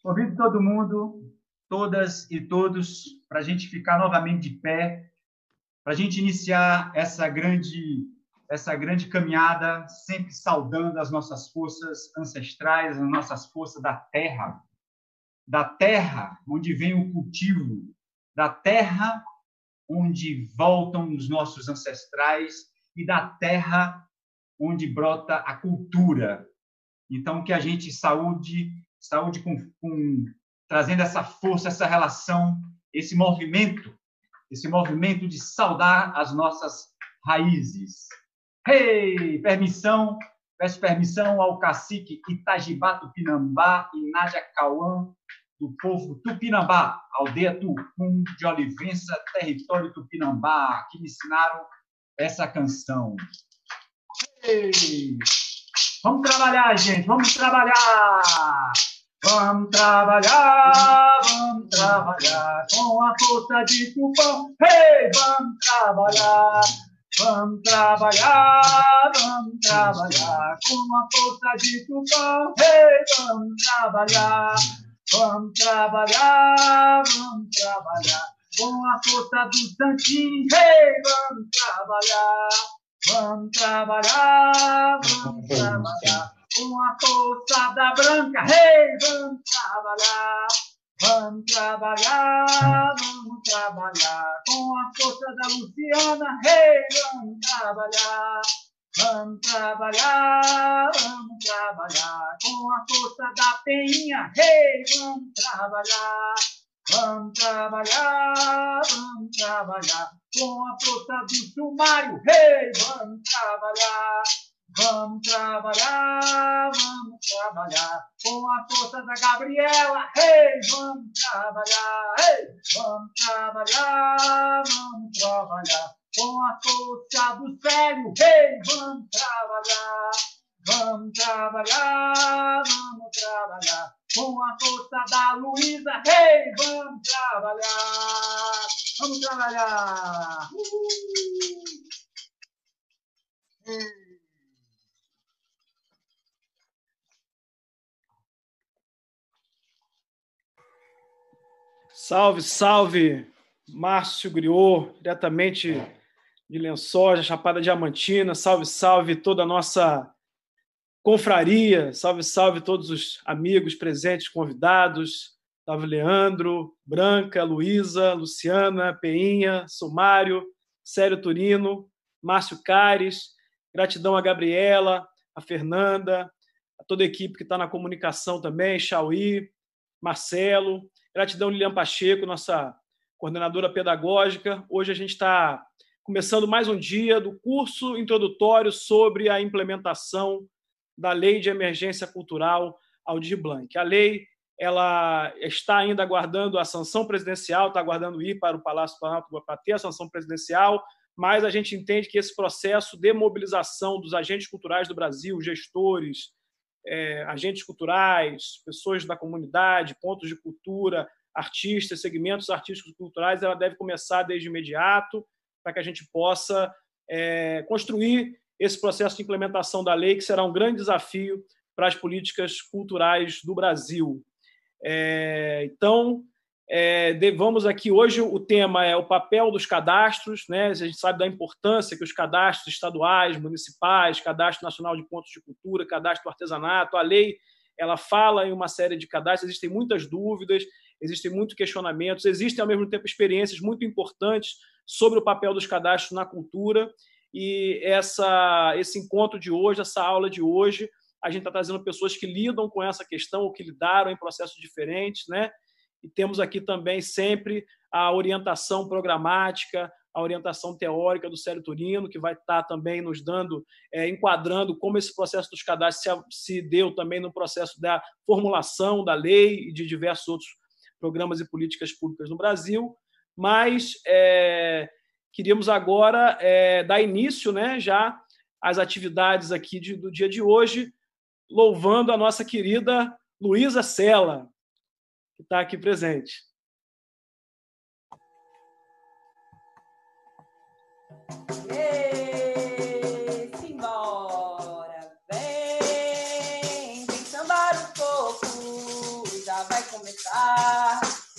Convido todo mundo, todas e todos, para a gente ficar novamente de pé, para a gente iniciar essa grande, essa grande caminhada, sempre saudando as nossas forças ancestrais, as nossas forças da terra, da terra onde vem o cultivo, da terra onde voltam os nossos ancestrais e da terra onde brota a cultura. Então, que a gente saúde saúde com, com trazendo essa força, essa relação, esse movimento, esse movimento de saudar as nossas raízes. Hey, permissão, peço permissão ao cacique Itajibá Tupinambá e Nádia Cauã, do povo Tupinambá, aldeia Tupum de Olivença, território Tupinambá, que me ensinaram essa canção. Hey! Vamos trabalhar, gente, vamos trabalhar! Vamos trabalhar, vamos trabalhar com a força de Tupã. Hey, vamos trabalhar, vamos trabalhar, vamos trabalhar com a força de Tupã. Hey, vamos trabalhar, vamos trabalhar, vamos trabalhar com a força do Santinho. Hey, vamos trabalhar, vamos trabalhar, vamos trabalhar com a força da branca. Hey, vamos trabalhar, vamos trabalhar, vamos trabalhar com a força da Luciana. Hey, vamos trabalhar. Vamos trabalhar, vamos trabalhar com a força da peinha. Hey, vamos trabalhar, vamos trabalhar, vamos trabalhar com a força do sumário. Hey, vamos trabalhar. Vamos trabalhar, vamos trabalhar com a força da Gabriela. Hey, vamos trabalhar, hey, vamos trabalhar, vamos trabalhar com a força do sério. Hey, vamos trabalhar, vamos trabalhar, vamos trabalhar com a força da Luísa. Hey, vamos trabalhar, vamos trabalhar. Uh! Salve, salve, Márcio Griot, diretamente de Lençóis, Chapada Diamantina. Salve, salve toda a nossa confraria. Salve, salve todos os amigos presentes, convidados. Salve, Leandro, Branca, Luísa, Luciana, Peinha, Sumário, Sério Turino, Márcio Cares. Gratidão a Gabriela, a Fernanda, a toda a equipe que está na comunicação também, Chauí, Marcelo. Gratidão, Lilian Pacheco, nossa coordenadora pedagógica. Hoje a gente está começando mais um dia do curso introdutório sobre a implementação da Lei de Emergência Cultural Aldir Blanc. A lei ela está ainda aguardando a sanção presidencial, está aguardando ir para o Palácio Planalto para ter a sanção presidencial, mas a gente entende que esse processo de mobilização dos agentes culturais do Brasil, gestores, é, agentes culturais, pessoas da comunidade, pontos de cultura, artistas, segmentos artísticos e culturais, ela deve começar desde imediato, para que a gente possa é, construir esse processo de implementação da lei, que será um grande desafio para as políticas culturais do Brasil. É, então, é, vamos aqui hoje o tema é o papel dos cadastros, né? A gente sabe da importância que os cadastros estaduais, municipais, cadastro nacional de pontos de cultura, cadastro do artesanato, a lei ela fala em uma série de cadastros, existem muitas dúvidas, existem muitos questionamentos, existem ao mesmo tempo experiências muito importantes sobre o papel dos cadastros na cultura e essa esse encontro de hoje, essa aula de hoje, a gente está trazendo pessoas que lidam com essa questão ou que lidaram em processos diferentes, né? E temos aqui também sempre a orientação programática, a orientação teórica do Célio Turino, que vai estar também nos dando, é, enquadrando como esse processo dos cadastros se, se deu também no processo da formulação da lei e de diversos outros programas e políticas públicas no Brasil. Mas é, queríamos agora é, dar início né, já às atividades aqui de, do dia de hoje, louvando a nossa querida Luísa Sela, que está aqui presente.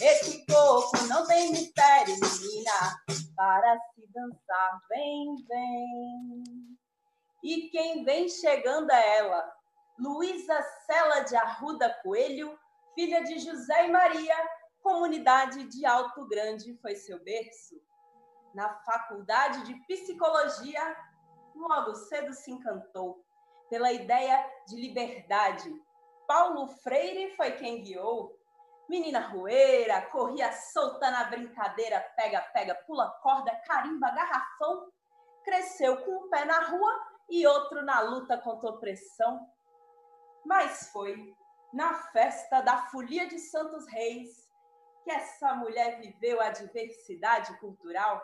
Esse coco não tem mistério, menina para se dançar. Vem, vem. E quem vem chegando é ela, Luísa Sela de Arruda Coelho, filha de José e Maria, comunidade de Alto Grande foi seu berço. Na faculdade de psicologia, logo cedo se encantou pela ideia de liberdade. Paulo Freire foi quem guiou. Menina rueira, corria solta na brincadeira, pega, pega, pula corda, carimba, garrafão. Cresceu com um pé na rua e outro na luta contra a opressão. Mas foi na festa da Folia de Santos Reis que essa mulher viveu a diversidade cultural,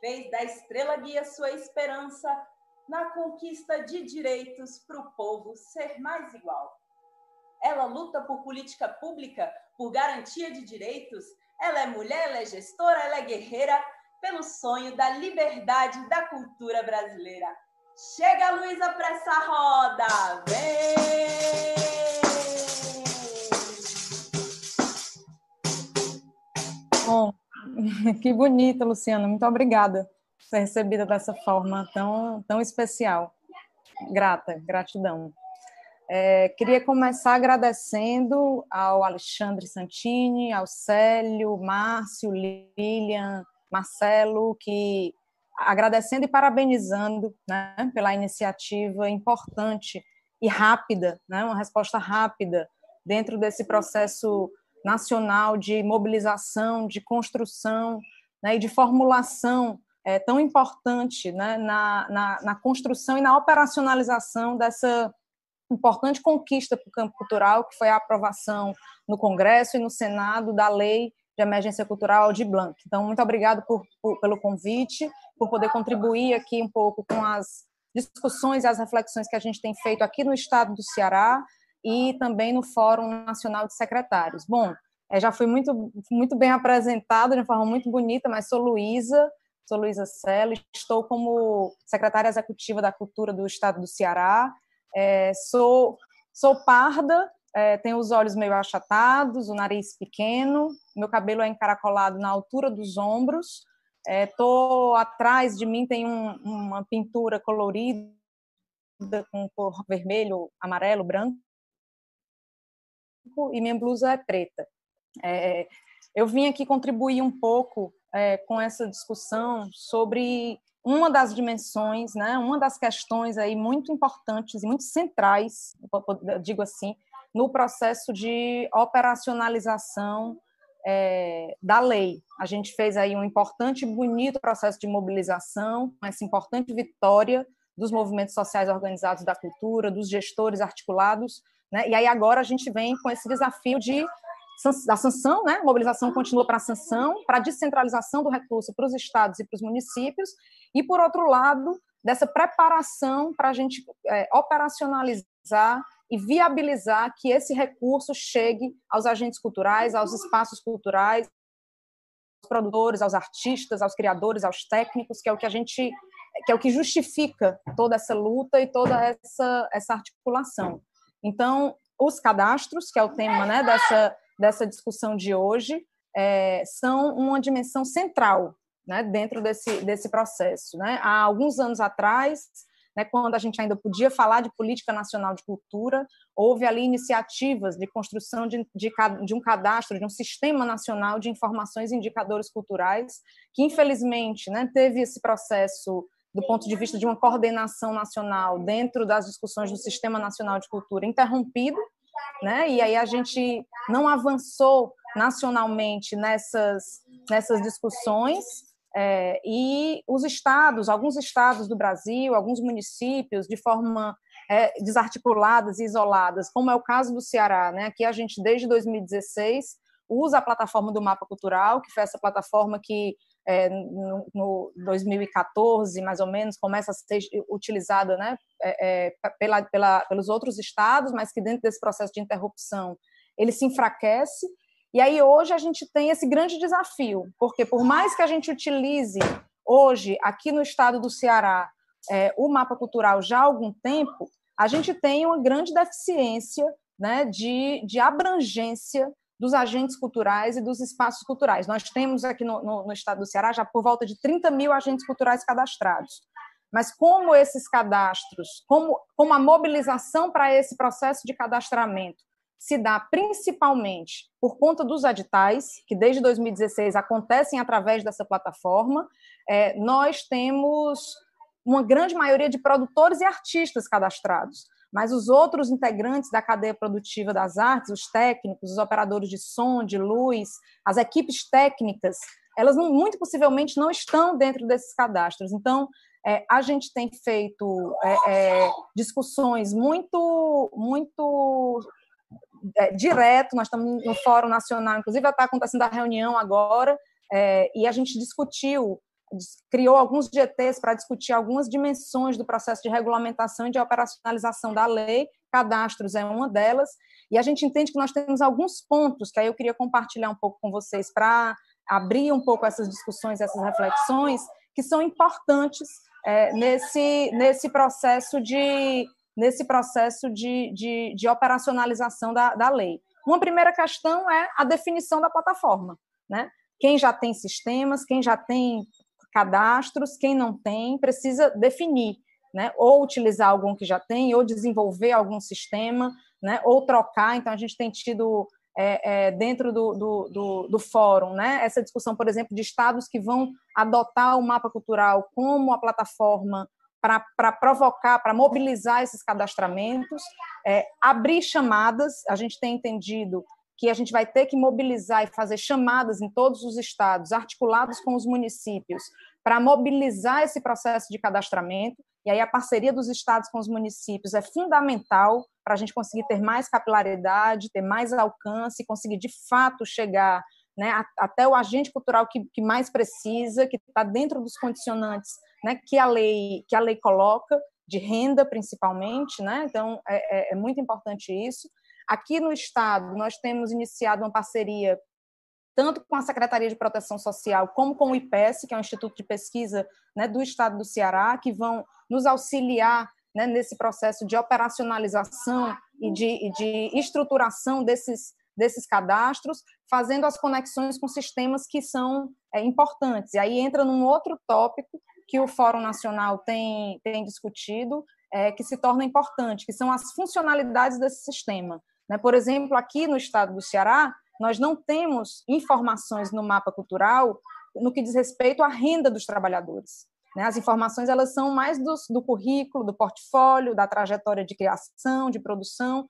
fez da estrela guia sua esperança na conquista de direitos para o povo ser mais igual. Ela luta por política pública, por garantia de direitos. Ela é mulher, ela é gestora, ela é guerreira pelo sonho da liberdade da cultura brasileira. Chega, Luísa, para essa roda! Vem! Bom, que bonita, Luciana. Muito obrigada por ser recebida dessa forma tão, tão especial. Grata, gratidão. É, queria começar agradecendo ao Alexandre Santini, ao Célio, Márcio, Lilian, Marcelo, que agradecendo e parabenizando né, pela iniciativa importante e rápida, né, uma resposta rápida dentro desse processo nacional de mobilização, de construção né, e de formulação é, tão importante né, na, na, na, construção e na operacionalização dessa importante conquista para o campo cultural, que foi a aprovação no Congresso e no Senado da Lei de Emergência Cultural de Blanc. Então, muito obrigado por, por, pelo convite, por poder contribuir aqui um pouco com as discussões e as reflexões que a gente tem feito aqui no estado do Ceará e também no Fórum Nacional de Secretários. Bom, é, já fui muito, muito bem apresentada de uma forma muito bonita, mas sou Luísa, sou Luísa Celo, estou como secretária executiva da Cultura do Estado do Ceará, é, sou, sou parda, é, tenho os olhos meio achatados, o nariz pequeno, meu cabelo é encaracolado na altura dos ombros, estou é, atrás de mim tem um, uma pintura colorida com cor vermelho, amarelo, branco, e minha blusa é preta. É, eu vim aqui contribuir um pouco é, com essa discussão sobre uma das dimensões, né, uma das questões aí muito importantes e muito centrais, digo assim, no processo de operacionalização é, da lei. A gente fez aí um importante e bonito processo de mobilização, essa importante vitória dos movimentos sociais organizados da cultura, dos gestores articulados, né? E aí agora a gente vem com esse desafio de da sanção, né? mobilização continua para a sanção, para a descentralização do recurso para os estados e para os municípios, e, por outro lado, dessa preparação para a gente é, operacionalizar e viabilizar que esse recurso chegue aos agentes culturais, aos espaços culturais, aos produtores, aos artistas, aos criadores, aos técnicos, que é o que a gente que é o que justifica toda essa luta e toda essa, essa articulação. Então, os cadastros, que é o tema né, dessa, dessa discussão de hoje, é, são uma dimensão central né, dentro desse, desse processo. Né? Há alguns anos atrás, né, quando a gente ainda podia falar de política nacional de cultura, houve ali iniciativas de construção de, de, de, um cadastro, de um sistema nacional de informações e indicadores culturais, que infelizmente né, teve esse processo do ponto de vista de uma coordenação nacional dentro das discussões do Sistema Nacional de Cultura interrompido, né? E aí a gente não avançou nacionalmente nessas nessas discussões é, e os estados, alguns estados do Brasil, alguns municípios, de forma é, desarticuladas e isoladas, como é o caso do Ceará, né? Aqui a gente desde 2016 usa a plataforma do Mapa Cultural, que foi essa plataforma que é, no, no, 2014, mais ou menos, começa a ser utilizada né, é, é, pela, pela, pelos outros estados, mas que dentro desse processo de interrupção ele se enfraquece. E aí hoje a gente tem esse grande desafio, porque por mais que a gente utilize hoje, aqui no estado do Ceará, é, o mapa cultural já há algum tempo, a gente tem uma grande deficiência né, de, de abrangência dos agentes culturais e dos espaços culturais. Nós temos aqui no, no, no estado do Ceará já por volta de 30 mil agentes culturais cadastrados. Mas como esses cadastros, como, como a mobilização para esse processo de cadastramento se dá principalmente por conta dos editais, que desde 2016 acontecem através dessa plataforma, é, nós temos uma grande maioria de produtores e artistas cadastrados, mas os outros integrantes da cadeia produtiva das artes, os técnicos, os operadores de som, de luz, as equipes técnicas, elas não, muito possivelmente não estão dentro desses cadastros. Então, é, a gente tem feito é, é, discussões muito, muito é, direto, nós estamos no Fórum Nacional, inclusive está acontecendo a reunião agora, é, e a gente discutiu, criou alguns GTs para discutir algumas dimensões do processo de regulamentação e de operacionalização da lei, cadastros é uma delas, e a gente entende que nós temos alguns pontos que aí eu queria compartilhar um pouco com vocês para abrir um pouco essas discussões, essas reflexões, que são importantes é, nesse, nesse processo de nesse processo de, de, de operacionalização da, da lei. Uma primeira questão é a definição da plataforma. Né? Quem já tem sistemas, quem já tem cadastros, quem não tem, precisa definir, né? ou utilizar algum que já tem, ou desenvolver algum sistema, né? ou trocar. Então, a gente tem tido é, é, dentro do, do, do, do, fórum, né? essa discussão, por exemplo, de estados que vão adotar o mapa cultural como a plataforma para provocar, para mobilizar esses cadastramentos, é, abrir chamadas. A gente tem entendido que a gente vai ter que mobilizar e fazer chamadas em todos os estados, articulados com os municípios, para mobilizar esse processo de cadastramento. E aí a parceria dos estados com os municípios é fundamental para a gente conseguir ter mais capilaridade, ter mais alcance, conseguir de fato chegar né, até o agente cultural que, que mais precisa, que está dentro dos condicionantes né, que a lei que a lei coloca de renda principalmente, né? Então é, é, é muito importante isso. Aqui no estado nós temos iniciado uma parceria tanto com a Secretaria de Proteção Social como com o IPES, que é o Instituto de Pesquisa né, do Estado do Ceará, que vão nos auxiliar né, nesse processo de operacionalização e de, e de estruturação desses, desses cadastros, fazendo as conexões com sistemas que são é, importantes. E aí entra num outro tópico, que o Fórum Nacional tem, tem discutido, é, que se torna importante, que são as funcionalidades desse sistema. Né? Por exemplo, aqui no estado do Ceará, nós não temos informações no mapa cultural no que diz respeito à renda dos trabalhadores. Né? As informações elas são mais do, do, currículo, do portfólio, da trajetória de criação, de produção,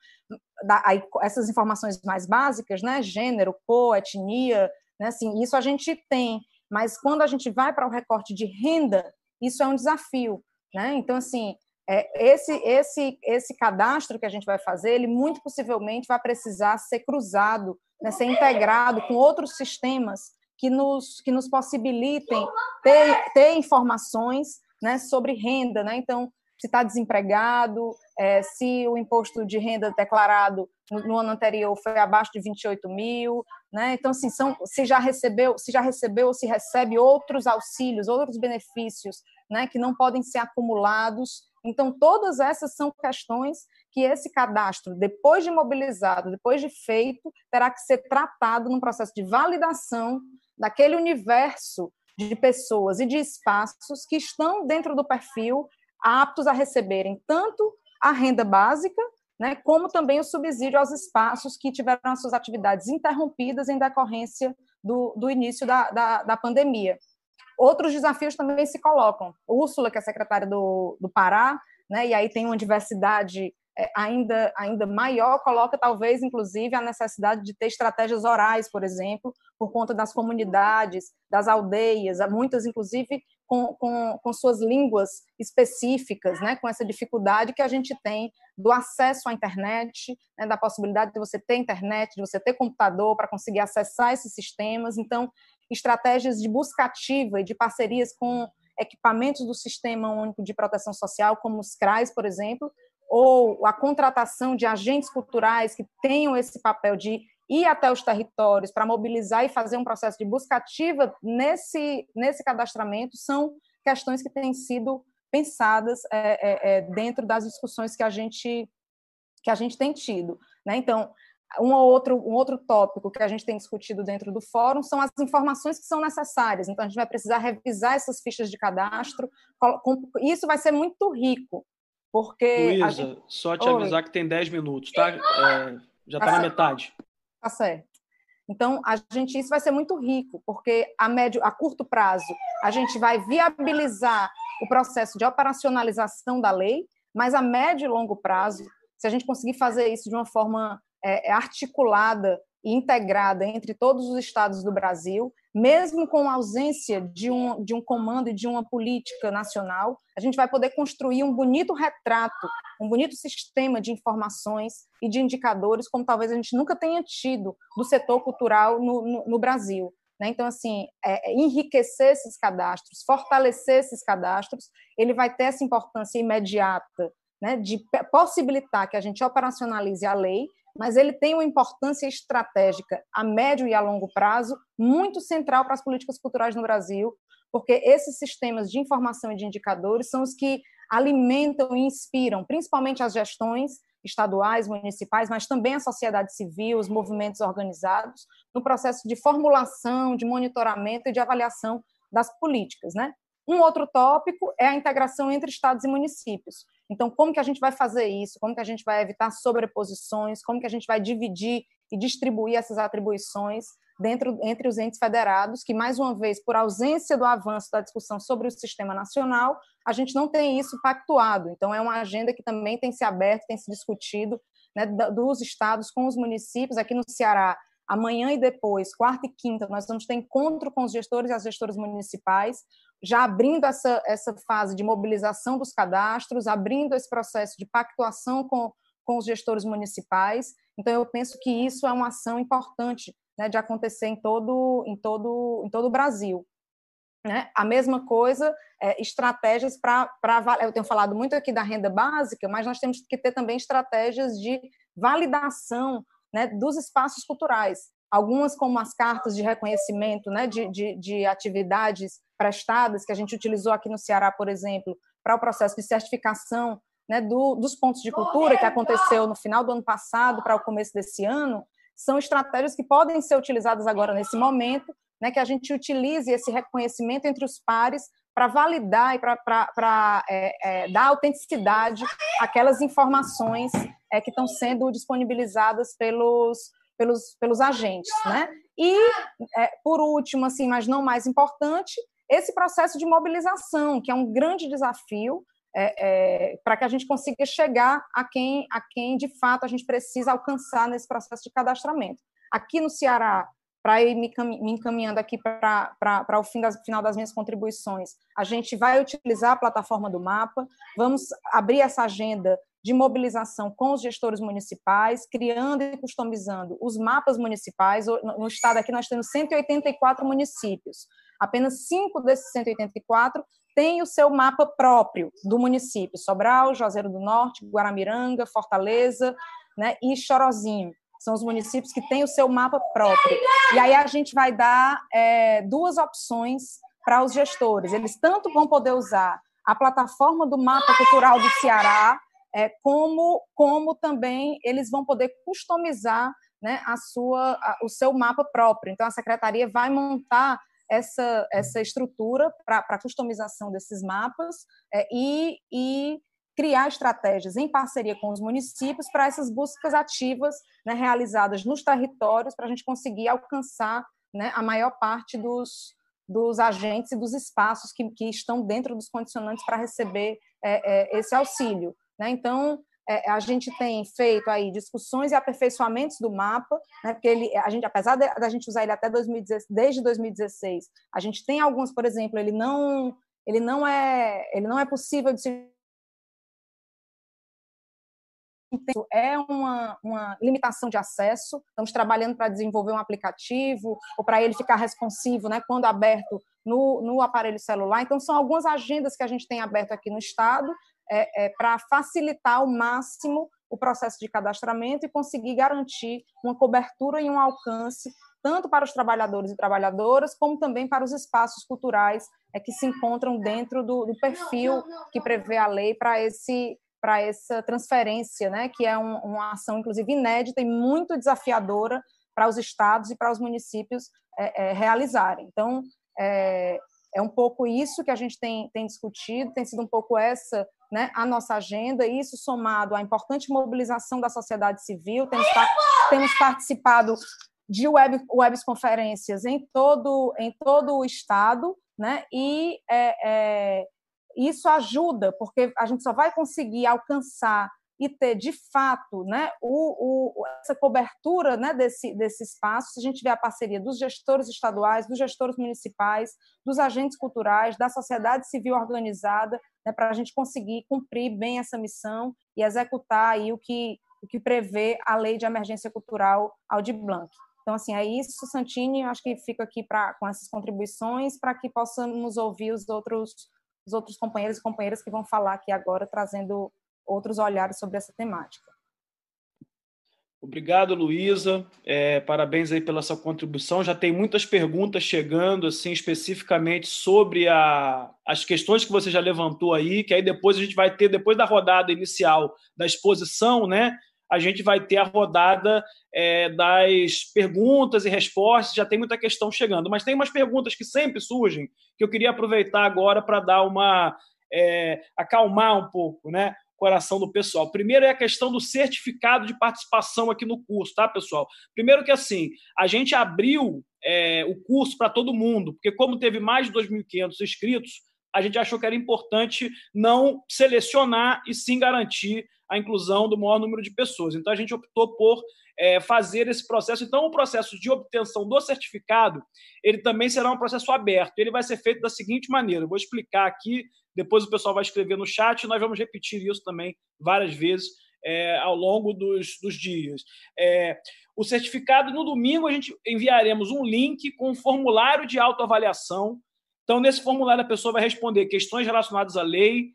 da, aí, essas informações mais básicas, né? gênero, cor, etnia, né? assim, isso a gente tem, mas quando a gente vai para o recorte de renda, isso é um desafio, né? Então, assim, é, esse, esse, esse cadastro que a gente vai fazer, ele muito possivelmente vai precisar ser cruzado, né, ser integrado com outros sistemas que nos, que nos possibilitem ter, ter informações né, sobre renda. Né? Então, se está desempregado, é, se o imposto de renda declarado no, no, ano anterior foi abaixo de 28 mil, né? Então, assim, são, se já recebeu, se já recebeu ou se recebe outros auxílios, outros benefícios, né, que não podem ser acumulados. Então, todas essas são questões que esse cadastro, depois de mobilizado, depois de feito, terá que ser tratado num processo de validação daquele universo de pessoas e de espaços que estão dentro do perfil aptos a receberem tanto a renda básica, né, como também o subsídio aos espaços que tiveram as suas atividades interrompidas em decorrência do, do início da, da, da pandemia. Outros desafios também se colocam. Úrsula, que é secretária do, do Pará, né, e aí tem uma diversidade é, ainda, ainda maior, coloca talvez, inclusive, a necessidade de ter estratégias orais, por exemplo, por conta das comunidades, das aldeias, muitas, inclusive, com, com, com suas línguas específicas, né, com essa dificuldade que a gente tem do acesso à internet, né, da possibilidade de você ter internet, de você ter computador para conseguir acessar esses sistemas. Então, estratégias de busca ativa e de parcerias com equipamentos do Sistema Único de Proteção Social, como os CRAs, por exemplo, ou a contratação de agentes culturais que tenham esse papel de ir até os territórios para mobilizar e fazer um processo de busca ativa nesse, nesse cadastramento são questões que têm sido pensadas é, é, é, dentro das discussões que a gente que a gente tem tido. Né? Então, um outro, um outro tópico que a gente tem discutido dentro do fórum são as informações que são necessárias. Então, a gente vai precisar revisar essas fichas de cadastro. Isso vai ser muito rico, porque. Luísa, gente... só te avisar Oi. que tem 10 minutos, tá? É, já está tá na metade. Tá certo. Então, a gente, isso vai ser muito rico, porque a médio, a curto prazo, a gente vai viabilizar o processo de operacionalização da lei, mas a médio e longo prazo, se a gente conseguir fazer isso de uma forma é, é, articulada e integrada entre todos os estados do Brasil, mesmo com a ausência de um, de um comando e de uma política nacional, a gente vai poder construir um bonito retrato, um bonito sistema de informações e de indicadores, como talvez a gente nunca tenha tido do setor cultural no, no, no Brasil. Né? Então, assim, é, é enriquecer esses cadastros, fortalecer esses cadastros, ele vai ter essa importância imediata né, de possibilitar que a gente operacionalize a lei mas ele tem uma importância estratégica a médio e a longo prazo muito central para as políticas culturais no Brasil, porque esses sistemas de informação e de indicadores são os que alimentam e inspiram, principalmente as gestões estaduais, municipais, mas também a sociedade civil, os movimentos organizados, no processo de formulação, de monitoramento e de avaliação das políticas, né? Um outro tópico é a integração entre estados e municípios. Então, como que a gente vai fazer isso? Como que a gente vai evitar sobreposições? Como que a gente vai dividir e distribuir essas atribuições dentro entre os entes federados, que mais uma vez, por ausência do avanço da discussão sobre o sistema nacional, a gente não tem isso pactuado. Então, é uma agenda que também tem se aberto, tem se discutido né, dos estados com os municípios. Aqui no Ceará, amanhã e depois, quarta e quinta, nós vamos ter encontro com os gestores e as gestoras municipais, já abrindo essa, essa fase de mobilização dos cadastros, abrindo esse processo de pactuação com, com os gestores municipais. Então, eu penso que isso é uma ação importante né, de acontecer em todo, em todo, em todo o Brasil. Né? A mesma coisa, é, estratégias para. Eu tenho falado muito aqui da renda básica, mas nós temos que ter também estratégias de validação né, dos espaços culturais. Algumas, como as cartas de reconhecimento né, de, de, de atividades prestadas, que a gente utilizou aqui no Ceará, por exemplo, para o processo de certificação né, do, dos pontos de cultura, que aconteceu no final do ano passado para o começo desse ano, são estratégias que podem ser utilizadas agora nesse momento, né, que a gente utilize esse reconhecimento entre os pares para validar e para é, é, dar autenticidade àquelas informações é, que estão sendo disponibilizadas pelos, pelos, pelos agentes. Né? E, é, por último, assim, mas não mais importante, esse processo de mobilização, que é um grande desafio é, é, para que a gente consiga chegar a quem, a quem de fato a gente precisa alcançar nesse processo de cadastramento. Aqui no Ceará, para ir me, encaminhando aqui para o fim das, final das minhas contribuições, a gente vai utilizar a plataforma do mapa, vamos abrir essa agenda de mobilização com os gestores municipais, criando e customizando os mapas municipais. No estado aqui nós temos 184 municípios. Apenas cinco desses 184 têm o seu mapa próprio do município: Sobral, Juazeiro do Norte, Guaramiranga, Fortaleza né, e Chorozinho. São os municípios que têm o seu mapa próprio. E aí a gente vai dar é, duas opções para os gestores. Eles tanto vão poder usar a plataforma do Mapa Cultural do Ceará, é, como, como também eles vão poder customizar né, a sua, a, o seu mapa próprio. Então, a secretaria vai montar essa, essa estrutura para a customização desses mapas é, e, e criar estratégias em parceria com os municípios para essas buscas ativas né, realizadas nos territórios, para a gente conseguir alcançar né, a maior parte dos, dos agentes e dos espaços que, que estão dentro dos condicionantes para receber é, é, esse auxílio. Né? Então, é, a gente tem feito aí discussões e aperfeiçoamentos do mapa, né, porque ele, a gente, apesar da gente usar ele até 2016, desde 2016, a gente tem alguns, por exemplo, ele não, ele não é, ele não é possível de se é uma, uma limitação de acesso. Estamos trabalhando para desenvolver um aplicativo ou para ele ficar responsivo, né, quando aberto no, no aparelho celular. Então, são algumas agendas que a gente tem aberto aqui no estado é, é, para facilitar ao máximo o processo de cadastramento e conseguir garantir uma cobertura e um alcance tanto para os trabalhadores e trabalhadoras, como também para os espaços culturais é, que se encontram dentro do, do perfil que prevê a lei para esse para essa transferência, né, que é um, uma ação, inclusive, inédita e muito desafiadora para os estados e para os municípios é, é, realizarem. Então, é, é um pouco isso que a gente tem, tem discutido, tem sido um pouco essa né, a nossa agenda, isso somado à importante mobilização da sociedade civil, temos, temos participado de web, webs conferências em todo, em todo o estado, né, e é, é, isso ajuda, porque a gente só vai conseguir alcançar e ter, de fato, né, o, o, essa cobertura né, desse, desse espaço, se a gente tiver a parceria dos gestores estaduais, dos gestores municipais, dos agentes culturais, da sociedade civil organizada, né, para a gente conseguir cumprir bem essa missão e executar aí o que, o que prevê a Lei de Emergência Cultural Aldir Blanc. Então, assim, é isso, Santini, acho que fico aqui pra, com essas contribuições para que possamos ouvir os outros, os outros companheiros e companheiras que vão falar aqui agora, trazendo outros olhares sobre essa temática. Obrigado, Luísa. É, parabéns aí pela sua contribuição. Já tem muitas perguntas chegando, assim, especificamente sobre a, as questões que você já levantou aí, que aí depois a gente vai ter, depois da rodada inicial da exposição, né? A gente vai ter a rodada é, das perguntas e respostas. Já tem muita questão chegando, mas tem umas perguntas que sempre surgem que eu queria aproveitar agora para dar uma é, acalmar um pouco, né? Coração do pessoal. Primeiro é a questão do certificado de participação aqui no curso, tá, pessoal? Primeiro que assim, a gente abriu é, o curso para todo mundo, porque como teve mais de 2.500 inscritos, a gente achou que era importante não selecionar e sim garantir a inclusão do maior número de pessoas. Então a gente optou por é, fazer esse processo. Então o processo de obtenção do certificado ele também será um processo aberto. Ele vai ser feito da seguinte maneira. Eu vou explicar aqui depois o pessoal vai escrever no chat e nós vamos repetir isso também várias vezes é, ao longo dos, dos dias. É, o certificado, no domingo, a gente enviaremos um link com um formulário de autoavaliação. Então, nesse formulário, a pessoa vai responder questões relacionadas à lei,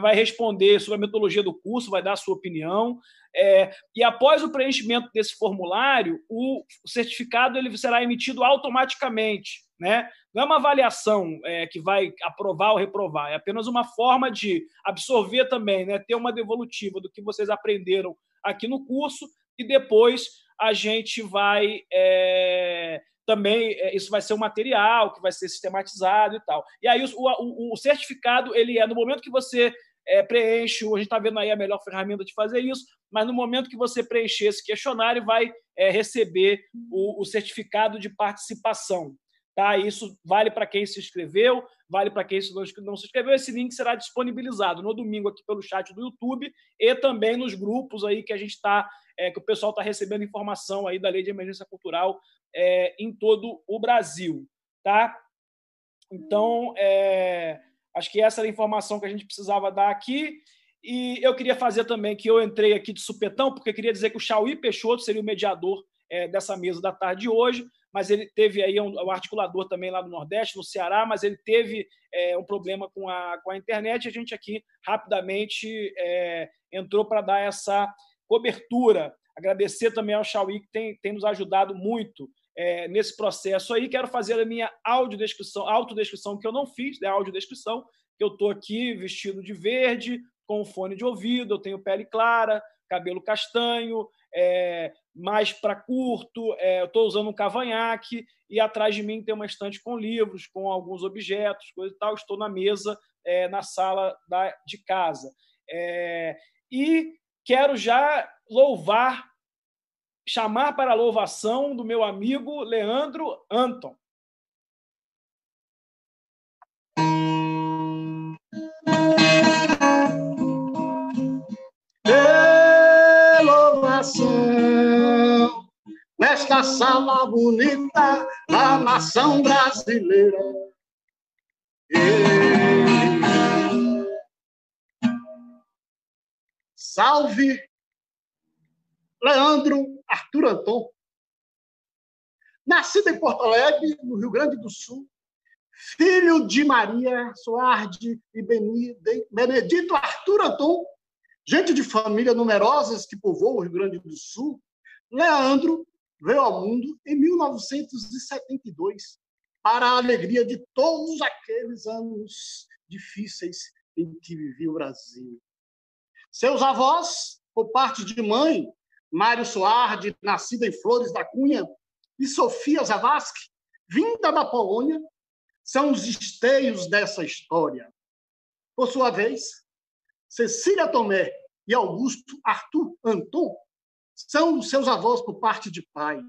vai responder sobre a metodologia do curso, vai dar a sua opinião. É, e após o preenchimento desse formulário, o certificado ele será emitido automaticamente. Né? Não é uma avaliação é, que vai aprovar ou reprovar, é apenas uma forma de absorver também, né? ter uma devolutiva do que vocês aprenderam aqui no curso e depois a gente vai é, também é, isso vai ser um material que vai ser sistematizado e tal. E aí o, o, o certificado ele é no momento que você é, preenche, a gente está vendo aí a melhor ferramenta de fazer isso, mas no momento que você preencher esse questionário, vai é, receber o, o, certificado de participação. Tá? Isso vale para quem se inscreveu, vale para quem não se inscreveu. Esse link será disponibilizado no domingo aqui pelo chat do YouTube e também nos grupos aí que a gente está, é, que o pessoal está recebendo informação aí da Lei de Emergência Cultural é, em todo o Brasil. Tá? Então, é, acho que essa era a informação que a gente precisava dar aqui. E eu queria fazer também que eu entrei aqui de supetão, porque queria dizer que o Chauí Peixoto seria o mediador é, dessa mesa da tarde de hoje mas ele teve aí um, um, articulador também lá no Nordeste, no Ceará, mas ele teve é, um problema com a, com a internet e a gente aqui rapidamente é, entrou para dar essa cobertura. Agradecer também ao Chauí, que tem, tem nos ajudado muito é, nesse processo aí. Quero fazer a minha audiodescrição, autodescrição que eu não fiz, né, audiodescrição, que eu estou aqui vestido de verde, com fone de ouvido, eu tenho pele clara, cabelo castanho, é, mais para curto, é, estou usando um cavanhaque e atrás de mim tem uma estante com livros, com alguns objetos, coisa e tal. Estou na mesa, é, na sala da, de casa. É, e quero já louvar, chamar para a louvação do meu amigo Leandro Anton. Nesta sala bonita da nação brasileira. Salve Leandro Arthur Anton. Nascido em Porto Alegre, no Rio Grande do Sul, filho de Maria Soardi e Benedito Arthur Anton, gente de família numerosas que povoam o Rio Grande do Sul, Leandro veio ao mundo em 1972, para a alegria de todos aqueles anos difíceis em que vivia o Brasil. Seus avós, por parte de mãe, Mário Soardi, nascida em Flores da Cunha, e Sofia Zavascki, vinda da Polônia, são os esteios dessa história. Por sua vez, Cecília Tomé e Augusto Arthur Anton são seus avós por parte de pai.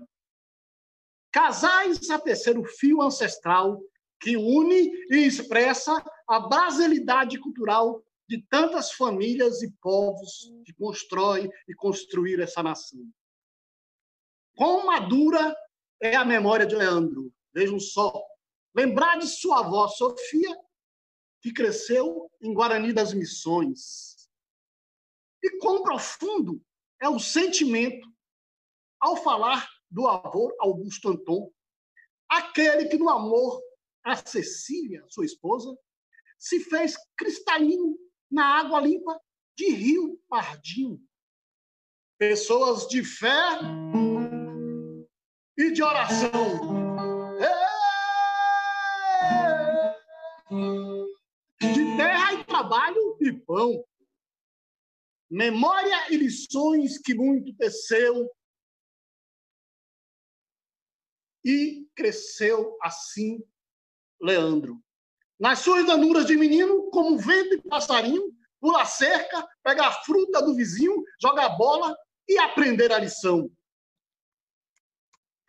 Casais a tecer o fio ancestral que une e expressa a brasilidade cultural de tantas famílias e povos que constroem e construíram essa nação. Quão madura é a memória de Leandro. Vejam só. Lembrar de sua avó Sofia, que cresceu em Guarani das Missões. E quão profundo é o sentimento ao falar do avô Augusto Anton, aquele que no amor a Cecília, sua esposa, se fez cristalino na água limpa de Rio Pardinho. Pessoas de fé e de oração. De terra e trabalho e pão. Memória e lições que muito teceu e cresceu assim Leandro. Nas suas danuras de menino, como vento e passarinho, pular cerca, pegar fruta do vizinho, jogar bola e aprender a lição.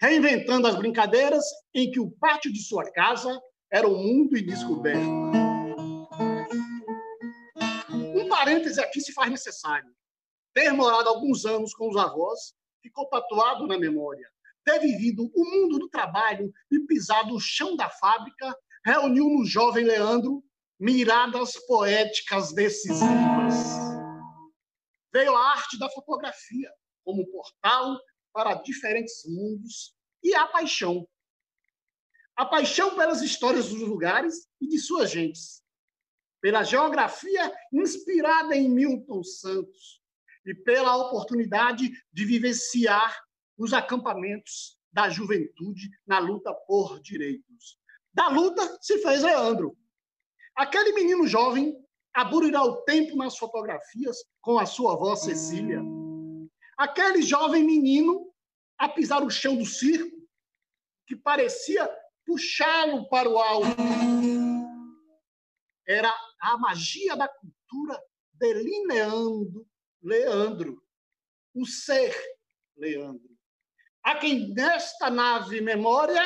Reinventando as brincadeiras em que o pátio de sua casa era um mundo indescoberto. Um parêntese aqui se faz necessário. Ter morado alguns anos com os avós ficou tatuado na memória. Ter vivido o mundo do trabalho e pisado o chão da fábrica reuniu no jovem Leandro miradas poéticas decisivas. Veio a arte da fotografia como portal para diferentes mundos e a paixão. A paixão pelas histórias dos lugares e de suas gentes, pela geografia inspirada em Milton Santos e pela oportunidade de vivenciar os acampamentos da juventude na luta por direitos. Da luta se fez Leandro. Aquele menino jovem aburirá o tempo nas fotografias com a sua avó Cecília. Aquele jovem menino a pisar o chão do circo, que parecia puxá-lo para o alto. Era a magia da cultura delineando Leandro, o ser Leandro. A quem nesta nave memória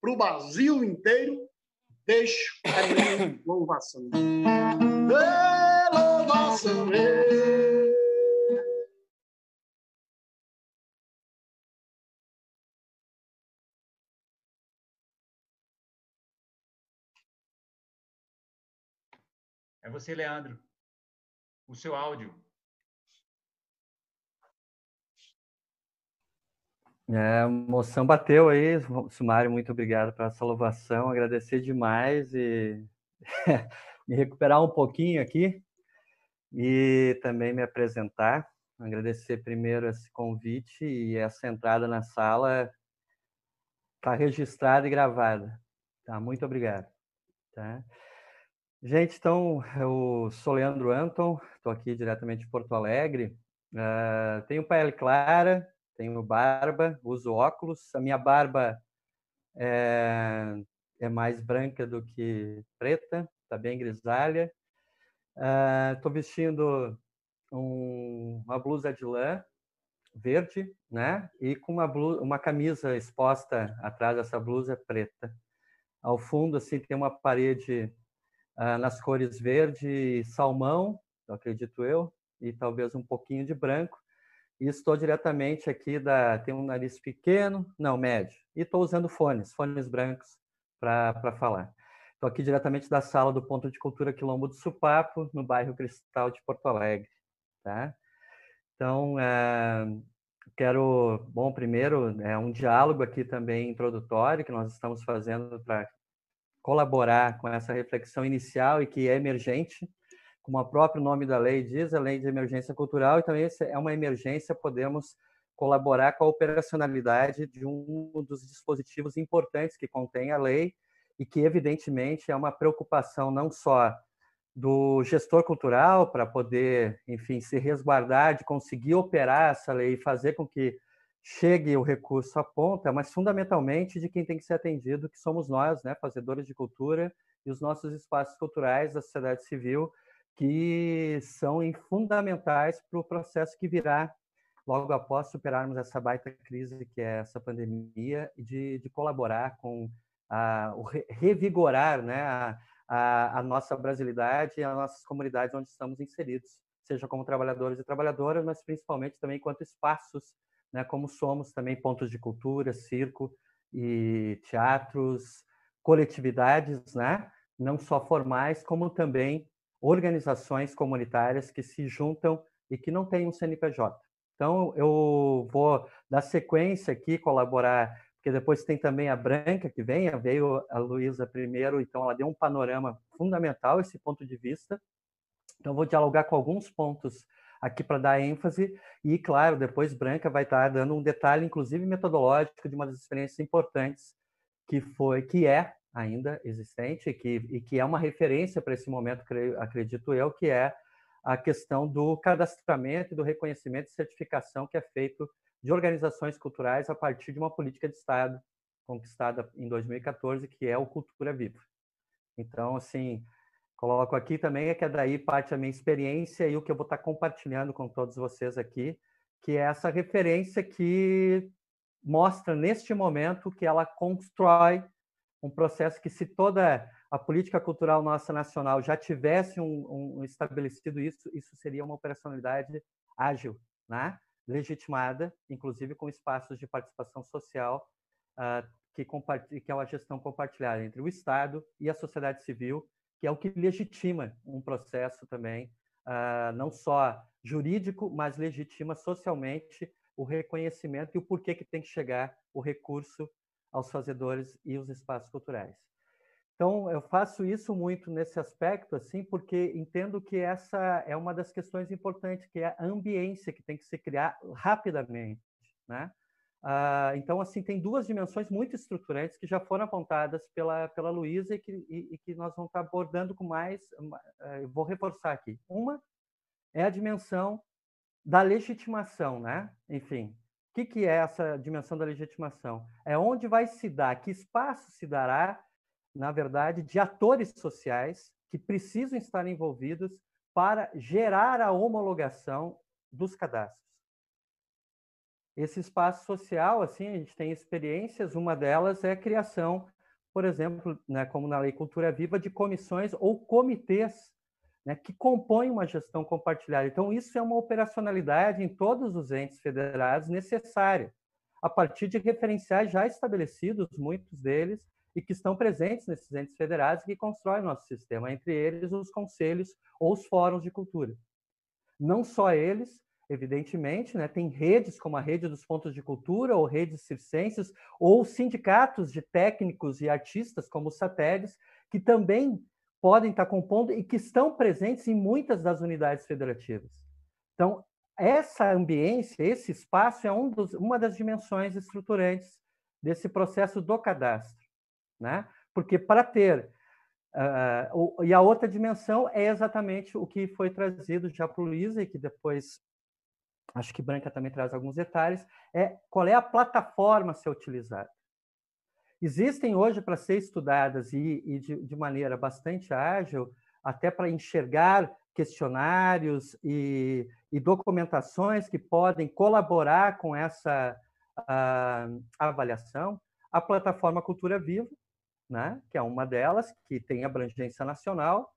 para o Brasil inteiro, deixo a minha louvação. louvação. É você, Leandro. O seu áudio. É, a emoção bateu aí, Sumário, muito obrigado pela salvação, agradecer demais e me recuperar um pouquinho aqui e também me apresentar, agradecer primeiro esse convite e essa entrada na sala está registrada e gravada, tá? Muito obrigado, tá? Gente, então, eu sou Leandro Anton, estou aqui diretamente de Porto Alegre, uh, tenho pele clara, tenho barba, uso óculos. A minha barba é, é mais branca do que preta, está bem grisalha. Estou uh, vestindo um, uma blusa de lã verde, né? E com uma, blusa, uma camisa exposta atrás dessa blusa preta. Ao fundo, assim, tem uma parede uh, nas cores verde e salmão, acredito eu, e talvez um pouquinho de branco. E estou diretamente aqui da. Tenho um nariz pequeno, não, médio. E estou usando fones, fones brancos, para falar. Estou aqui diretamente da sala do Ponto de Cultura Quilombo do Supapo, no bairro Cristal de Porto Alegre. Tá? Então, é, quero. Bom, primeiro, é um diálogo aqui também introdutório que nós estamos fazendo para colaborar com essa reflexão inicial e que é emergente como o próprio nome da lei diz, a lei de emergência cultural, e também é uma emergência, podemos colaborar com a operacionalidade de um dos dispositivos importantes que contém a lei e que, evidentemente, é uma preocupação não só do gestor cultural para poder, enfim, se resguardar de conseguir operar essa lei e fazer com que chegue o recurso à ponta, mas fundamentalmente de quem tem que ser atendido, que somos nós, né, fazedores de cultura e os nossos espaços culturais da sociedade civil, que são fundamentais para o processo que virá logo após superarmos essa baita crise que é essa pandemia e de, de colaborar com a, o revigorar né, a, a, a nossa brasilidade e as nossas comunidades onde estamos inseridos, seja como trabalhadores e trabalhadoras, mas principalmente também enquanto espaços, né, como somos também pontos de cultura, circo e teatros, coletividades, né, não só formais, como também organizações comunitárias que se juntam e que não têm um CNPJ. Então, eu vou dar sequência aqui, colaborar porque depois tem também a Branca que vem, veio a Luísa primeiro, então ela deu um panorama fundamental esse ponto de vista. Então vou dialogar com alguns pontos aqui para dar ênfase e claro, depois Branca vai estar dando um detalhe inclusive metodológico de uma das experiências importantes que foi que é ainda existente e que, e que é uma referência para esse momento, acredito eu, que é a questão do cadastramento e do reconhecimento e certificação que é feito de organizações culturais a partir de uma política de Estado conquistada em 2014, que é o Cultura Viva. Então, assim, coloco aqui também é que é daí parte a minha experiência e o que eu vou estar compartilhando com todos vocês aqui, que é essa referência que mostra neste momento que ela constrói um processo que se toda a política cultural nossa nacional já tivesse um, um estabelecido isso, isso seria uma operacionalidade ágil, né? legitimada, inclusive com espaços de participação social uh, que, que é uma gestão compartilhada entre o Estado e a sociedade civil, é o que legitima um processo também, uh, não só jurídico, mas legitima socialmente o reconhecimento e o porquê que tem que chegar o recurso aos fazedores e os espaços culturais. Então, eu faço isso muito nesse aspecto, assim, porque entendo que essa é uma das questões importantes, que é a ambiência que tem que se criar rapidamente, né? Ah, então, assim, tem duas dimensões muito estruturantes que já foram apontadas pela, pela Luísa e que, e, e que nós vamos estar abordando com mais, uh, vou reforçar aqui. Uma é a dimensão da legitimação, né? Enfim, o que, que é essa dimensão da legitimação? É onde vai se dar, que espaço se dará na verdade, de atores sociais que precisam estar envolvidos para gerar a homologação dos cadastros. Esse espaço social, assim, a gente tem experiências, uma delas é a criação, por exemplo, né, como na Lei Cultura Viva, de comissões ou comitês né, que compõem uma gestão compartilhada. Então, isso é uma operacionalidade em todos os entes federados necessária, a partir de referenciais já estabelecidos, muitos deles, e que estão presentes nesses entes federados que constroem nosso sistema, entre eles os conselhos ou os fóruns de cultura. Não só eles, evidentemente, né, tem redes como a Rede dos Pontos de Cultura ou redes circenses, ou sindicatos de técnicos e artistas como os satélites, que também podem estar compondo e que estão presentes em muitas das unidades federativas. Então, essa ambiência, esse espaço é um dos, uma das dimensões estruturantes desse processo do cadastro né? Porque para ter uh, e a outra dimensão é exatamente o que foi trazido já para o Luísa e que depois acho que Branca também traz alguns detalhes é qual é a plataforma a ser utilizada. Existem hoje para ser estudadas e, e de, de maneira bastante ágil até para enxergar questionários e, e, documentações que podem colaborar com essa uh, avaliação, a plataforma Cultura Viva, né, que é uma delas, que tem abrangência nacional,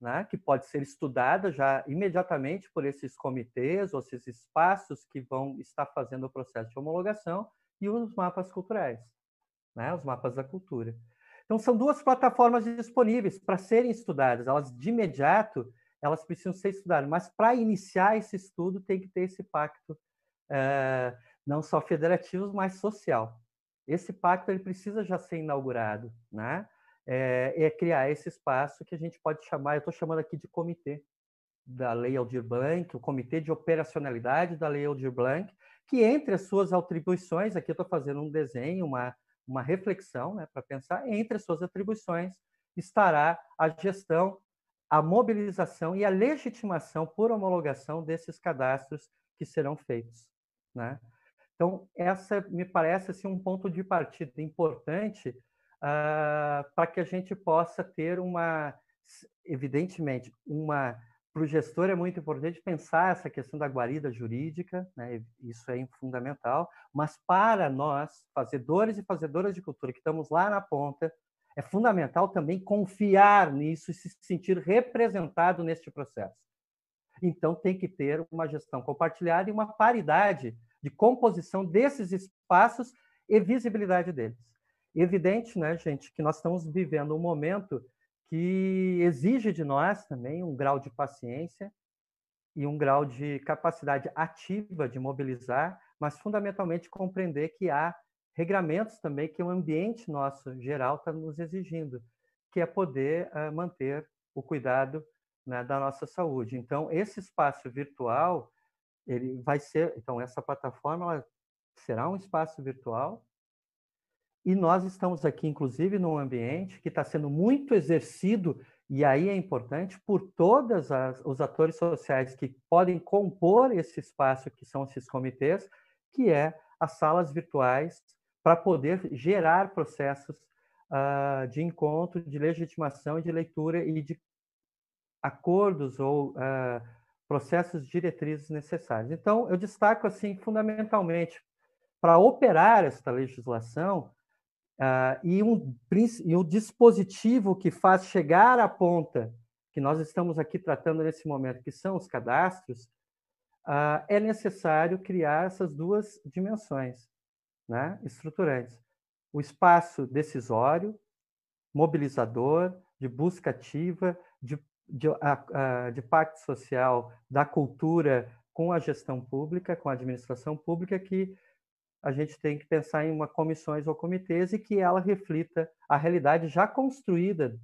né, que pode ser estudada já imediatamente por esses comitês ou esses espaços que vão estar fazendo o processo de homologação, e os mapas culturais, né, os mapas da cultura. Então, são duas plataformas disponíveis para serem estudadas. Elas, de imediato, elas precisam ser estudadas, mas para iniciar esse estudo tem que ter esse pacto, é, não só federativo, mas social. Esse pacto ele precisa já ser inaugurado, né? É, é criar esse espaço que a gente pode chamar, eu estou chamando aqui de comitê da Lei Aldir Blanc, o Comitê de Operacionalidade da Lei Aldir Blanc, que entre as suas atribuições, aqui eu estou fazendo um desenho, uma, uma reflexão né, para pensar, entre as suas atribuições estará a gestão a mobilização e a legitimação por homologação desses cadastros que serão feitos. Né? Então, essa me parece assim, um ponto de partida importante para que a gente possa ter uma, evidentemente, uma para o gestor é muito importante pensar essa questão da guarida jurídica, né? isso é fundamental, mas para nós, fazedores e fazedoras de cultura, que estamos lá na ponta, é fundamental também confiar nisso e se sentir representado neste processo. Então, tem que ter uma gestão compartilhada e uma paridade de composição desses espaços e visibilidade deles. Evidente, né, gente, que nós estamos vivendo um momento que exige de nós também um grau de paciência e um grau de capacidade ativa de mobilizar, mas fundamentalmente compreender que há regramentos também que o ambiente nosso geral está nos exigindo, que é poder uh, manter o cuidado né, da nossa saúde. Então, esse espaço virtual, ele vai ser, então essa plataforma será um espaço virtual e nós estamos aqui, inclusive, num ambiente que está sendo muito exercido, e aí é importante, por todos os atores sociais que podem compor esse espaço, que são esses comitês, que é as salas virtuais, para poder gerar processos uh, de encontro, de legitimação, de leitura e de acordos ou uh, processos diretrizes necessários. Então, eu destaco, assim, fundamentalmente, para operar esta legislação, Uh, e, um, e o dispositivo que faz chegar à ponta, que nós estamos aqui tratando nesse momento, que são os cadastros, uh, é necessário criar essas duas dimensões né, estruturantes. O espaço decisório, mobilizador, de busca ativa, de, de, de pacto social da cultura com a gestão pública, com a administração pública, que a gente tem que pensar em uma comissões ou comitês e que ela reflita a realidade já construída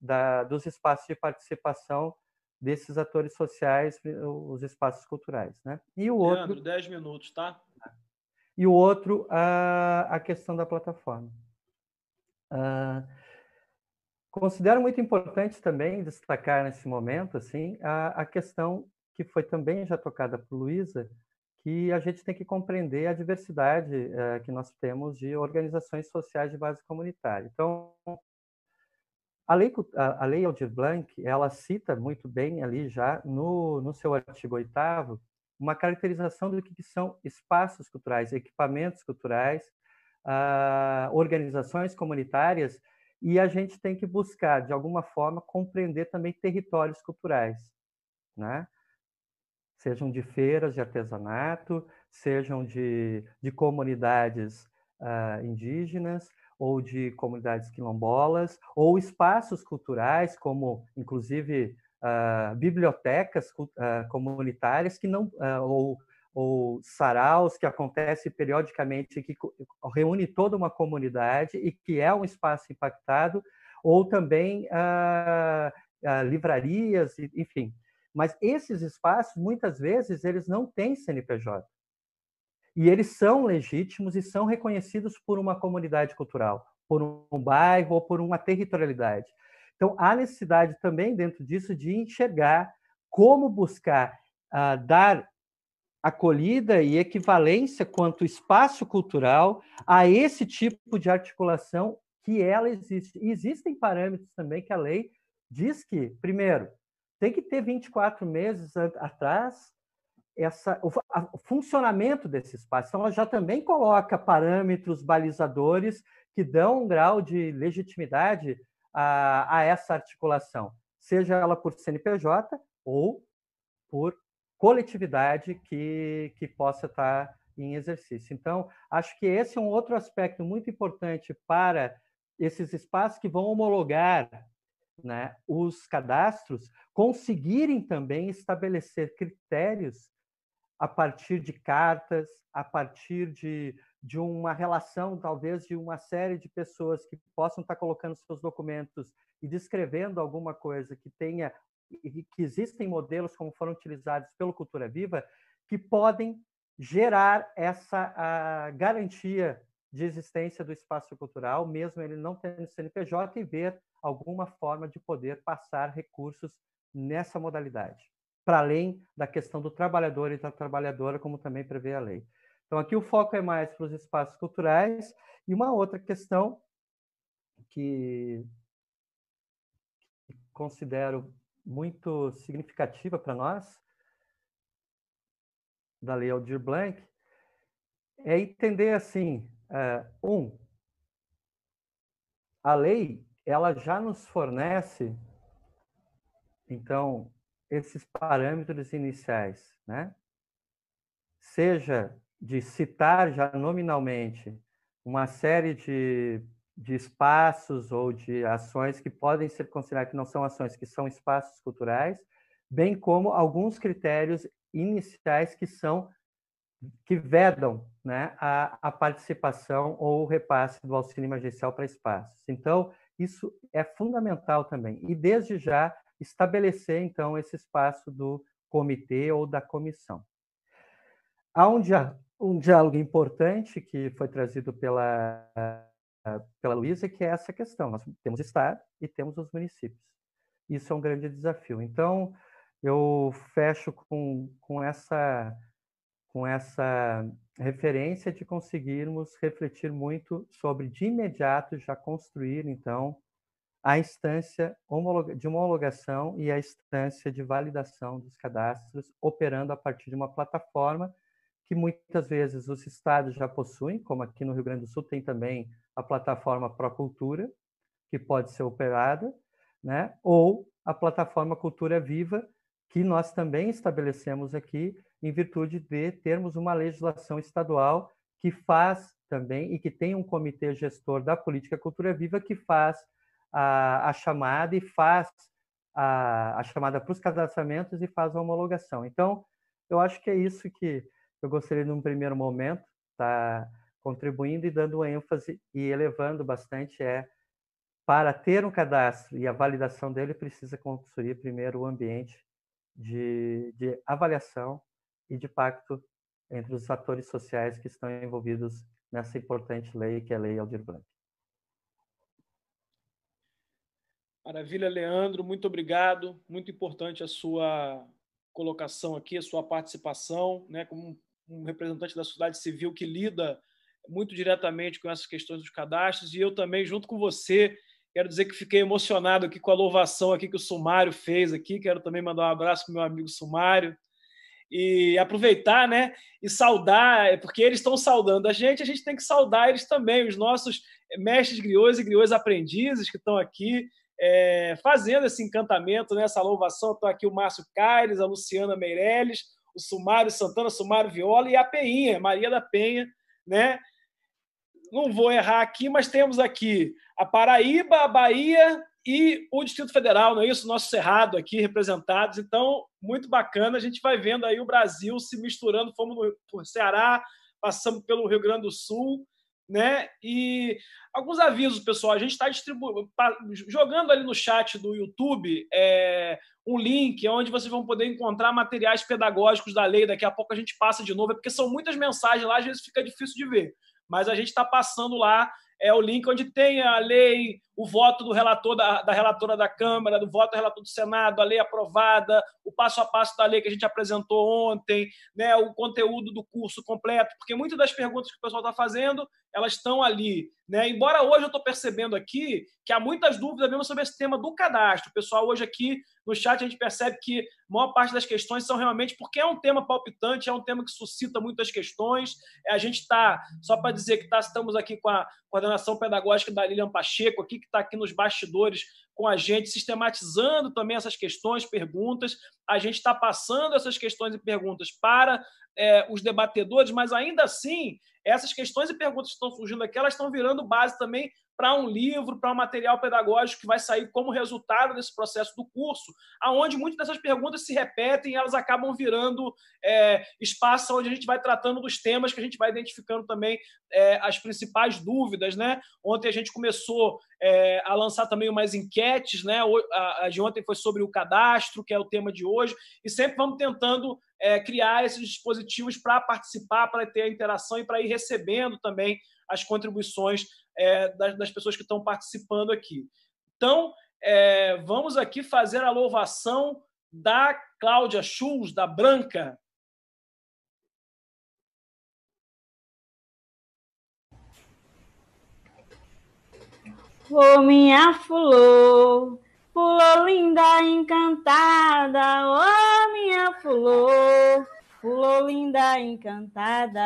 da, dos espaços de participação desses atores sociais, os espaços culturais, né? E o outro, Leandro, 10 minutos, tá? E o outro, a, a questão da plataforma. Uh, considero muito importante também destacar nesse momento, assim, a, a questão que foi também já tocada por Luísa, que a gente tem que compreender a diversidade é, que nós temos de organizações sociais de base comunitária. Então, a lei, a, lei Aldir Blanc, ela cita muito bem ali já no, no seu artigo 8 uma caracterização do que são espaços culturais, equipamentos culturais, uh, organizações comunitárias, e a gente tem que buscar, de alguma forma, compreender também territórios culturais, né? Sejam de feiras de artesanato, sejam de, de comunidades uh, indígenas ou de comunidades quilombolas, ou espaços culturais, como inclusive uh, bibliotecas uh, comunitárias que não ou, ou saraus que acontece periodicamente que reúne toda uma comunidade e que é um espaço impactado, ou também livrarias, enfim, mas esses espaços, muitas vezes, eles não têm CNPJ. E eles são legítimos e são reconhecidos por uma comunidade cultural, por um bairro ou por uma territorialidade. Então, há necessidade também, dentro disso, de enxergar como buscar uh, dar acolhida e equivalência quanto espaço cultural a esse tipo de articulação que ela existe. E existem parâmetros também que a lei diz que, primeiro, tem que ter 24 meses atrás essa, o, a, o, funcionamento desse espaço. Então, ela já também coloca parâmetros balizadores que dão um grau de legitimidade a, a essa articulação, seja ela por CNPJ ou por coletividade que, que possa estar em exercício. Então, acho que esse é um outro aspecto muito importante para esses espaços que vão homologar né, os cadastros conseguirem também estabelecer critérios a partir de cartas, a partir de, de uma relação, talvez, de uma série de pessoas que possam estar colocando seus documentos e descrevendo alguma coisa que tenha, que existem modelos como foram utilizados pelo Cultura Viva, que podem gerar essa garantia de existência do espaço cultural, mesmo ele não tendo CNPJ, e ver alguma forma de poder passar recursos nessa modalidade, para além da questão do trabalhador e da trabalhadora, como também prevê a lei. Então, aqui o foco é mais para os espaços culturais. E uma outra questão que considero muito significativa para nós, da Lei Aldir Blanc, é entender assim, uh, um, a lei ela já nos fornece, então, esses parâmetros iniciais, né? Seja de citar já nominalmente uma série de, de espaços ou de ações que podem ser consideradas que não são ações, que são espaços culturais, bem como alguns critérios iniciais que são que vedam né, a, a participação ou o repasse do auxílio emergencial para espaços. Então, isso é fundamental também. E, desde já, estabelecer, então, esse espaço do comitê ou da comissão. Há um, um diálogo importante que foi trazido pela, pela Luísa, que é essa questão. Nós temos Estado e temos os municípios. Isso é um grande desafio. Então, eu fecho com, com, essa, com essa referência de conseguirmos refletir muito sobre, de imediato, já construir, então, a instância de homologação e a instância de validação dos cadastros, operando a partir de uma plataforma que muitas vezes os estados já possuem, como aqui no Rio Grande do Sul tem também a plataforma Procultura, que pode ser operada, né? ou a plataforma Cultura Viva, que nós também estabelecemos aqui em virtude de termos uma legislação estadual que faz também e que tem um comitê gestor da política Cultura Viva que faz a, a chamada e faz a, a chamada para os cadastramentos e faz a homologação. Então, eu acho que é isso que eu gostaria, num primeiro momento, estar tá contribuindo e dando ênfase e elevando bastante é para ter um cadastro e a validação dele precisa construir primeiro o ambiente de, de avaliação e de pacto entre os atores sociais que estão envolvidos nessa importante lei que é a Lei Aldir Blanc. Maravilha, Leandro, muito obrigado. Muito importante a sua colocação aqui, a sua participação, né, como um representante da sociedade civil que lida muito diretamente com essas questões dos cadastros, e eu também, junto com você, quero dizer que fiquei emocionado aqui com a louvação aqui que o Sumário fez aqui, quero também mandar um abraço para meu amigo Sumário, e aproveitar, né, e saudar, é porque eles estão saudando a gente, a gente tem que saudar eles também, os nossos mestres griots e griots aprendizes que estão aqui, é, fazendo esse encantamento, né, essa louvação, estão aqui o Márcio Caires, a Luciana Meirelles, o Sumário Santana, Sumário Viola e a Peinha, Maria da Penha, né? Não vou errar aqui, mas temos aqui a Paraíba, a Bahia e o Distrito Federal, não é isso? Nosso Cerrado aqui representados. Então, muito bacana. A gente vai vendo aí o Brasil se misturando. Fomos no, por Ceará, passamos pelo Rio Grande do Sul, né? E alguns avisos, pessoal. A gente está jogando ali no chat do YouTube é, um link onde vocês vão poder encontrar materiais pedagógicos da lei. Daqui a pouco a gente passa de novo, é porque são muitas mensagens lá, às vezes fica difícil de ver. Mas a gente está passando lá é o link onde tem a lei, o voto do relator da, da, relatora da Câmara, do voto do relator do Senado, a lei aprovada, o passo a passo da lei que a gente apresentou ontem, né, o conteúdo do curso completo, porque muitas das perguntas que o pessoal está fazendo, elas estão ali. Né? Embora hoje eu estou percebendo aqui que há muitas dúvidas mesmo sobre esse tema do cadastro. O pessoal hoje aqui no chat a gente percebe que a maior parte das questões são realmente porque é um tema palpitante, é um tema que suscita muitas questões. A gente está, só para dizer que tá, estamos aqui com a coordenação pedagógica da Lilian Pacheco, aqui, que está aqui nos bastidores com a gente, sistematizando também essas questões, perguntas. A gente está passando essas questões e perguntas para é, os debatedores, mas ainda assim, essas questões e perguntas que estão surgindo aqui, elas estão virando base também para um livro, para um material pedagógico que vai sair como resultado desse processo do curso, aonde muitas dessas perguntas se repetem e elas acabam virando é, espaço onde a gente vai tratando dos temas que a gente vai identificando também é, as principais dúvidas, né? Ontem a gente começou é, a lançar também umas enquetes, né? A, de ontem foi sobre o cadastro, que é o tema de hoje, e sempre vamos tentando é, criar esses dispositivos para participar, para ter a interação e para ir recebendo também as contribuições é, das, das, pessoas que estão participando aqui. Então, é, vamos aqui fazer a louvação da Cláudia Schulz, da Branca. Oh, minha flor, flor linda encantada, oh, minha flor, flor linda encantada.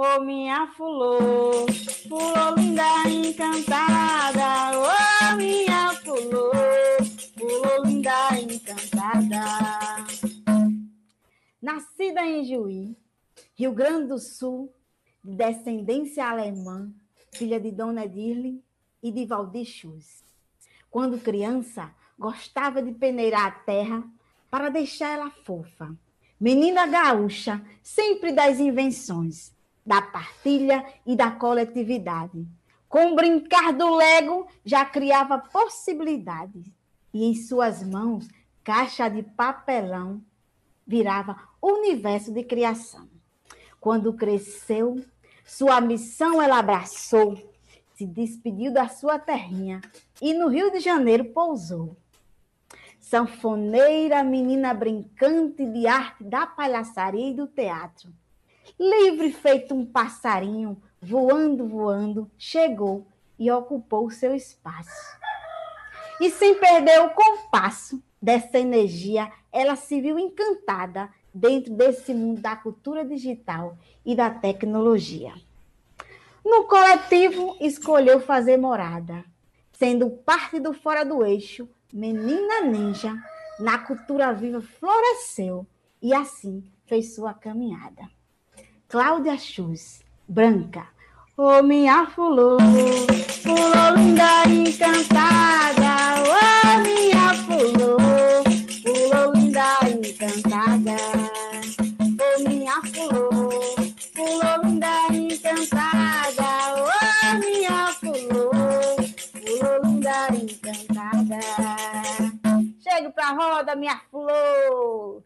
Oh, minha flor, flor linda encantada, oh, minha flor, flor linda encantada. Nascida em Juí, Rio Grande do Sul, de descendência alemã, filha de Dona Dirle e de Valdir. Quando criança, gostava de peneirar a terra para deixar ela fofa. Menina gaúcha, sempre das invenções, da partilha e da coletividade. Com o brincar do Lego, já criava possibilidades. E em suas mãos, caixa de papelão, virava universo de criação. Quando cresceu, sua missão ela abraçou, se despediu da sua terrinha e no Rio de Janeiro pousou. Sanfoneira, menina brincante de arte da palhaçaria e do teatro. Livre feito um passarinho, voando, voando, chegou e ocupou seu espaço. E sem perder o compasso dessa energia, ela se viu encantada dentro desse mundo da cultura digital e da tecnologia. No coletivo, escolheu fazer morada, sendo parte do Fora do Eixo, menina ninja, na cultura viva floresceu e assim fez sua caminhada. Cláudia Chus, branca, ô oh, minha fulô, fulô linda encantada, ô oh, minha fulô, fulô linda encantada, ô oh, minha fulô, fulô linda encantada, ô minha fulô, fulô linda encantada. Chegue pra roda, minha flor.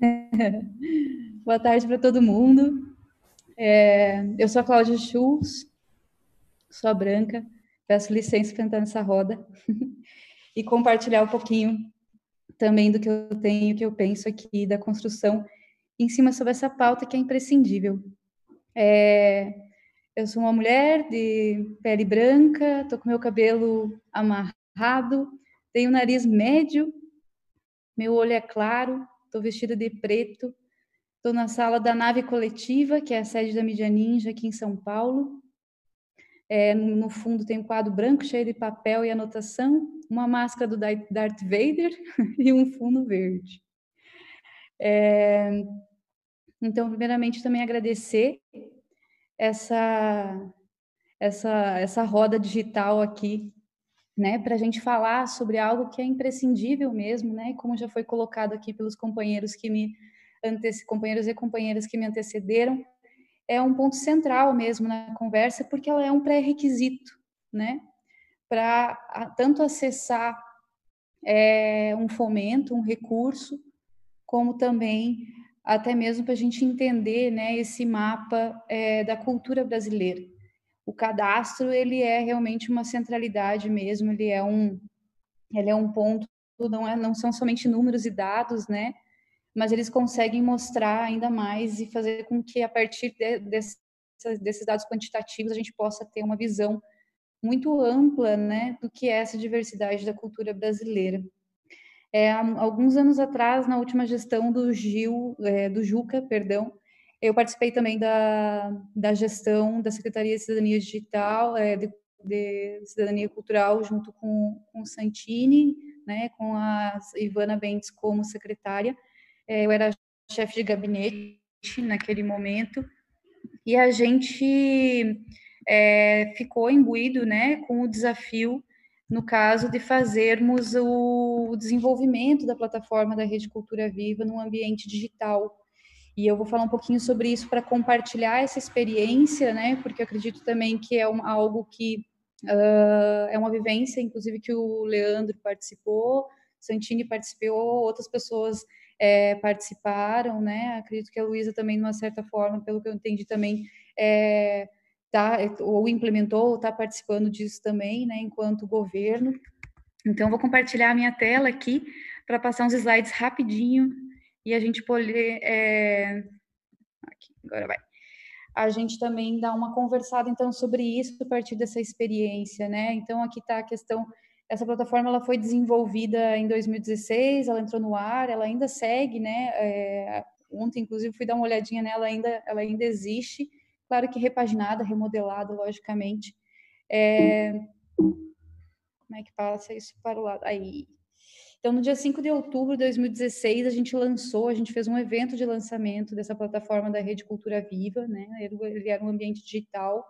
Boa tarde para todo mundo. É, eu sou a Cláudia Schultz, sou a Branca. Peço licença para entrar nessa roda e compartilhar um pouquinho também do que eu tenho, que eu penso aqui da construção em cima sobre essa pauta que é imprescindível. É, eu sou uma mulher de pele branca, estou com meu cabelo amarrado, tenho nariz médio, meu olho é claro, estou vestida de preto, estou na sala da nave coletiva, que é a sede da Mídia Ninja aqui em São Paulo. É, no fundo tem um quadro branco cheio de papel e anotação, uma máscara do Darth Vader e um fundo verde. É, então, primeiramente, também agradecer essa, essa, essa roda digital aqui, né, para a gente falar sobre algo que é imprescindível mesmo, né, como já foi colocado aqui pelos companheiros que me companheiros e companheiras que me antecederam, é um ponto central mesmo na conversa, porque ela é um pré-requisito, né, para tanto acessar é, um fomento, um recurso, como também até mesmo para a gente entender né, esse mapa é, da cultura brasileira. O cadastro ele é realmente uma centralidade mesmo, ele é um, ele é um ponto, não, é, não são somente números e dados, né? Mas eles conseguem mostrar ainda mais e fazer com que a partir de, desse, desses dados quantitativos a gente possa ter uma visão muito ampla, né, do que é essa diversidade da cultura brasileira. É, alguns anos atrás, na última gestão do Gil, é, do Juca, perdão, eu participei também da, da gestão da Secretaria de Cidadania Digital, é, de, de, Cidadania Cultural, junto com, com o Santini, né, com a Ivana Bentes como secretária. É, eu era chefe de gabinete naquele momento, e a gente é, ficou imbuído né, com o desafio no caso de fazermos o desenvolvimento da plataforma da Rede Cultura Viva no ambiente digital. E eu vou falar um pouquinho sobre isso para compartilhar essa experiência, né? Porque eu acredito também que é um, algo que uh, é uma vivência, inclusive que o Leandro participou, Santini participou, outras pessoas é, participaram, né? Acredito que a Luísa também, de uma certa forma, pelo que eu entendi também, é, tá, ou implementou, ou está participando disso também, né, enquanto governo. Então, vou compartilhar a minha tela aqui para passar uns slides rapidinho e a gente poder. É... Aqui, agora vai. A gente também dá uma conversada, então, sobre isso a partir dessa experiência, né? Então, aqui está a questão. Essa plataforma ela foi desenvolvida em 2016, ela entrou no ar, ela ainda segue, né? É... Ontem, inclusive, fui dar uma olhadinha nela, ainda, ela ainda existe claro que repaginada, remodelada, logicamente. É... Como é que passa isso para o lado? Aí. Então, no dia 5 de outubro de 2016, a gente lançou, a gente fez um evento de lançamento dessa plataforma da Rede Cultura Viva, né? Ele era um ambiente digital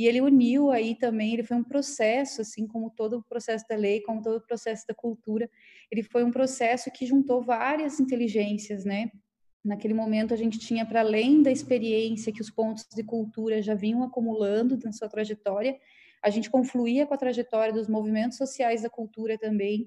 e ele uniu aí também, ele foi um processo, assim como todo o processo da lei, como todo o processo da cultura, ele foi um processo que juntou várias inteligências, né? Naquele momento, a gente tinha, para além da experiência que os pontos de cultura já vinham acumulando na sua trajetória, a gente confluía com a trajetória dos movimentos sociais da cultura também,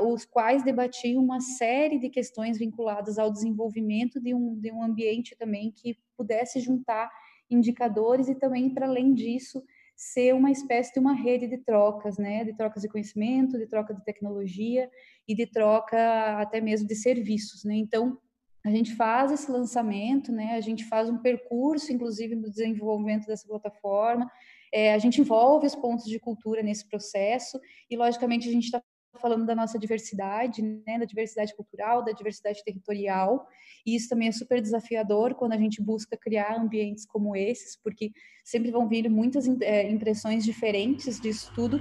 os quais debatiam uma série de questões vinculadas ao desenvolvimento de um, de um ambiente também que pudesse juntar indicadores e também, para além disso, ser uma espécie de uma rede de trocas, né, de trocas de conhecimento, de troca de tecnologia e de troca até mesmo de serviços, né. Então, a gente faz esse lançamento, né? A gente faz um percurso, inclusive, no desenvolvimento dessa plataforma. É, a gente envolve os pontos de cultura nesse processo e, logicamente, a gente está falando da nossa diversidade, né? Da diversidade cultural, da diversidade territorial. E isso também é super desafiador quando a gente busca criar ambientes como esses, porque sempre vão vir muitas é, impressões diferentes disso tudo,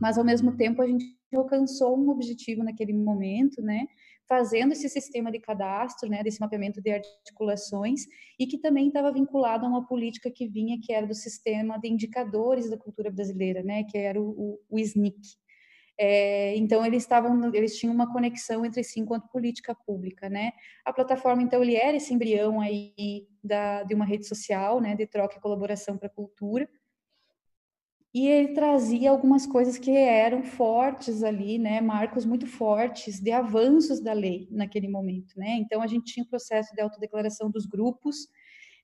mas ao mesmo tempo a gente alcançou um objetivo naquele momento, né? fazendo esse sistema de cadastro, né, desse mapeamento de articulações, e que também estava vinculado a uma política que vinha, que era do sistema de indicadores da cultura brasileira, né, que era o, o, o SNIC. É, então eles estavam, eles tinham uma conexão entre si enquanto política pública, né? A plataforma então ele era esse embrião aí da, de uma rede social, né, de troca e colaboração para a cultura e ele trazia algumas coisas que eram fortes ali, né, marcos muito fortes de avanços da lei naquele momento, né? Então a gente tinha o processo de autodeclaração dos grupos,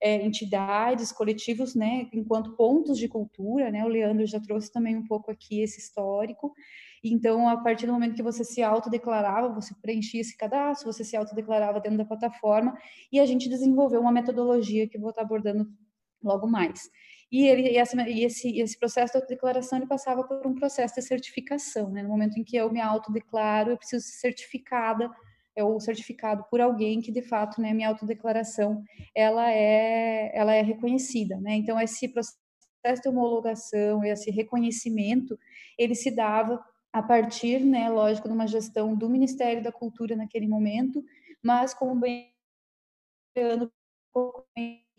é, entidades, coletivos, né, enquanto pontos de cultura, né? O Leandro já trouxe também um pouco aqui esse histórico. Então, a partir do momento que você se autodeclarava, você preenchia esse cadastro, você se autodeclarava dentro da plataforma e a gente desenvolveu uma metodologia que vou estar abordando logo mais. E, ele, e, essa, e esse, esse processo de autodeclaração ele passava por um processo de certificação. Né? No momento em que eu me autodeclaro, eu preciso ser certificada é, ou certificado por alguém que de fato né minha autodeclaração ela é ela é reconhecida né então esse processo de homologação esse reconhecimento ele se dava a partir né lógico de uma gestão do Ministério da Cultura naquele momento mas como bem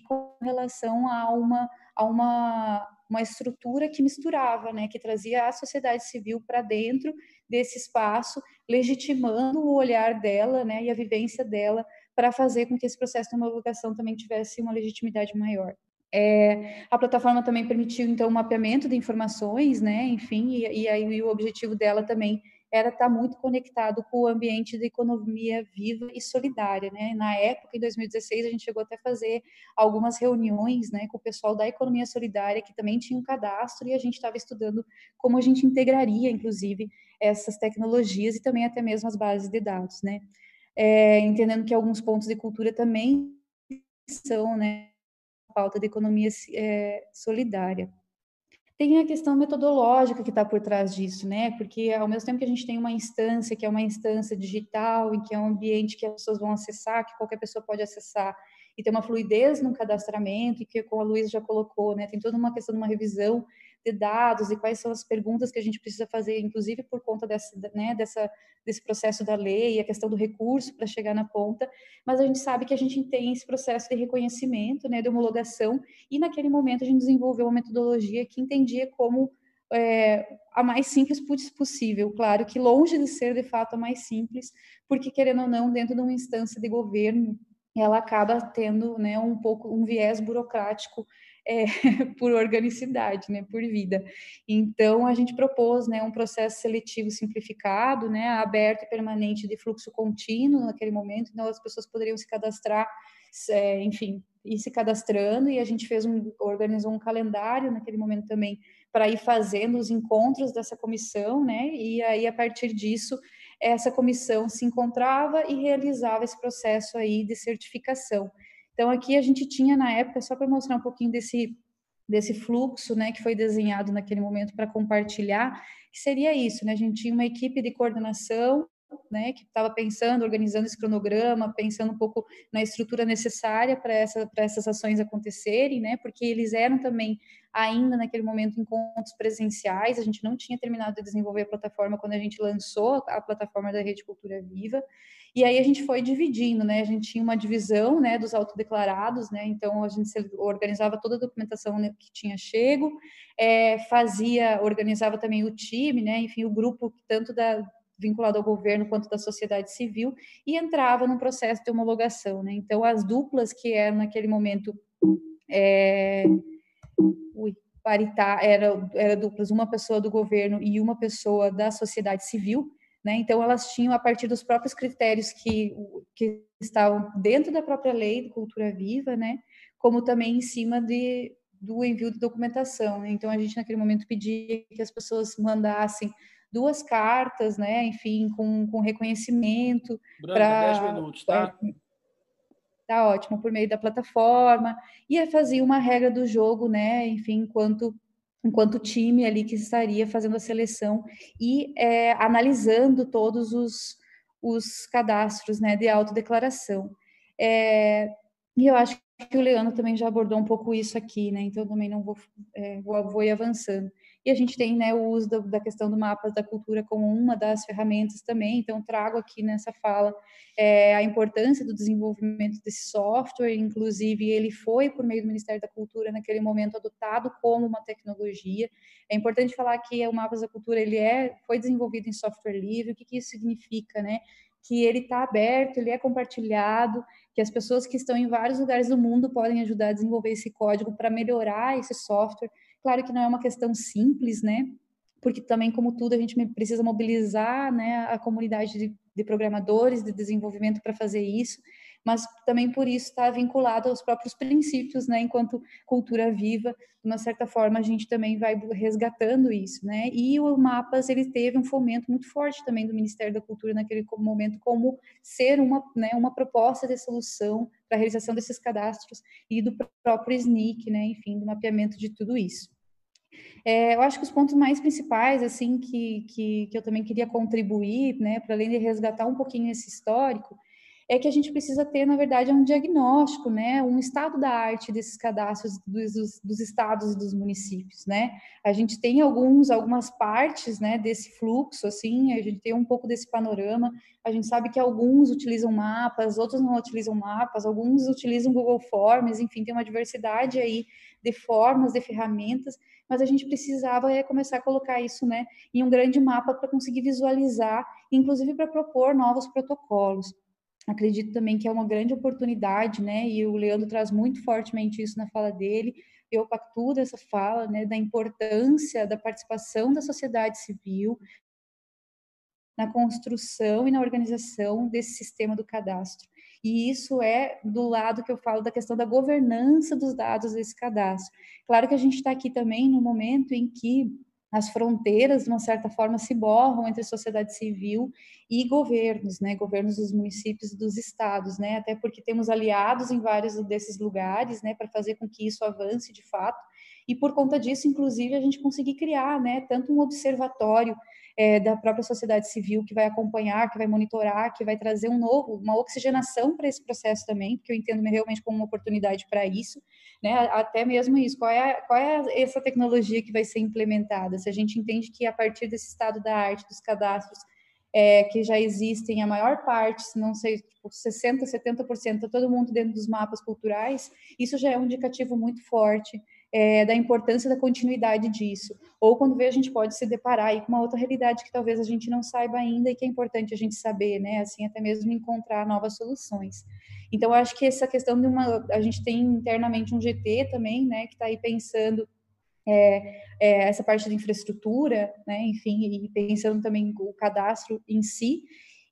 com relação a uma a uma, uma estrutura que misturava, né, que trazia a sociedade civil para dentro desse espaço, legitimando o olhar dela né, e a vivência dela para fazer com que esse processo de homologação também tivesse uma legitimidade maior. É, a plataforma também permitiu, então, o mapeamento de informações, né, enfim, e, e aí o objetivo dela também era estar muito conectado com o ambiente de economia viva e solidária, né? Na época, em 2016, a gente chegou até a fazer algumas reuniões, né, com o pessoal da economia solidária que também tinha um cadastro e a gente estava estudando como a gente integraria, inclusive, essas tecnologias e também até mesmo as bases de dados, né? É, entendendo que alguns pontos de cultura também são, né, pauta de economia é, solidária. Tem a questão metodológica que está por trás disso, né? Porque ao mesmo tempo que a gente tem uma instância que é uma instância digital, em que é um ambiente que as pessoas vão acessar, que qualquer pessoa pode acessar, e tem uma fluidez no cadastramento, e que, como a Luísa já colocou, né, tem toda uma questão de uma revisão de dados e quais são as perguntas que a gente precisa fazer, inclusive por conta dessa, né, dessa, desse processo da lei, a questão do recurso para chegar na ponta, mas a gente sabe que a gente tem esse processo de reconhecimento, né, de homologação, e naquele momento a gente desenvolveu uma metodologia que entendia como é, a mais simples possível, claro que longe de ser de fato a mais simples, porque querendo ou não, dentro de uma instância de governo, ela acaba tendo né, um pouco um viés burocrático é, por organicidade, né, por vida. Então, a gente propôs né, um processo seletivo simplificado, né, aberto e permanente de fluxo contínuo naquele momento, então as pessoas poderiam se cadastrar, é, enfim, ir se cadastrando, e a gente fez um, organizou um calendário naquele momento também para ir fazendo os encontros dessa comissão, né, e aí, a partir disso, essa comissão se encontrava e realizava esse processo aí de certificação. Então, aqui a gente tinha, na época, só para mostrar um pouquinho desse, desse fluxo, né, que foi desenhado naquele momento para compartilhar, que seria isso, né, a gente tinha uma equipe de coordenação, né, que estava pensando, organizando esse cronograma, pensando um pouco na estrutura necessária para essa, essas ações acontecerem, né, porque eles eram também ainda naquele momento encontros presenciais, a gente não tinha terminado de desenvolver a plataforma quando a gente lançou a plataforma da Rede Cultura Viva, e aí a gente foi dividindo, né? A gente tinha uma divisão, né, dos autodeclarados, né? Então a gente organizava toda a documentação né, que tinha chego, é, fazia, organizava também o time, né? Enfim, o grupo tanto da vinculado ao governo quanto da sociedade civil e entrava no processo de homologação, né? Então as duplas que eram naquele momento é, ui, paritar, era, era duplas, uma pessoa do governo e uma pessoa da sociedade civil né? Então, elas tinham, a partir dos próprios critérios que, que estavam dentro da própria lei de cultura viva, né? como também em cima de, do envio de documentação. Né? Então, a gente, naquele momento, pedia que as pessoas mandassem duas cartas, né? enfim, com, com reconhecimento. para 10 minutos, tá? tá ótimo, por meio da plataforma, e fazia uma regra do jogo, né, enfim, enquanto enquanto time ali que estaria fazendo a seleção e é, analisando todos os, os cadastros né, de autodeclaração. É, e eu acho que o Leandro também já abordou um pouco isso aqui, né? Então também não vou, é, vou, vou ir avançando. E a gente tem né, o uso da, da, questão do mapa da cultura como uma das ferramentas também. Então, trago aqui nessa fala é, a importância do desenvolvimento desse software. Inclusive, ele foi, por meio do Ministério da Cultura, naquele momento, adotado como uma tecnologia. É importante falar que o Mapas da Cultura ele é, foi desenvolvido em software livre. O que, que isso significa? Né? Que ele está aberto, ele é compartilhado, que as pessoas que estão em vários lugares do mundo podem ajudar a desenvolver esse código para melhorar esse software Claro que não é uma questão simples, né? Porque também, como tudo, a gente precisa mobilizar né, a comunidade de, de programadores, de desenvolvimento para fazer isso, mas também por isso está vinculado aos próprios princípios, né? Enquanto cultura viva, de uma certa forma, a gente também vai resgatando isso, né? E o Mapas, ele teve um fomento muito forte também do Ministério da Cultura naquele momento, como ser uma, né, uma proposta de solução para a realização desses cadastros e do próprio SNIC, né? Enfim, do mapeamento de tudo isso. É, eu acho que os pontos mais principais, assim, que, que, que eu também queria contribuir, né, para além de resgatar um pouquinho esse histórico, é que a gente precisa ter, na verdade, um diagnóstico, né, um estado da arte desses cadastros dos, dos, dos, estados e dos municípios, né. A gente tem alguns, algumas partes, né, desse fluxo, assim, a gente tem um pouco desse panorama. A gente sabe que alguns utilizam mapas, outros não utilizam mapas, alguns utilizam Google Forms, enfim, tem uma diversidade aí de formas, de ferramentas mas a gente precisava é, começar a colocar isso né, em um grande mapa para conseguir visualizar, inclusive para propor novos protocolos. Acredito também que é uma grande oportunidade, né, e o Leandro traz muito fortemente isso na fala dele, eu pactuo dessa fala, né, da importância da participação da sociedade civil na construção e na organização desse sistema do cadastro. E isso é do lado que eu falo da questão da governança dos dados desse cadastro. Claro que a gente está aqui também no momento em que as fronteiras, de uma certa forma, se borram entre sociedade civil e governos, né, governos dos municípios e dos estados, né, até porque temos aliados em vários desses lugares, né, para fazer com que isso avance de fato, e por conta disso, inclusive, a gente conseguir criar, né, tanto um observatório é, da própria sociedade civil que vai acompanhar, que vai monitorar, que vai trazer um novo, uma oxigenação para esse processo também, porque eu entendo realmente como uma oportunidade para isso, né? Até mesmo isso, qual é, qual é essa tecnologia que vai ser implementada? Se a gente entende que a partir desse estado da arte, dos cadastros é, que já existem, a maior parte, se não sei, tipo 60%, 70%, todo mundo dentro dos mapas culturais, isso já é um indicativo muito forte é, da importância da continuidade disso. Ou quando vê, a gente pode se deparar aí com uma outra realidade que talvez a gente não saiba ainda e que é importante a gente saber, né? Assim, até mesmo encontrar novas soluções. Então, acho que essa questão de uma. A gente tem internamente um GT também, né, que está aí pensando é, é, essa parte da infraestrutura, né, enfim, e pensando também o cadastro em si,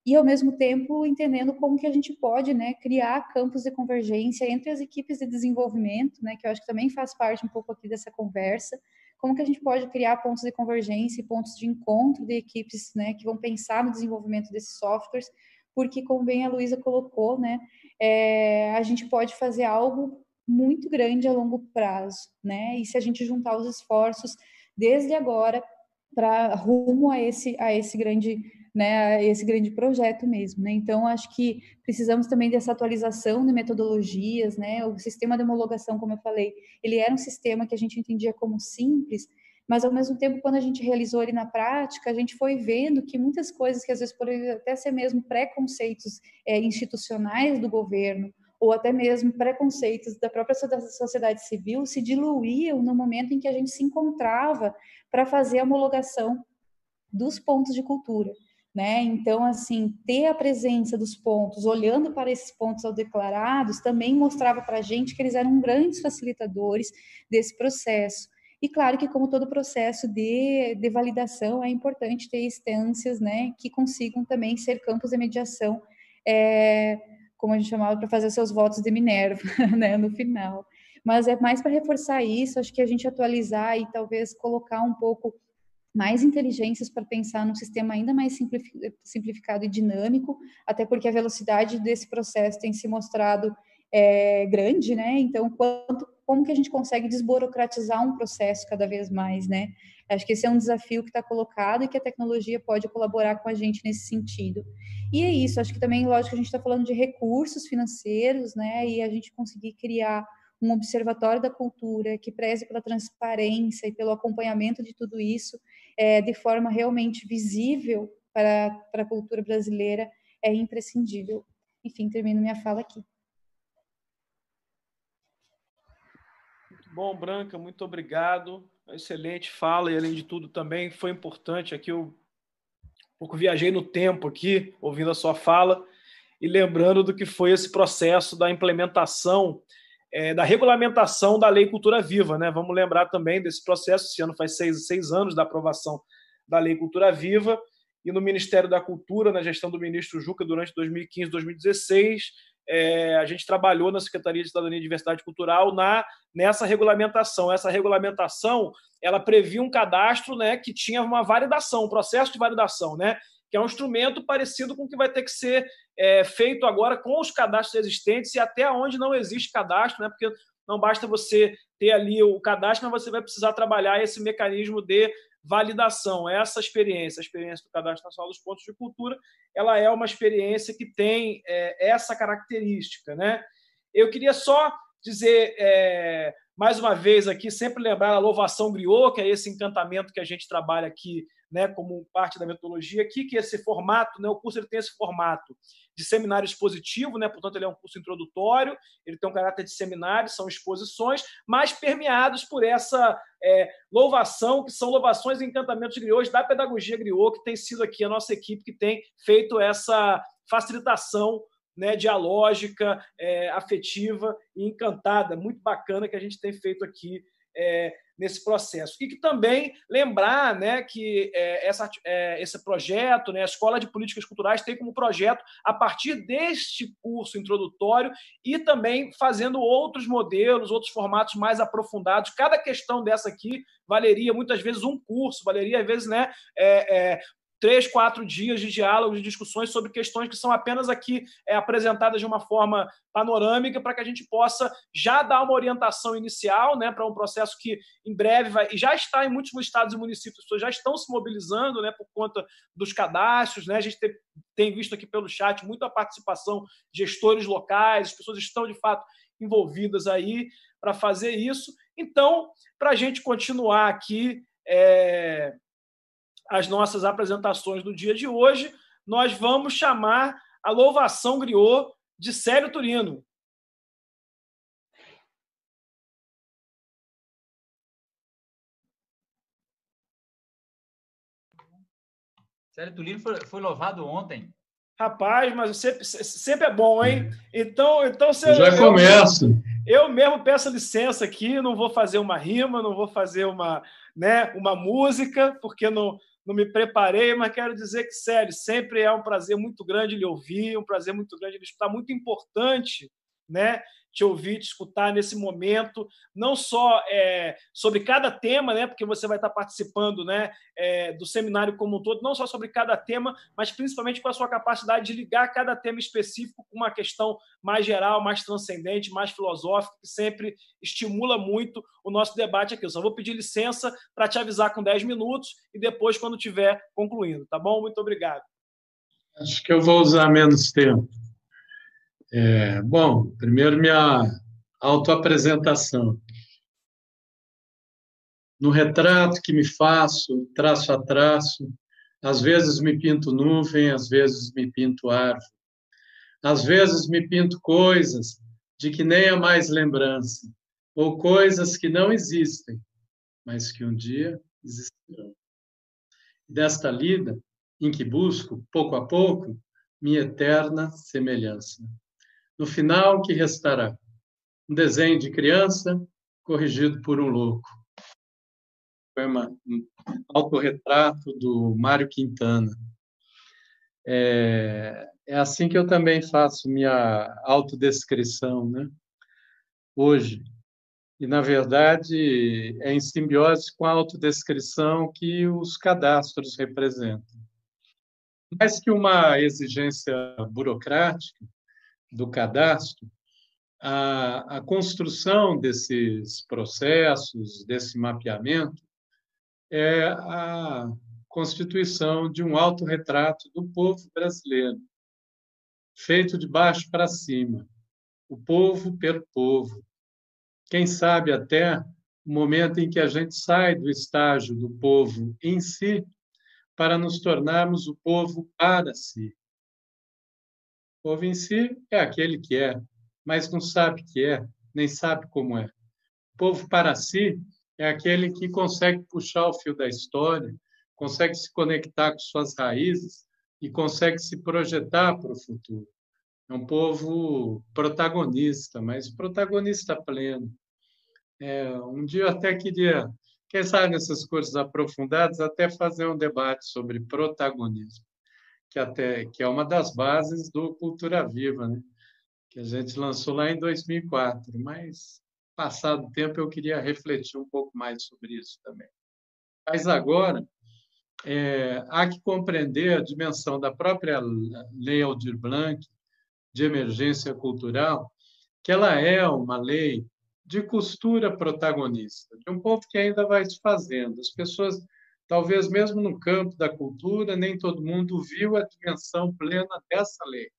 e ao mesmo tempo entendendo como que a gente pode, né, criar campos de convergência entre as equipes de desenvolvimento, né, que eu acho que também faz parte um pouco aqui dessa conversa, como que a gente pode criar pontos de convergência e pontos de encontro de equipes, né, que vão pensar no desenvolvimento desses softwares, porque como bem a Luísa colocou, né, é, a gente pode fazer algo muito grande a longo prazo, né, e se a gente juntar os esforços desde agora para rumo a esse a esse grande né, esse grande projeto mesmo, né? Então acho que precisamos também dessa atualização de metodologias, né? O sistema de homologação, como eu falei, ele era um sistema que a gente entendia como simples, mas ao mesmo tempo quando a gente realizou ele na prática, a gente foi vendo que muitas coisas que às vezes poderiam até ser mesmo preconceitos é, institucionais do governo ou até mesmo preconceitos da própria sociedade civil se diluíam no momento em que a gente se encontrava para fazer a homologação dos pontos de cultura né? Então, assim, ter a presença dos pontos, olhando para esses pontos ao declarados, também mostrava para a gente que eles eram grandes facilitadores desse processo. E claro que, como todo processo de, de validação, é importante ter instâncias, né, que consigam também ser campos de mediação, é, como a gente chamava, para fazer seus votos de Minerva, né, no final. Mas é mais para reforçar isso, acho que a gente atualizar e talvez colocar um pouco mais inteligências para pensar num sistema ainda mais simplificado e dinâmico, até porque a velocidade desse processo tem se mostrado é, grande, né? Então, quanto, como que a gente consegue desburocratizar um processo cada vez mais, né? Acho que esse é um desafio que está colocado e que a tecnologia pode colaborar com a gente nesse sentido. E é isso, acho que também, lógico, a gente está falando de recursos financeiros, né? E a gente conseguir criar um observatório da cultura que preze pela transparência e pelo acompanhamento de tudo isso é, de forma realmente visível para, para a cultura brasileira é imprescindível. Enfim, termino minha fala aqui. Muito bom, Branca, muito obrigado. Excelente fala e, além de tudo, também foi importante. Aqui eu um pouco viajei no tempo aqui, ouvindo a sua fala e lembrando do que foi esse processo da implementação é, da regulamentação da Lei Cultura Viva. Né? Vamos lembrar também desse processo, esse ano faz seis, seis anos da aprovação da Lei Cultura Viva, e no Ministério da Cultura, na gestão do ministro Juca, durante 2015 2016, é, a gente trabalhou na Secretaria de Cidadania e Diversidade Cultural na, nessa regulamentação. Essa regulamentação ela previa um cadastro né, que tinha uma validação, um processo de validação, né, que é um instrumento parecido com o que vai ter que ser é, feito agora com os cadastros existentes e até onde não existe cadastro, né? porque não basta você ter ali o cadastro, mas você vai precisar trabalhar esse mecanismo de validação. Essa experiência, a experiência do Cadastro Nacional dos Pontos de Cultura, ela é uma experiência que tem é, essa característica. Né? Eu queria só dizer é, mais uma vez aqui, sempre lembrar a louvação griot, que é esse encantamento que a gente trabalha aqui né, como parte da metodologia aqui, que esse formato, né, o curso ele tem esse formato de seminário expositivo, né, portanto ele é um curso introdutório, ele tem um caráter de seminário, são exposições, mas permeados por essa é, louvação, que são louvações e encantamentos griots da pedagogia griot, que tem sido aqui a nossa equipe que tem feito essa facilitação né, dialógica, é, afetiva e encantada, muito bacana que a gente tem feito aqui é, nesse processo. E que também lembrar né, que é, essa, é, esse projeto, né, a Escola de Políticas Culturais, tem como projeto, a partir deste curso introdutório, e também fazendo outros modelos, outros formatos mais aprofundados. Cada questão dessa aqui valeria muitas vezes um curso, valeria às vezes né, é, é três, quatro dias de diálogos, de discussões sobre questões que são apenas aqui é, apresentadas de uma forma panorâmica para que a gente possa já dar uma orientação inicial né, para um processo que em breve vai, e já está em muitos estados e municípios, as pessoas já estão se mobilizando né, por conta dos cadastros. Né, a gente tem, tem visto aqui pelo chat muita participação de gestores locais, as pessoas estão de fato envolvidas aí para fazer isso. Então, para a gente continuar aqui. É, as nossas apresentações do dia de hoje, nós vamos chamar a louvação griot de Célio Turino. Célio Turino foi, foi louvado ontem. Rapaz, mas sempre, sempre é bom, hein? Então, então você. Já começa. Eu, mesmo peço licença aqui, não vou fazer uma rima, não vou fazer uma, né, uma música, porque não, não me preparei, mas quero dizer que, sério, sempre é um prazer muito grande lhe ouvir, um prazer muito grande lhe escutar, muito importante, né? Te ouvir, te escutar nesse momento, não só é, sobre cada tema, né, porque você vai estar participando né, é, do seminário como um todo, não só sobre cada tema, mas principalmente com a sua capacidade de ligar cada tema específico com uma questão mais geral, mais transcendente, mais filosófica, que sempre estimula muito o nosso debate aqui. Eu só vou pedir licença para te avisar com 10 minutos e depois, quando estiver concluindo, tá bom? Muito obrigado. Acho que eu vou usar menos tempo. É, bom, primeiro minha autoapresentação. No retrato que me faço, traço a traço, às vezes me pinto nuvem, às vezes me pinto árvore. Às vezes me pinto coisas de que nem há mais lembrança, ou coisas que não existem, mas que um dia existirão. Desta lida, em que busco, pouco a pouco, minha eterna semelhança. No final, que restará? Um desenho de criança corrigido por um louco. Foi um autorretrato do Mário Quintana. É, é assim que eu também faço minha autodescrição, né? Hoje. E, na verdade, é em simbiose com a autodescrição que os cadastros representam. Mais que uma exigência burocrática, do cadastro, a, a construção desses processos, desse mapeamento, é a constituição de um autorretrato do povo brasileiro, feito de baixo para cima, o povo pelo povo. Quem sabe até o momento em que a gente sai do estágio do povo em si para nos tornarmos o povo para si. O povo em si é aquele que é, mas não sabe que é, nem sabe como é. O povo para si é aquele que consegue puxar o fio da história, consegue se conectar com suas raízes e consegue se projetar para o futuro. É um povo protagonista, mas protagonista pleno. É, um dia eu até queria, quem sabe nessas coisas aprofundadas, até fazer um debate sobre protagonismo que até que é uma das bases do Cultura Viva, né? que a gente lançou lá em 2004, mas passado o tempo eu queria refletir um pouco mais sobre isso também. Mas agora é, há que compreender a dimensão da própria Lei Aldir Blanc de emergência cultural, que ela é uma lei de costura protagonista, de um povo que ainda vai se fazendo. As pessoas Talvez mesmo no campo da cultura, nem todo mundo viu a dimensão plena dessa lei,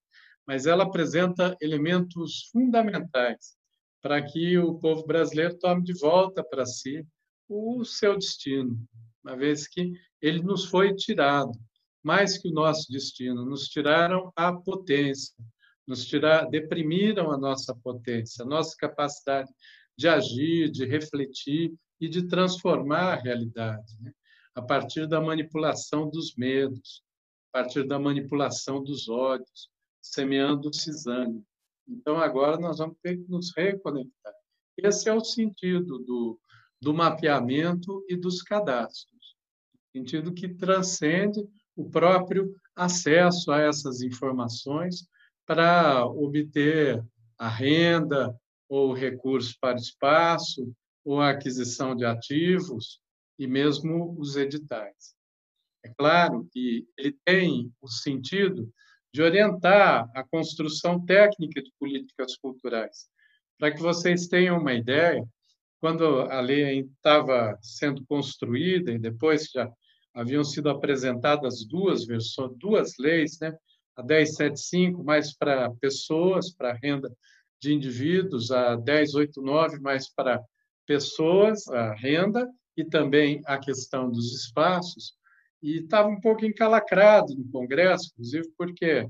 mas ela apresenta elementos fundamentais para que o povo brasileiro tome de volta para si o seu destino, uma vez que ele nos foi tirado, mais que o nosso destino, nos tiraram a potência, nos tiraram, deprimiram a nossa potência, a nossa capacidade de agir, de refletir e de transformar a realidade. Né? A partir da manipulação dos medos, a partir da manipulação dos ódios, semeando cisânia. Então, agora nós vamos ter que nos reconectar. Esse é o sentido do, do mapeamento e dos cadastros, sentido que transcende o próprio acesso a essas informações para obter a renda ou recursos para espaço ou a aquisição de ativos e mesmo os editais. É claro que ele tem o sentido de orientar a construção técnica de políticas culturais. Para que vocês tenham uma ideia, quando a lei estava sendo construída e depois já haviam sido apresentadas duas versões, duas leis, né? A 1075 mais para pessoas, para renda de indivíduos, a 1089 mais para pessoas, a renda, e também a questão dos espaços, e estava um pouco encalacrado no Congresso, inclusive porque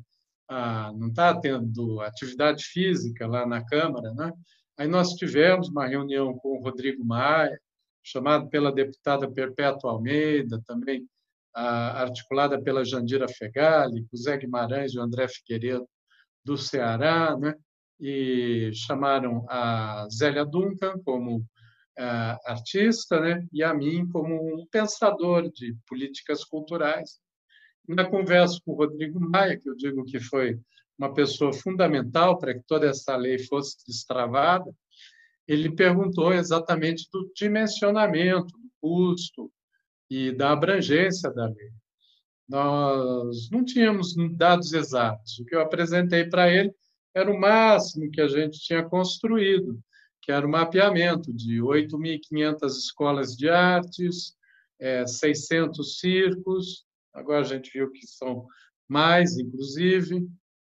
ah, não está tendo atividade física lá na Câmara. Né? Aí nós tivemos uma reunião com o Rodrigo Maia, chamado pela deputada Perpétua Almeida, também articulada pela Jandira Fegali, com Zé Guimarães e o André Figueiredo do Ceará, né? e chamaram a Zélia Duncan como artista, né? e a mim como um pensador de políticas culturais. Na conversa com o Rodrigo Maia, que eu digo que foi uma pessoa fundamental para que toda essa lei fosse destravada, ele perguntou exatamente do dimensionamento, do custo e da abrangência da lei. Nós não tínhamos dados exatos. O que eu apresentei para ele era o máximo que a gente tinha construído, que era o mapeamento de 8.500 escolas de artes, 600 é, circos, agora a gente viu que são mais, inclusive,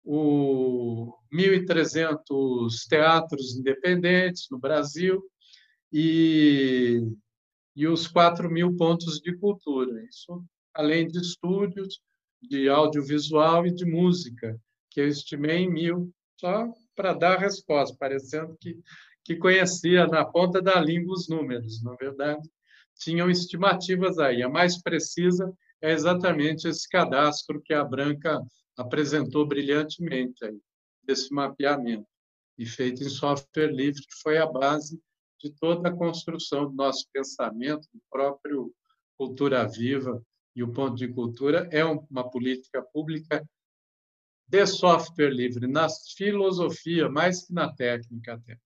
o 1.300 teatros independentes no Brasil e, e os 4 mil pontos de cultura. Isso além de estúdios de audiovisual e de música, que eu estimei em mil, só para dar resposta, parecendo que, que conhecia na ponta da língua os números. Na verdade, tinham estimativas aí. A mais precisa é exatamente esse cadastro que a Branca apresentou brilhantemente aí, desse mapeamento, e feito em software livre, que foi a base de toda a construção do nosso pensamento, do próprio Cultura Viva, e o Ponto de Cultura é uma política pública de software livre, na filosofia, mais que na técnica até.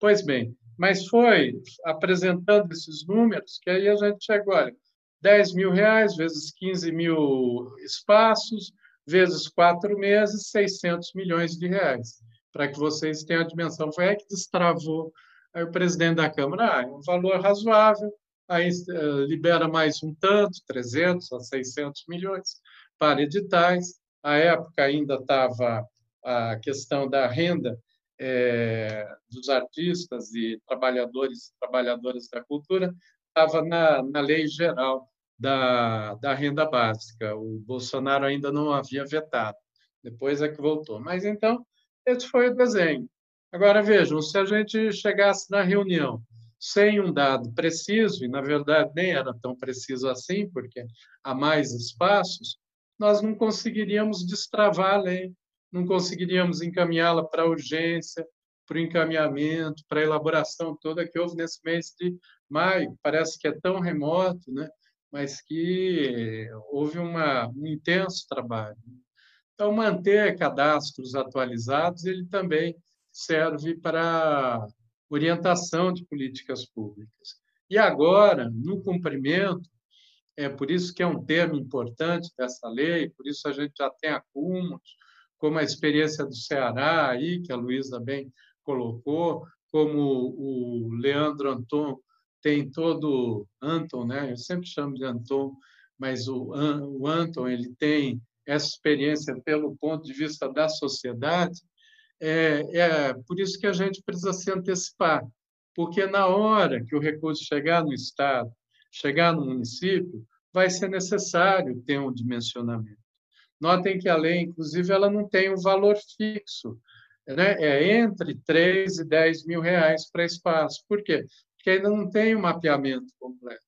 Pois bem, mas foi apresentando esses números que aí a gente chegou, olha, 10 mil reais vezes 15 mil espaços, vezes quatro meses, 600 milhões de reais. Para que vocês tenham a dimensão. Foi aí que destravou aí o presidente da Câmara. Ah, é um valor razoável, aí eh, libera mais um tanto, 300 a 600 milhões para editais. À época ainda estava a questão da renda é, dos artistas e trabalhadores trabalhadoras da cultura, estava na, na lei geral da, da renda básica. O Bolsonaro ainda não havia vetado, depois é que voltou. Mas então, esse foi o desenho. Agora vejam, se a gente chegasse na reunião sem um dado preciso, e na verdade nem era tão preciso assim, porque há mais espaços, nós não conseguiríamos destravar a lei, não conseguiríamos encaminhá-la para urgência, para o encaminhamento, para a elaboração toda que houve nesse mês de maio. Parece que é tão remoto, né? mas que houve uma, um intenso trabalho. Então, manter cadastros atualizados, ele também serve para orientação de políticas públicas. E agora, no cumprimento, é por isso que é um termo importante dessa lei, por isso a gente já tem acúmulos, como a experiência do Ceará aí, que a Luísa bem colocou, como o Leandro Anton tem todo Anton, né? Eu sempre chamo de Anton, mas o, o Anton ele tem essa experiência pelo ponto de vista da sociedade. É, é por isso que a gente precisa se antecipar, porque na hora que o recurso chegar no estado, chegar no município, vai ser necessário ter um dimensionamento. Notem que a lei, inclusive, ela não tem um valor fixo, né? é entre 3 e 10 mil reais para espaço. Por quê? que ainda não tem o um mapeamento completo.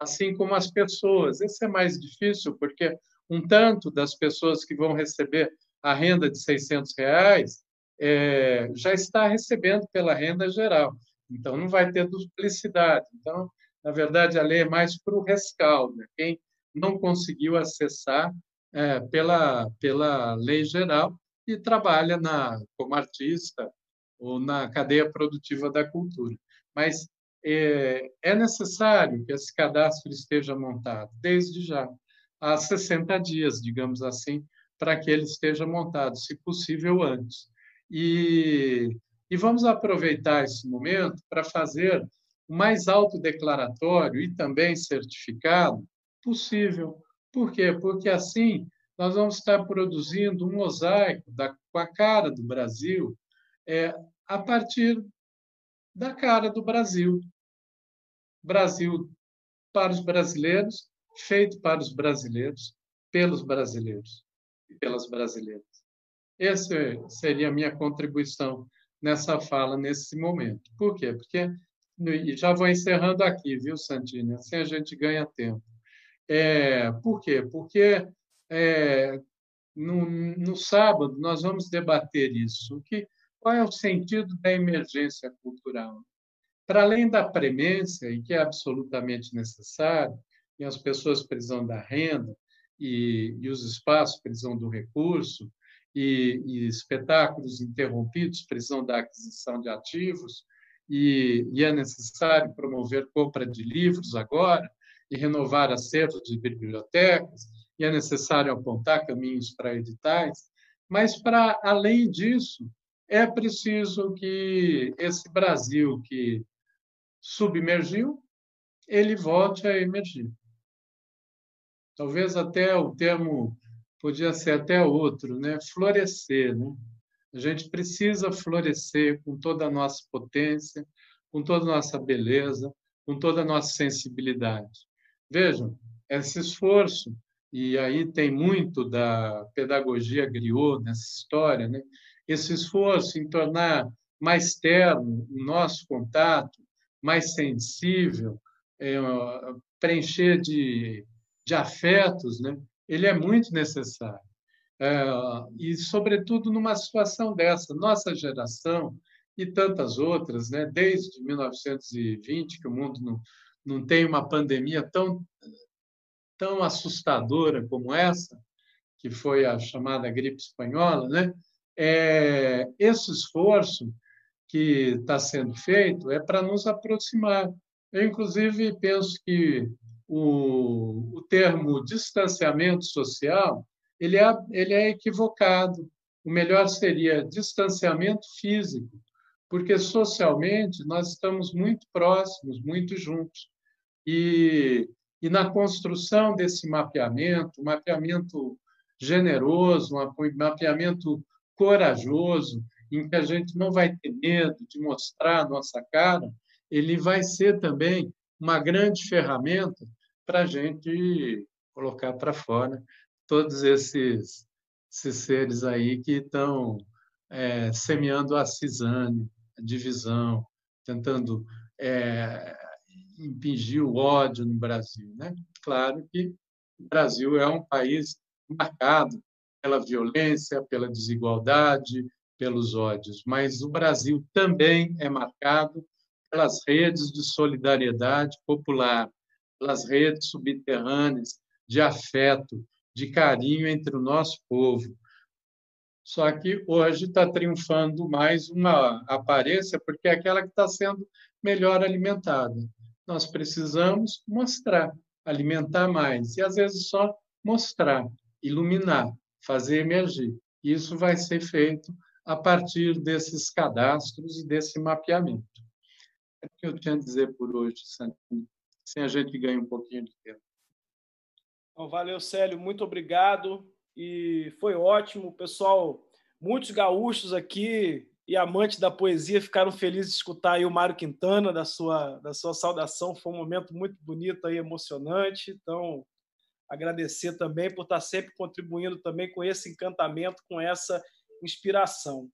Assim como as pessoas. Esse é mais difícil, porque um tanto das pessoas que vão receber a renda de 600 reais é, já está recebendo pela renda geral. Então, não vai ter duplicidade. Então, na verdade, a lei é mais para o rescaldo. Né? Quem não conseguiu acessar é, pela, pela lei geral e trabalha na, como artista ou na cadeia produtiva da cultura. Mas é, é necessário que esse cadastro esteja montado, desde já, há 60 dias, digamos assim, para que ele esteja montado, se possível antes. E, e vamos aproveitar esse momento para fazer o mais alto declaratório e também certificado possível. Por quê? Porque assim nós vamos estar produzindo um mosaico da, com a cara do Brasil é, a partir da cara do Brasil. Brasil para os brasileiros, feito para os brasileiros, pelos brasileiros e pelas brasileiras. Essa seria a minha contribuição nessa fala, nesse momento. Por quê? Porque, e já vou encerrando aqui, viu, Santini? Assim a gente ganha tempo. É, por quê? Porque é, no, no, sábado nós vamos debater isso. Que, qual é o sentido da emergência cultural? Para além da premência, e que é absolutamente necessário, e as pessoas precisam da renda, e, e os espaços precisam do recurso, e, e, espetáculos interrompidos precisam da aquisição de ativos, e, e, é necessário promover compra de livros agora e renovar acervos de bibliotecas, e é necessário apontar caminhos para editais, mas, para além disso, é preciso que esse Brasil que submergiu, ele volte a emergir. Talvez até o termo podia ser até outro, né? Florescer, né? A gente precisa florescer com toda a nossa potência, com toda a nossa beleza, com toda a nossa sensibilidade. Vejam, esse esforço, e aí tem muito da pedagogia griot nessa história, né? esse esforço em tornar mais terno o nosso contato, mais sensível, é, preencher de, de afetos, né? ele é muito necessário. É, e, sobretudo, numa situação dessa, nossa geração e tantas outras, né? desde 1920, que o mundo não, não tem uma pandemia tão, tão assustadora como essa, que foi a chamada gripe espanhola, né? É, esse esforço que está sendo feito é para nos aproximar. Eu, inclusive, penso que o, o termo distanciamento social ele é, ele é equivocado. O melhor seria distanciamento físico, porque socialmente nós estamos muito próximos, muito juntos. E, e na construção desse mapeamento, um mapeamento generoso, um mapeamento corajoso, em que a gente não vai ter medo de mostrar a nossa cara, ele vai ser também uma grande ferramenta para a gente colocar para fora todos esses, esses seres aí que estão é, semeando a cisane, a divisão, tentando é, impingir o ódio no Brasil. Né? Claro que o Brasil é um país marcado pela violência, pela desigualdade, pelos ódios, mas o Brasil também é marcado pelas redes de solidariedade popular, pelas redes subterrâneas de afeto, de carinho entre o nosso povo. Só que hoje está triunfando mais uma aparência, porque é aquela que está sendo melhor alimentada. Nós precisamos mostrar, alimentar mais, e às vezes só mostrar, iluminar, fazer emergir. Isso vai ser feito a partir desses cadastros e desse mapeamento. É o que eu tinha a dizer por hoje, Santinho. Sem a gente ganhar um pouquinho de tempo. Então, valeu, Célio, muito obrigado. E foi ótimo. Pessoal, muitos gaúchos aqui e amantes da poesia ficaram felizes de escutar aí o Mário Quintana, da sua, da sua saudação. Foi um momento muito bonito e emocionante. Então, agradecer também por estar sempre contribuindo também com esse encantamento, com essa inspiração.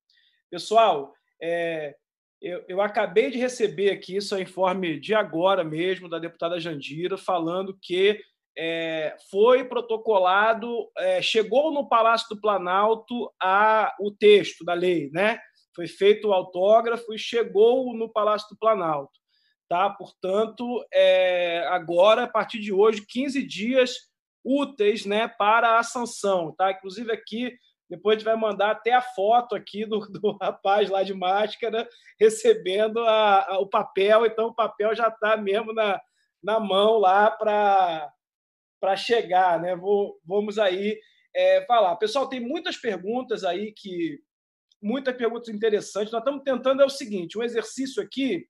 Pessoal, é, eu, eu, acabei de receber aqui, isso é informe de agora mesmo, da deputada Jandira, falando que é, foi protocolado, é, chegou no Palácio do Planalto a, o texto da lei, né? Foi feito o autógrafo e chegou no Palácio do Planalto. Tá? Portanto, é, agora, a partir de hoje, 15 dias úteis né, para a sanção. Tá? Inclusive, aqui depois a gente vai mandar até a foto aqui do, do rapaz lá de máscara recebendo a, a, o papel. Então, o papel já está mesmo na, na mão lá para chegar. Né? Vou, vamos aí é, falar. Pessoal, tem muitas perguntas aí que. Muitas perguntas interessantes. Nós estamos tentando é o seguinte: um exercício aqui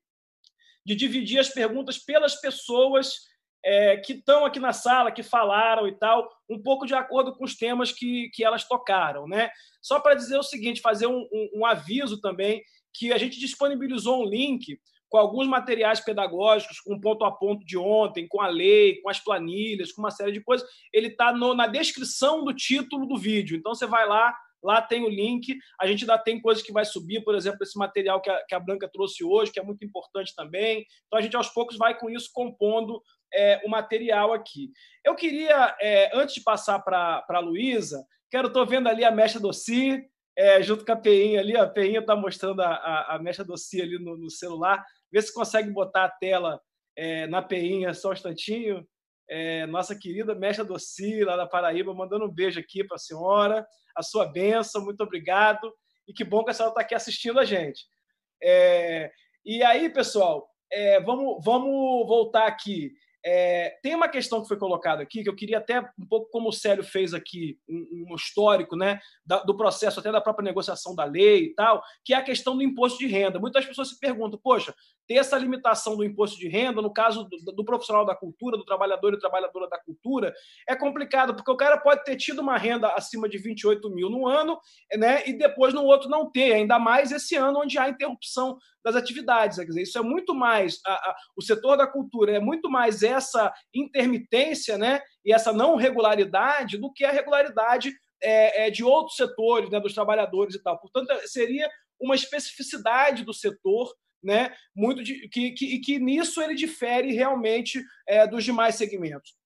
de dividir as perguntas pelas pessoas é, que estão aqui na sala, que falaram e tal, um pouco de acordo com os temas que, que elas tocaram. Né? Só para dizer o seguinte, fazer um, um, um aviso também, que a gente disponibilizou um link com alguns materiais pedagógicos, com ponto a ponto de ontem, com a lei, com as planilhas, com uma série de coisas. Ele está na descrição do título do vídeo. Então você vai lá, Lá tem o link. A gente ainda tem coisas que vai subir, por exemplo, esse material que a, que a Branca trouxe hoje, que é muito importante também. Então, a gente aos poucos vai com isso compondo é, o material aqui. Eu queria, é, antes de passar para a Luísa, quero, estou vendo ali a Mestra Doci, é, junto com a Peinha ali, a Peinha está mostrando a, a, a Mestra Doci ali no, no, celular, vê se consegue botar a tela é, na Peinha só um instantinho. É, nossa querida Mestra Doci, lá da Paraíba, mandando um beijo aqui para a senhora, a sua benção, muito obrigado, e que bom que a senhora está aqui assistindo a gente. É, e aí, pessoal, é, vamos, vamos voltar aqui. É, tem uma questão que foi colocada aqui, que eu queria até, um pouco como o Célio fez aqui, um, um histórico né, da, do processo, até da própria negociação da lei e tal, que é a questão do imposto de renda. Muitas pessoas se perguntam, poxa, ter essa limitação do imposto de renda, no caso do, do profissional da cultura, do trabalhador e trabalhadora da cultura, é complicado, porque o cara pode ter tido uma renda acima de 28 mil no ano, né, e depois no outro não ter, ainda mais esse ano onde há interrupção das atividades. Quer dizer, isso é muito mais, a, a, o setor da cultura é muito mais essa intermitência né, e essa não regularidade do que a regularidade é, é, de outros setores, né, dos trabalhadores e tal. Portanto, seria uma especificidade do setor né, muito de, que, que, que nisso ele difere realmente é, dos demais segmentos.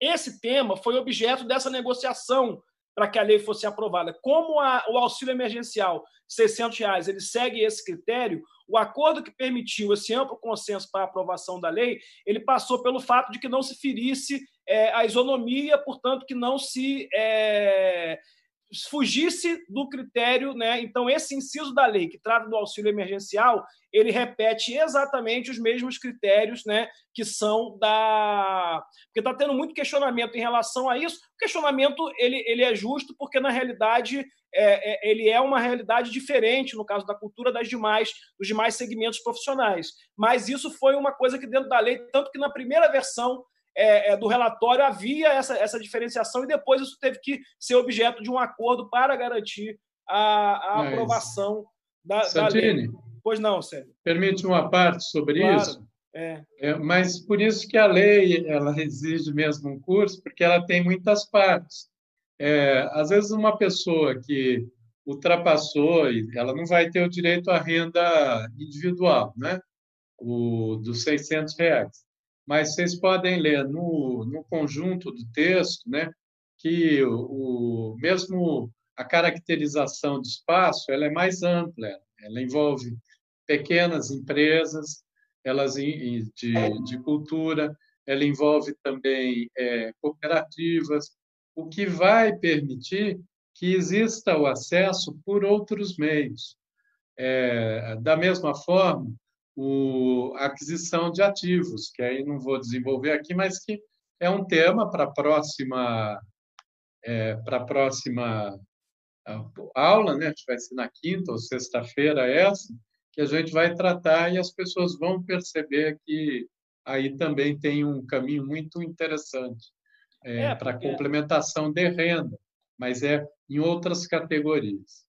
Esse tema foi objeto dessa negociação para que a lei fosse aprovada. Como a, o auxílio emergencial, 600 reais, ele segue esse critério, o acordo que permitiu esse amplo consenso para a aprovação da lei, ele passou pelo fato de que não se ferisse é, a isonomia, portanto, que não se é, fugisse do critério, né? Então esse inciso da lei que trata do auxílio emergencial, ele repete exatamente os mesmos critérios, né? Que são da, porque está tendo muito questionamento em relação a isso. O questionamento ele, ele é justo porque na realidade é, é, ele é uma realidade diferente no caso da cultura das demais dos demais segmentos profissionais. Mas isso foi uma coisa que dentro da lei, tanto que na primeira versão é, é, do relatório havia essa, essa diferenciação e depois isso teve que ser objeto de um acordo para garantir a, a aprovação da, Santini, da lei. Pois não, Sérgio. Permite uma parte sobre claro. isso? É. é. mas por isso que a lei ela exige mesmo um curso, porque ela tem muitas partes. É, às vezes uma pessoa que ultrapassou, ela não vai ter o direito à renda individual, né? O dos 600 reais mas vocês podem ler no, no conjunto do texto, né, que o, o mesmo a caracterização do espaço ela é mais ampla, ela envolve pequenas empresas, elas de, de cultura, ela envolve também é, cooperativas, o que vai permitir que exista o acesso por outros meios. É, da mesma forma, o, a aquisição de ativos, que aí não vou desenvolver aqui, mas que é um tema para a próxima, é, para a próxima aula, né? Acho que vai ser na quinta ou sexta-feira essa, que a gente vai tratar e as pessoas vão perceber que aí também tem um caminho muito interessante é, é, para complementação de renda, mas é em outras categorias.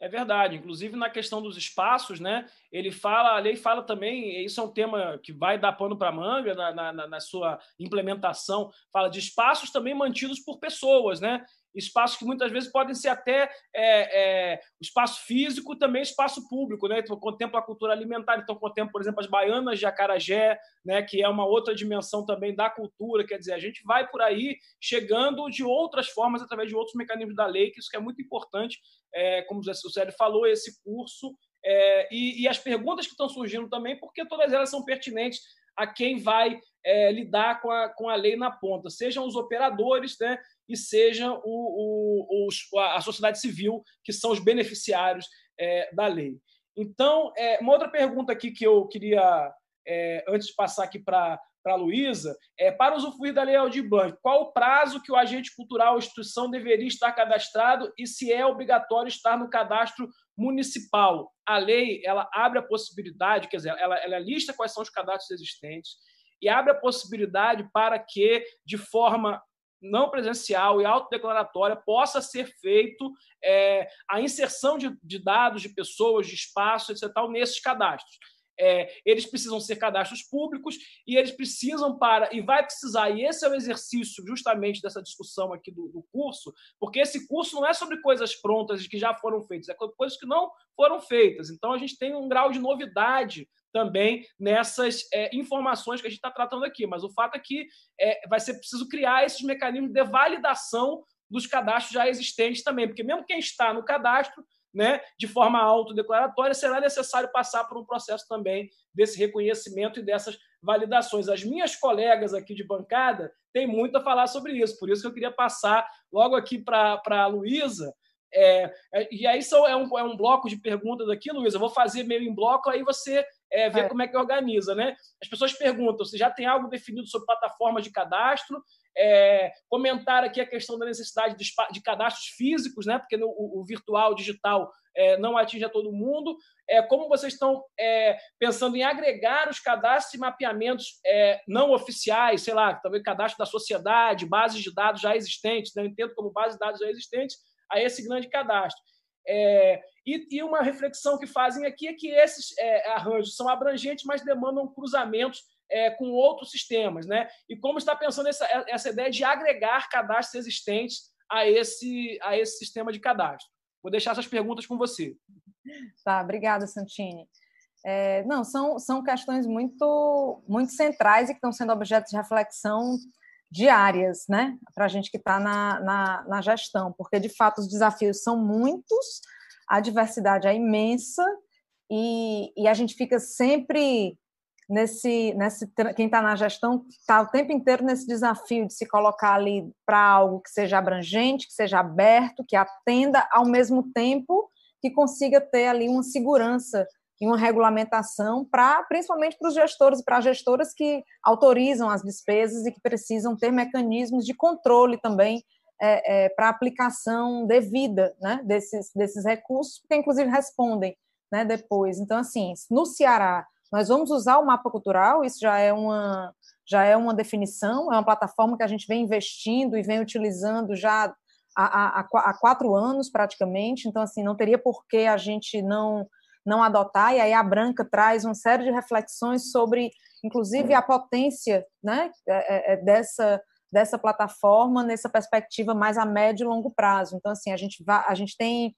É verdade. Inclusive na questão dos espaços, né? Ele fala, a lei fala também, isso é um tema que vai dar pano para manga na, na, na, sua implementação, fala de espaços também mantidos por pessoas, né? Espaços que muitas vezes podem ser até é, é, espaço físico também espaço público, né? Então, contempla a cultura alimentar, então contempla, por exemplo, as baianas de Acarajé, né? Que é uma outra dimensão também da cultura, quer dizer, a gente vai por aí chegando de outras formas através de outros mecanismos da lei, que isso que é muito importante, é, como o Sérgio falou, esse curso é, e, e, as perguntas que estão surgindo também, porque todas elas são pertinentes a quem vai é, lidar com a, com a lei na ponta, sejam os operadores, né, e seja o, o, o, a sociedade civil, que são os beneficiários é, da lei. Então, é, uma outra pergunta aqui que eu queria, é, antes de passar aqui para a Luísa, é para usufruir da Lei Aldir Blanc, qual o prazo que o agente cultural ou instituição deveria estar cadastrado e se é obrigatório estar no cadastro municipal? A lei ela abre a possibilidade, quer dizer, ela, ela lista quais são os cadastros existentes e abre a possibilidade para que, de forma não presencial e autodeclaratória possa ser feito é, a inserção de, de, dados de pessoas, de espaços, etc., nesses cadastros. É, eles precisam ser cadastros públicos e eles precisam para e vai precisar e esse é o exercício justamente dessa discussão aqui do, do curso, porque esse curso não é sobre coisas prontas que já foram feitas, é coisas que não foram feitas. Então a gente tem um grau de novidade também nessas é, informações que a gente está tratando aqui. Mas o fato é que é, vai ser preciso criar esses mecanismos de validação dos cadastros já existentes também, porque mesmo quem está no cadastro, né, de forma autodeclaratória, será necessário passar por um processo também desse reconhecimento e dessas validações. As minhas colegas aqui de bancada têm muito a falar sobre isso, por isso que eu queria passar logo aqui para a Luísa, é, é, e aí são, é, um, é um bloco de perguntas aqui, Luísa. Eu vou fazer meio em bloco, aí você é, vê é. como é que organiza. Né? As pessoas perguntam se já tem algo definido sobre plataformas de cadastro. É, comentar aqui a questão da necessidade de, de cadastros físicos, né? porque no, o, o virtual, o digital, é, não atinge a todo mundo. É, como vocês estão é, pensando em agregar os cadastros e mapeamentos é, não oficiais, sei lá, talvez cadastro da sociedade, bases de dados já existentes, né? eu entendo como base de dados já existentes, a esse grande cadastro. É, e, e, uma reflexão que fazem aqui é que esses é, arranjos são abrangentes, mas demandam cruzamentos é, com outros sistemas. Né? E como está pensando essa, essa ideia de agregar cadastros existentes a esse, a esse sistema de cadastro? Vou deixar essas perguntas com você. Tá, obrigada, Santini. É, não, são, são questões muito, muito centrais e que estão sendo objeto de reflexão diárias, né, para a gente que está na, na, na, gestão, porque de fato os desafios são muitos, a diversidade é imensa e, e a gente fica sempre nesse, nesse quem está na gestão está o tempo inteiro nesse desafio de se colocar ali para algo que seja abrangente, que seja aberto, que atenda ao mesmo tempo que consiga ter ali uma segurança e uma regulamentação para, principalmente para os gestores e para as gestoras que autorizam as despesas e que precisam ter mecanismos de controle também é, é, para aplicação devida né, desses, desses recursos, que inclusive respondem né, depois. Então, assim, no Ceará, nós vamos usar o mapa cultural, isso já é uma já é uma definição, é uma plataforma que a gente vem investindo e vem utilizando já há, há, há quatro anos praticamente, então assim não teria por que a gente não não adotar, e aí a Branca traz uma série de reflexões sobre, inclusive, a potência né, é, é, é dessa, dessa plataforma nessa perspectiva mais a médio e longo prazo. Então, assim, a gente, vai, a gente tem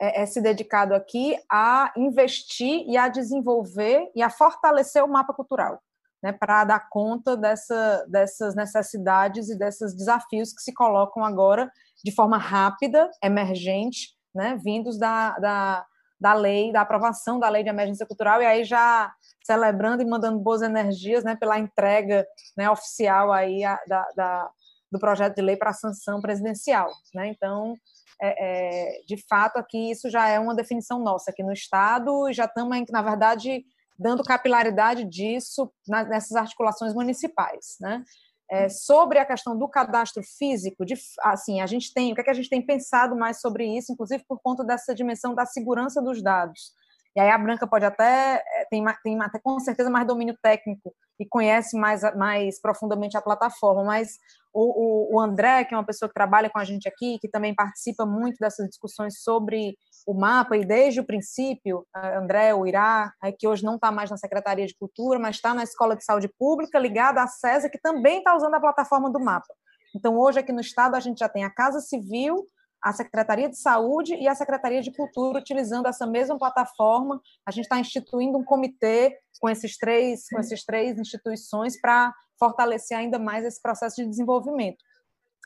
é, é, se dedicado aqui a investir e a desenvolver e a fortalecer o mapa cultural, né, para dar conta dessa, dessas necessidades e desses desafios que se colocam agora de forma rápida, emergente, né, vindos da, da da lei, da aprovação da lei de emergência cultural, e aí já celebrando e mandando boas energias né, pela entrega né, oficial aí a, da, da, do projeto de lei para a sanção presidencial. Né? Então, é, é, de fato, aqui isso já é uma definição nossa aqui no Estado, e já estamos, na verdade, dando capilaridade disso nessas articulações municipais. Né? É, sobre a questão do cadastro físico, de, assim, a gente tem, o que, é que a gente tem pensado mais sobre isso, inclusive por conta dessa dimensão da segurança dos dados. E aí a Branca pode até, é, tem, tem até com certeza mais domínio técnico e conhece mais, mais profundamente a plataforma, mas o, o, o, André, que é uma pessoa que trabalha com a gente aqui, que também participa muito dessas discussões sobre o mapa, e desde o princípio, André, o Irá, que hoje não está mais na Secretaria de Cultura, mas está na Escola de Saúde Pública, ligada à CESA, que também está usando a plataforma do mapa. Então, hoje aqui no Estado, a gente já tem a Casa Civil a Secretaria de Saúde e a Secretaria de Cultura utilizando essa mesma plataforma. A gente está instituindo um comitê com esses três, com esses três instituições para fortalecer ainda mais esse processo de desenvolvimento.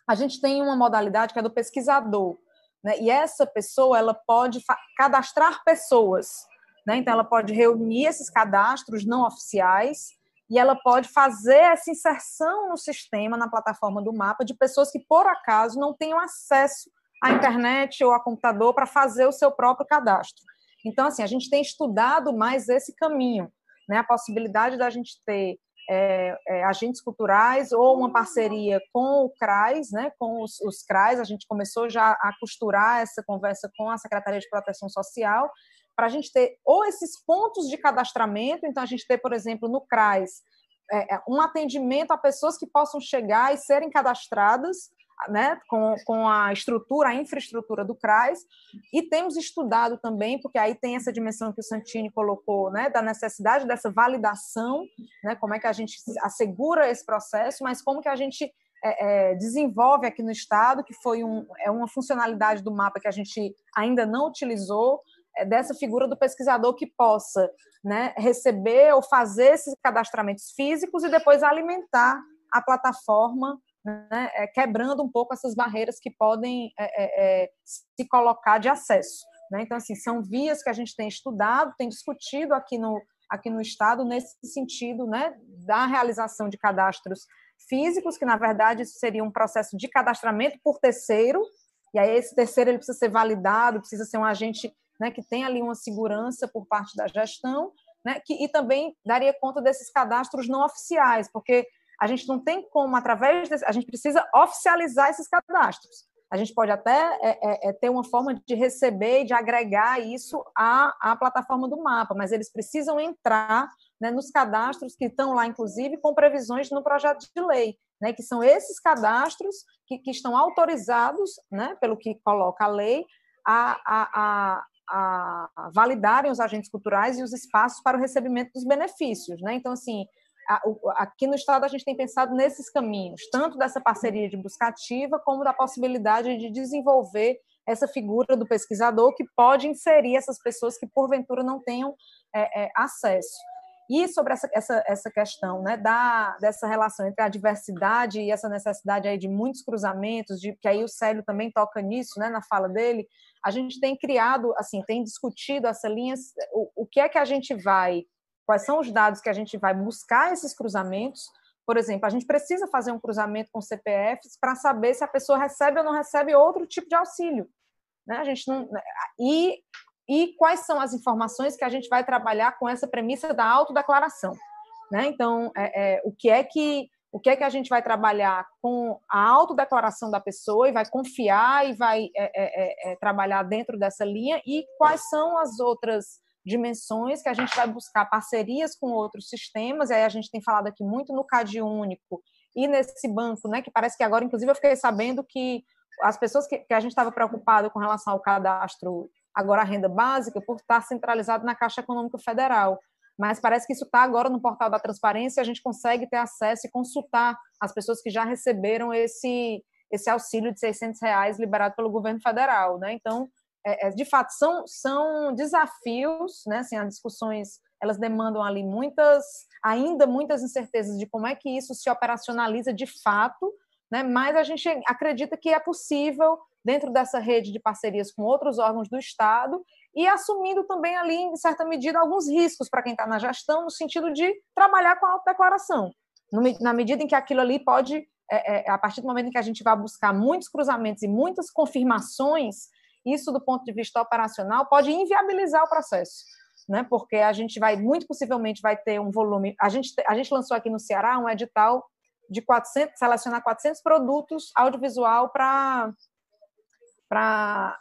A gente tem uma modalidade que é do pesquisador, né? E essa pessoa ela pode cadastrar pessoas, né? Então ela pode reunir esses cadastros não oficiais e ela pode fazer essa inserção no sistema, na plataforma do mapa, de pessoas que, por acaso, não tenham acesso a internet ou a computador para fazer o seu próprio cadastro. Então, assim, a gente tem estudado mais esse caminho, né? A possibilidade da gente ter é, é, agentes culturais ou uma parceria com o CRAS, né, com os, os CRAS, a gente começou já a costurar essa conversa com a Secretaria de Proteção Social, para a gente ter ou esses pontos de cadastramento, então a gente ter, por exemplo, no CRAS, é, é, um atendimento a pessoas que possam chegar e serem cadastradas né, com, com a estrutura, a infraestrutura do CRAS, e temos estudado também, porque aí tem essa dimensão que o Santini colocou, né, da necessidade dessa validação, né, como é que a gente assegura esse processo, mas como que a gente é, é, desenvolve aqui no Estado, que foi um, é uma funcionalidade do mapa que a gente ainda não utilizou, é dessa figura do pesquisador que possa né, receber ou fazer esses cadastramentos físicos e depois alimentar a plataforma né, é, quebrando um pouco essas barreiras que podem é, é, é, se colocar de acesso. Né? Então, assim, são vias que a gente tem estudado, tem discutido aqui no, aqui no Estado nesse sentido né, da realização de cadastros físicos, que, na verdade, isso seria um processo de cadastramento por terceiro, e aí esse terceiro ele precisa ser validado, precisa ser um agente né, que tem ali uma segurança por parte da gestão, né, que, e também daria conta desses cadastros não oficiais, porque a gente não tem como, através desse, a gente precisa oficializar esses cadastros. A gente pode até é, é, é, ter uma forma de receber e de agregar isso à, à plataforma do mapa, mas eles precisam entrar né, nos cadastros que estão lá, inclusive, com previsões no projeto de lei, né, que são esses cadastros que, que estão autorizados, né, pelo que coloca a lei, a, a, a, a validarem os agentes culturais e os espaços para o recebimento dos benefícios. Né? Então, assim, aqui no Estado a gente tem pensado nesses caminhos, tanto dessa parceria de busca ativa, como da possibilidade de desenvolver essa figura do pesquisador que pode inserir essas pessoas que, porventura, não tenham é, é, acesso. E sobre essa, essa, essa questão né, da, dessa relação entre a diversidade e essa necessidade aí de muitos cruzamentos, de, que aí o Célio também toca nisso né, na fala dele, a gente tem criado, assim, tem discutido essa linha, o, o que é que a gente vai quais são os dados que a gente vai buscar esses cruzamentos. Por exemplo, a gente precisa fazer um cruzamento com CPFs para saber se a pessoa recebe ou não recebe outro tipo de auxílio. Né? A gente não, e, e quais são as informações que a gente vai trabalhar com essa premissa da autodeclaração. Né? Então, é, é, o que é que o que é que a gente vai trabalhar com a autodeclaração da pessoa e vai confiar e vai é, é, é, é trabalhar dentro dessa linha e quais são as outras dimensões que a gente vai buscar parcerias com outros sistemas, e aí a gente tem falado aqui muito no CAD único e nesse banco, né, que parece que agora, inclusive, eu fiquei sabendo que as pessoas que, que a gente estava preocupado com relação ao cadastro, agora a renda básica, por estar centralizado na Caixa Econômica Federal. Mas parece que isso está agora no portal da transparência, a gente consegue ter acesso e consultar as pessoas que já receberam esse, esse auxílio de 600 reais liberado pelo governo federal. Né? Então, é, é, de fato, são, são desafios, né? Assim, as discussões elas demandam ali muitas, ainda muitas incertezas de como é que isso se operacionaliza de fato, né? Mas a gente acredita que é possível dentro dessa rede de parcerias com outros órgãos do Estado e assumindo também ali, em certa medida, alguns riscos para quem está na gestão, no sentido de trabalhar com a autodeclaração, na medida em que aquilo ali pode, é, é, a partir do momento em que a gente vai buscar muitos cruzamentos e muitas confirmações, isso do ponto de vista operacional pode inviabilizar o processo, né? Porque a gente vai muito possivelmente vai ter um volume. A gente a gente lançou aqui no Ceará um edital de 400 selecionar 400 produtos audiovisual para para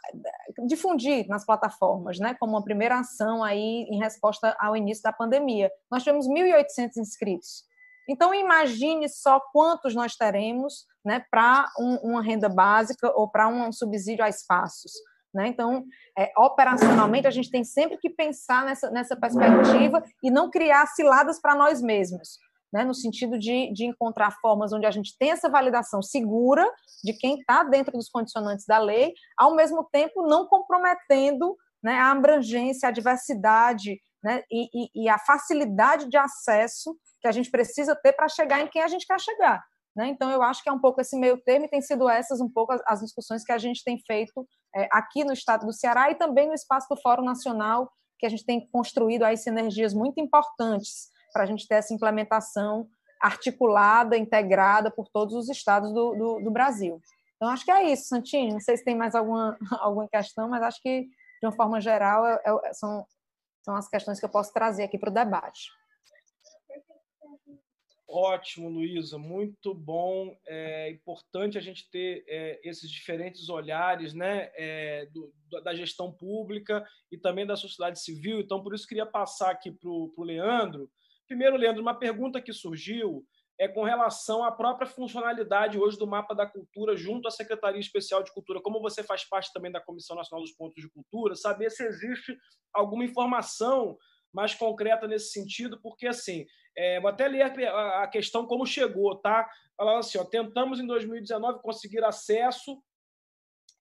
difundir nas plataformas, né, como uma primeira ação aí em resposta ao início da pandemia. Nós tivemos 1.800 inscritos. Então, imagine só quantos nós teremos né, para um, uma renda básica ou para um subsídio a espaços. Né? Então, é, operacionalmente, a gente tem sempre que pensar nessa, nessa perspectiva e não criar ciladas para nós mesmos, né? no sentido de, de encontrar formas onde a gente tem essa validação segura de quem está dentro dos condicionantes da lei, ao mesmo tempo não comprometendo né, a abrangência, a diversidade né, e, e, e a facilidade de acesso que a gente precisa ter para chegar em quem a gente quer chegar. Né? Então, eu acho que é um pouco esse meio termo e tem sido essas um pouco as discussões que a gente tem feito aqui no estado do Ceará e também no espaço do Fórum Nacional, que a gente tem construído aí sinergias muito importantes para a gente ter essa implementação articulada, integrada por todos os estados do, do, do Brasil. Então, acho que é isso, Santini. Não sei se tem mais alguma, alguma questão, mas acho que, de uma forma geral, é, é, são, são as questões que eu posso trazer aqui para o debate. Ótimo, Luísa, muito bom. É importante a gente ter é, esses diferentes olhares né, é, do, da gestão pública e também da sociedade civil. Então, por isso, queria passar aqui para o Leandro. Primeiro, Leandro, uma pergunta que surgiu é com relação à própria funcionalidade hoje do mapa da cultura junto à Secretaria Especial de Cultura. Como você faz parte também da Comissão Nacional dos Pontos de Cultura, saber se existe alguma informação mais concreta nesse sentido, porque assim, é, vou até ler a, questão como chegou, tá? Falando assim, ó, tentamos em 2019 conseguir acesso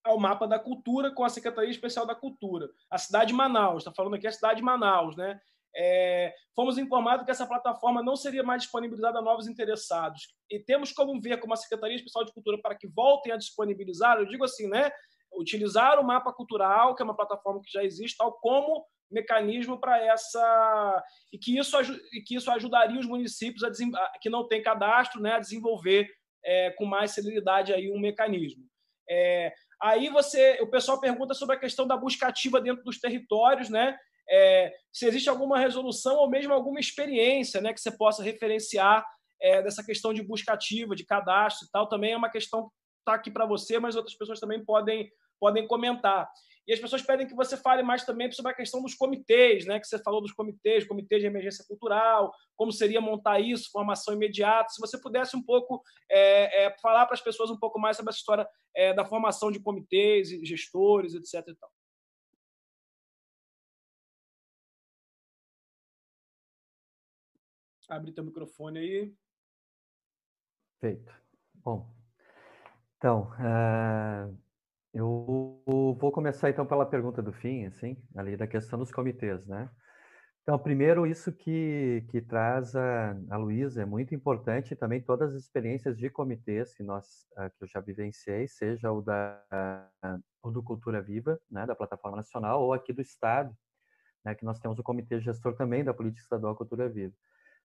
ao mapa da cultura com a Secretaria Especial da Cultura. A cidade de Manaus, está falando aqui a cidade de Manaus, né? É, fomos informados que essa plataforma não seria mais disponibilizada a novos interessados. E temos como ver como a Secretaria Especial de Cultura para que voltem a disponibilizar, eu digo assim, né? Utilizar o mapa cultural, que é uma plataforma que já existe, tal como mecanismo para essa e que isso e que isso ajudaria os municípios a, que não têm cadastro, né, a desenvolver é, com mais celeridade aí um mecanismo. É, aí você, o pessoal pergunta sobre a questão da busca ativa dentro dos territórios, né? é, se existe alguma resolução ou mesmo alguma experiência né, que você possa referenciar é, dessa questão de busca ativa, de cadastro e tal, também é uma questão que está aqui para você, mas outras pessoas também podem, podem comentar. E as pessoas pedem que você fale mais também sobre a questão dos comitês, né? Que você falou dos comitês, comitês de emergência cultural, como seria montar isso, formação imediata. Se você pudesse um pouco é, é, falar para as pessoas um pouco mais sobre essa história é, da formação de comitês, gestores, etc. E tal. Abre teu microfone aí. Feito. Bom, então, uh, eu vou começar então pela pergunta do fim, assim, ali da questão dos comitês, né? Então, primeiro, isso que, que traz a, a Luísa é muito importante, também todas as experiências de comitês que, nós, uh, que eu já vivenciei, seja o, da, o do Cultura Viva, né, da Plataforma Nacional, ou aqui do Estado, né, que nós temos o Comitê Gestor também da Política Estadual Cultura Viva.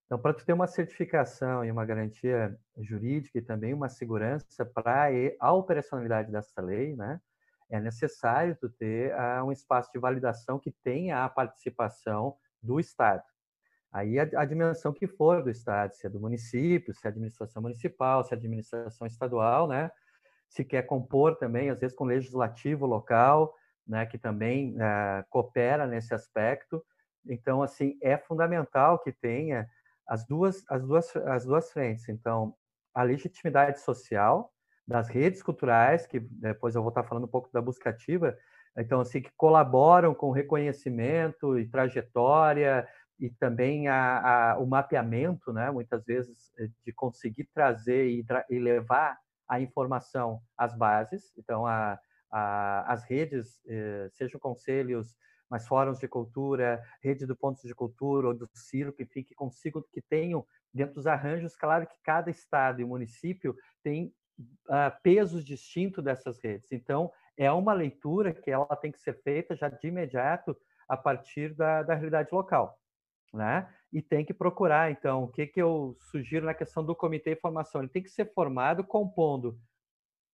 Então, para tu ter uma certificação e uma garantia jurídica e também uma segurança para a operacionalidade dessa lei, né, é necessário tu ter uh, um espaço de validação que tenha a participação do Estado. Aí a, a, dimensão que for do Estado, se é do município, se é administração municipal, se é administração estadual, né, se quer compor também, às vezes com legislativo local, né, que também uh, coopera nesse aspecto. Então, assim, é fundamental que tenha as duas, as duas, as duas frentes. Então, a legitimidade social das redes culturais, que depois eu vou estar falando um pouco da busca ativa, então, assim, que colaboram com reconhecimento e trajetória e também a, a, o mapeamento, né, muitas vezes, eh, de conseguir trazer e, e levar a informação às bases. Então, a, as redes, eh, sejam conselhos mas fóruns de cultura, rede do pontos de cultura ou do enfim, que consigam, que tenham dentro dos arranjos, claro que cada estado e município tem uh, pesos distintos dessas redes. Então, é uma leitura que ela tem que ser feita já de imediato a partir da, da realidade local, né? E tem que procurar, então, o que, que eu sugiro na questão do comitê de formação? Ele tem que ser formado compondo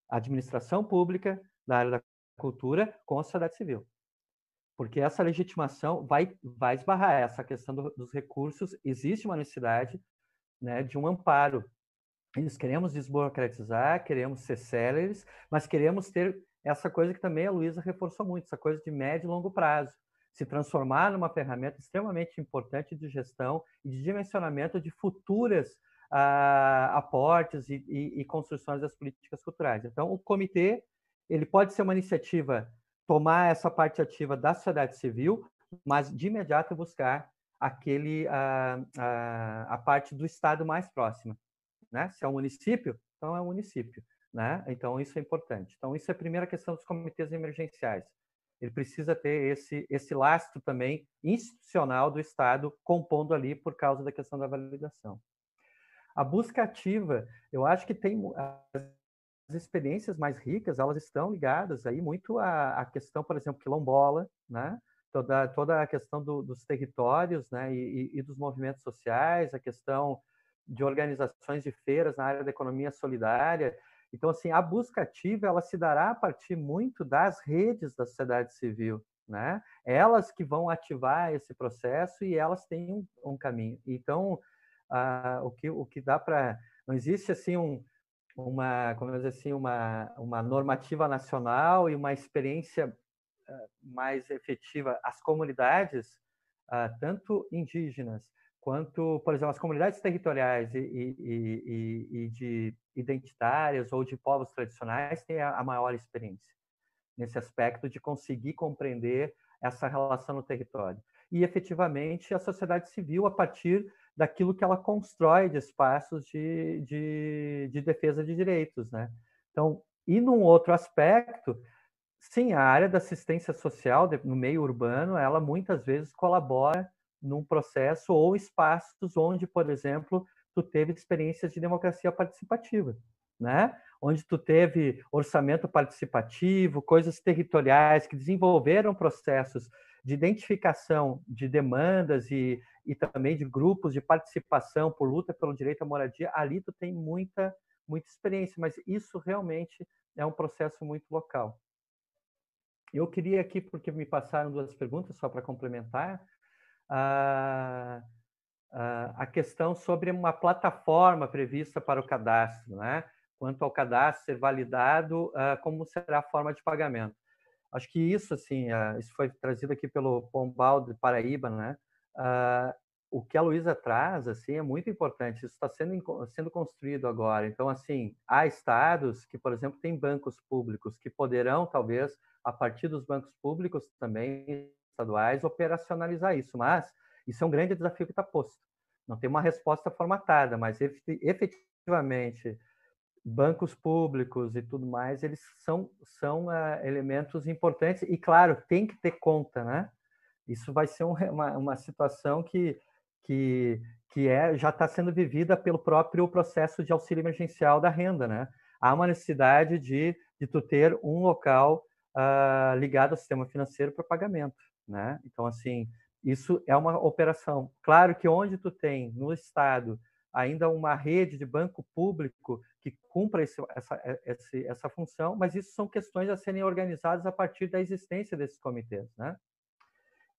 a administração pública da área da cultura com a sociedade civil porque essa legitimação vai, vai esbarrar essa questão do, dos recursos. Existe uma necessidade né, de um amparo. Nós queremos desburocratizar, queremos ser céleres, mas queremos ter essa coisa que também a Luísa reforçou muito, essa coisa de médio e longo prazo. Se transformar numa ferramenta extremamente importante de gestão e de dimensionamento de futuras ah, aportes e, e, e construções das políticas culturais. Então, o comitê ele pode ser uma iniciativa tomar essa parte ativa da sociedade civil, mas de imediato buscar aquele a, a, a parte do estado mais próxima, né? Se é um município, então é um município, né? Então isso é importante. Então isso é a primeira questão dos comitês emergenciais. Ele precisa ter esse esse lastro também institucional do estado compondo ali por causa da questão da validação. A busca ativa, eu acho que tem experiências mais ricas, elas estão ligadas aí muito à, à questão, por exemplo, quilombola, né? Toda, toda a questão do, dos territórios né? E, e, e, dos movimentos sociais, a questão de organizações de feiras na área da economia solidária. Então, assim, a busca ativa, ela se dará a partir muito das redes da sociedade civil, né? Elas que vão ativar esse processo e elas têm um, um caminho. Então, ah, o, que, o que dá para... Não existe, assim, um uma, como dizer assim, uma, uma normativa nacional e uma experiência mais efetiva. As comunidades, tanto indígenas quanto, por exemplo, as comunidades territoriais e, e, e, e de identitárias ou de povos tradicionais têm a maior experiência nesse aspecto de conseguir compreender essa relação no território. E, efetivamente, a sociedade civil, a partir daquilo que ela constrói de espaços de, de, de defesa de direitos. Né? Então, e num outro aspecto, sim, a área da assistência social no meio urbano, ela muitas vezes colabora num processo ou espaços onde, por exemplo, tu teve experiências de democracia participativa, né? Onde tu teve orçamento participativo, coisas territoriais que desenvolveram processos de identificação de demandas e, e também de grupos de participação por luta pelo direito à moradia, ali tu tem muita muita experiência, mas isso realmente é um processo muito local. Eu queria aqui, porque me passaram duas perguntas, só para complementar, a, a, questão sobre uma plataforma prevista para o cadastro, né? quanto ao cadastro ser validado, como será a forma de pagamento. Acho que isso, assim, isso foi trazido aqui pelo Pombal de Paraíba, né? o que a Luísa traz, assim, é muito importante. Isso está sendo, sendo construído agora. Então, assim, há estados que, por exemplo, têm bancos públicos que poderão, talvez, a partir dos bancos públicos também estaduais operacionalizar isso, mas isso é um grande desafio que está posto. Não tem uma resposta formatada, mas efetivamente bancos públicos e tudo mais, eles são, são uh, elementos importantes e, claro, tem que ter conta, né? Isso vai ser um, uma, uma situação que, que, que é, já está sendo vivida pelo próprio processo de auxílio emergencial da renda, né? Há uma necessidade de, de tu ter um local uh, ligado ao sistema financeiro para pagamento né? Então, assim, isso é uma operação. Claro que onde tu tem no Estado ainda uma rede de banco público que cumpra esse, essa, é, essa, essa função, mas isso são questões a serem organizadas a partir da existência desses comitês, né?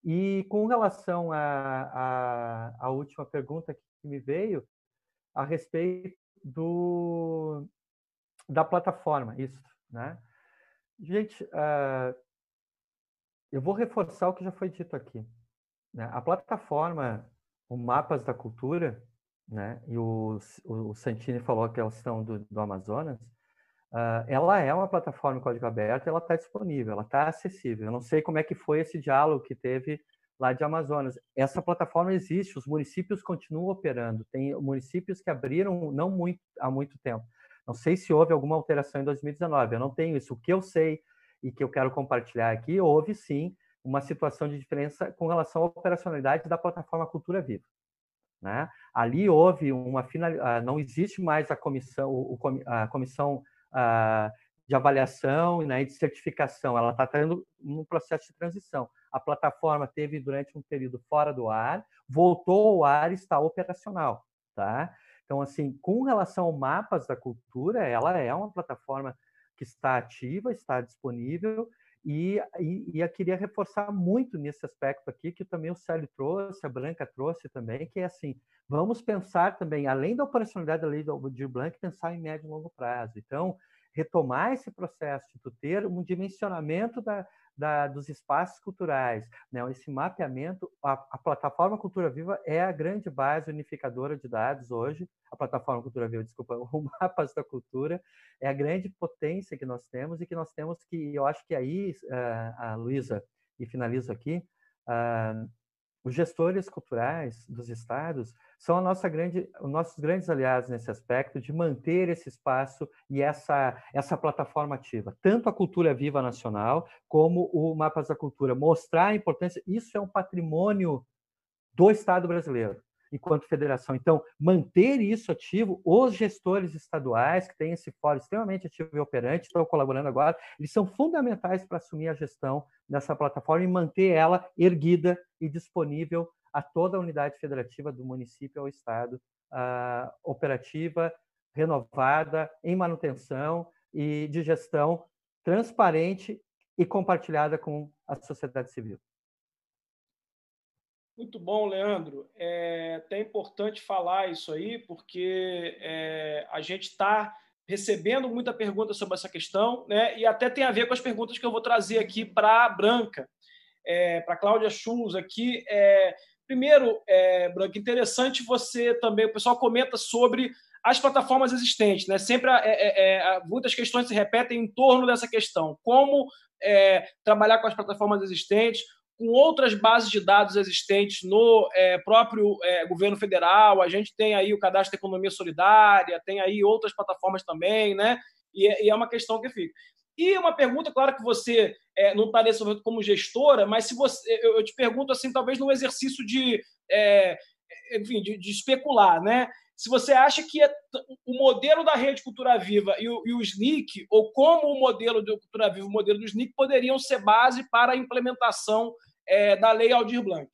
E com relação à a, última pergunta que me veio, a respeito do, da plataforma, isso, né? Gente, uh, eu vou reforçar o que já foi dito aqui. Né? A plataforma, o Mapas da Cultura, né? e o, o Santini falou que elas estão do, do Amazonas, uh, ela é uma plataforma em código aberto, ela está disponível, ela está acessível. Eu não sei como é que foi esse diálogo que teve lá de Amazonas. Essa plataforma existe, os municípios continuam operando. Tem municípios que abriram não muito, há muito tempo. Não sei se houve alguma alteração em 2019, eu não tenho isso. O que eu sei e que eu quero compartilhar aqui, houve sim uma situação de diferença com relação à operacionalidade da plataforma Cultura Viva. Né? Ali houve uma final, ah, não existe mais a comissão, a comissão ah, de avaliação né, e de certificação, ela está tendo um processo de transição. A plataforma teve durante um período fora do ar, voltou ao ar e está operacional. Tá? Então, assim, com relação ao mapas da cultura, ela é uma plataforma que está ativa, está disponível, e, e, e, eu queria reforçar muito nesse aspecto aqui, que também o Célio trouxe, a Branca trouxe também, que é assim, vamos pensar também, além da operacionalidade da lei do Aldir Blanc, pensar em médio e longo prazo. Então, retomar esse processo de ter um dimensionamento da, da, dos espaços culturais, né? esse mapeamento, a, a, plataforma Cultura Viva é a grande base unificadora de dados hoje, a plataforma Cultura Viva, desculpa, o Mapas da Cultura, é a grande potência que nós temos e que nós temos que, eu acho que aí, uh, a Luísa, e finalizo aqui, uh, os gestores culturais dos estados são grande, os nossos grandes aliados nesse aspecto de manter esse espaço e essa, essa plataforma ativa, tanto a cultura viva nacional como o Mapas da Cultura, mostrar a importância, isso é um patrimônio do Estado brasileiro enquanto federação. Então, manter isso ativo, os gestores estaduais, que têm esse fórum extremamente ativo e operante, estão colaborando agora, eles são fundamentais para assumir a gestão dessa plataforma e manter ela erguida e disponível a toda a unidade federativa do município ao estado, uh, operativa, renovada, em manutenção e de gestão transparente e compartilhada com a sociedade civil. Muito bom, Leandro. É até importante falar isso aí, porque é, a gente está recebendo muita pergunta sobre essa questão, né? E até tem a ver com as perguntas que eu vou trazer aqui para a Branca, é, para Cláudia Schulz aqui. É, Primeiro, é, Branco, interessante você também, o pessoal comenta sobre as plataformas existentes, né? Sempre é, é, é muitas questões se repetem em torno dessa questão. Como é, trabalhar com as plataformas existentes, com outras bases de dados existentes no é, próprio é, governo federal. A gente tem aí o cadastro de economia solidária, tem aí outras plataformas também, né? E, é, e é uma questão que fica. E uma pergunta, claro que você é, não está nesse momento como gestora, mas se você, eu, eu, te pergunto assim, talvez num exercício de, é, enfim, de, de, especular, né? Se você acha que é, o modelo da rede Cultura Viva e o, e o SNIC, ou como o modelo de Cultura Viva, o modelo do SNIC, poderiam ser base para a implementação é, da Lei Aldir Blanc?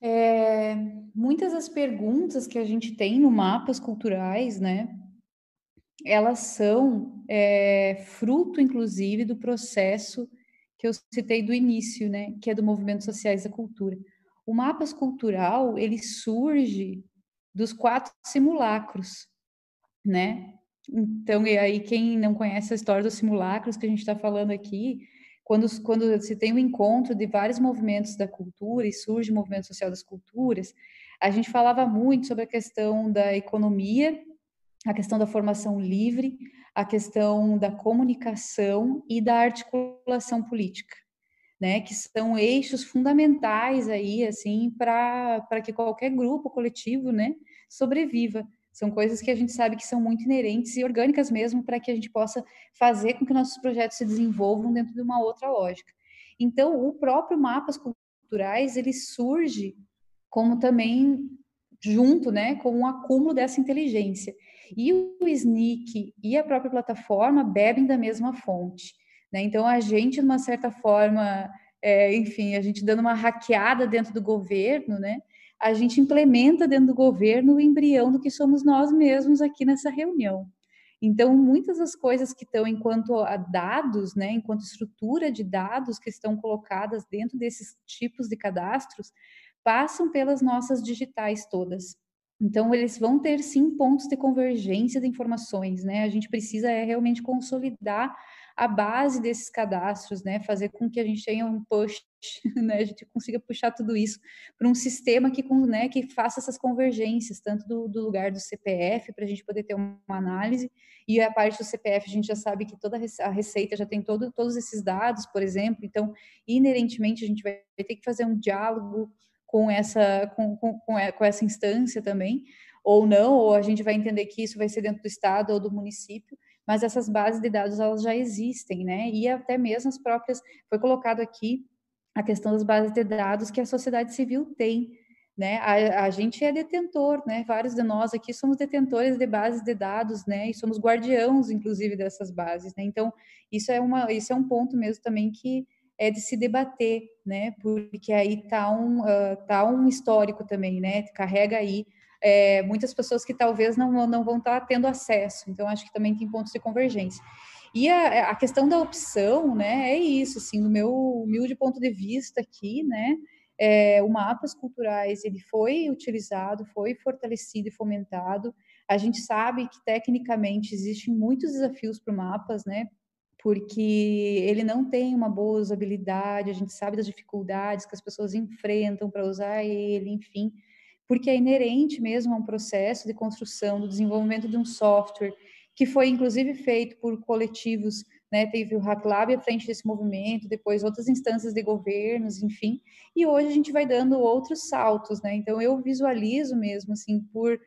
É, muitas das perguntas que a gente tem no mapas culturais, né, elas são é, fruto, inclusive, do processo que eu citei do início, né, que é do movimento sociais da cultura. O mapas cultural ele surge dos quatro simulacros, né? Então, e aí, quem não conhece a história dos simulacros que a gente está falando aqui, quando, quando se tem um encontro de vários movimentos da cultura e surge o movimento social das culturas, a gente falava muito sobre a questão da economia, a questão da formação livre, a questão da comunicação e da articulação política, né, que são eixos fundamentais aí, assim, para que qualquer grupo coletivo, né, sobreviva. São coisas que a gente sabe que são muito inerentes e orgânicas mesmo para que a gente possa fazer com que nossos projetos se desenvolvam dentro de uma outra lógica. Então, o próprio mapas culturais, ele surge como também junto, né, com um acúmulo dessa inteligência. E o SNIC e a própria plataforma bebem da mesma fonte. Né? Então, a gente, de uma certa forma, é, enfim, a gente dando uma hackeada dentro do governo, né? A gente implementa dentro do governo o embrião do que somos nós mesmos aqui nessa reunião. Então, muitas das coisas que estão enquanto a dados, né, enquanto estrutura de dados que estão colocadas dentro desses tipos de cadastros, passam pelas nossas digitais todas. Então, eles vão ter sim pontos de convergência de informações, né? A gente precisa é, realmente consolidar a base desses cadastros, né? Fazer com que a gente tenha um push, né? A gente consiga puxar tudo isso para um sistema que, né, que faça essas convergências, tanto do, do lugar do CPF, para a gente poder ter uma análise, e a parte do CPF a gente já sabe que toda a receita já tem todo, todos esses dados, por exemplo, então, inerentemente, a gente vai ter que fazer um diálogo com essa, com, com, com essa instância também, ou não, ou a gente vai entender que isso vai ser dentro do Estado ou do município, mas essas bases de dados elas já existem, né? E até mesmo as próprias foi colocado aqui a questão das bases de dados que a sociedade civil tem, né? A, a, gente é detentor, né? Vários de nós aqui somos detentores de bases de dados, né? E somos guardiãos, inclusive, dessas bases, né? Então, isso é uma, isso é um ponto mesmo também que é de se debater, né? Porque aí tá um, uh, tá um histórico também, né? Carrega aí é, muitas pessoas que talvez não, não vão estar tendo acesso. Então, acho que também tem pontos de convergência. E a, a questão da opção, né, é isso, assim, no meu humilde ponto de vista aqui, né, é, o Mapas Culturais, ele foi utilizado, foi fortalecido e fomentado. A gente sabe que, tecnicamente, existem muitos desafios para o Mapas, né, porque ele não tem uma boa usabilidade, a gente sabe das dificuldades que as pessoas enfrentam para usar ele, enfim porque é inerente mesmo a um processo de construção, do desenvolvimento de um software, que foi inclusive feito por coletivos, né, teve o HackLab à frente desse movimento, depois outras instâncias de governos, enfim, e hoje a gente vai dando outros saltos, né, então eu visualizo mesmo, assim, por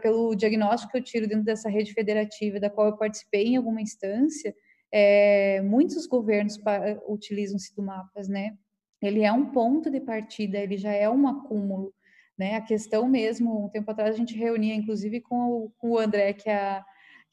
pelo, diagnóstico que eu tiro dentro dessa rede federativa, da qual eu participei em alguma instância, é, muitos governos utilizam-se do mapas, né, ele é um ponto de partida, ele já é um acúmulo, né? A questão mesmo, um tempo atrás a gente reunia, inclusive, com o, com o André, que a,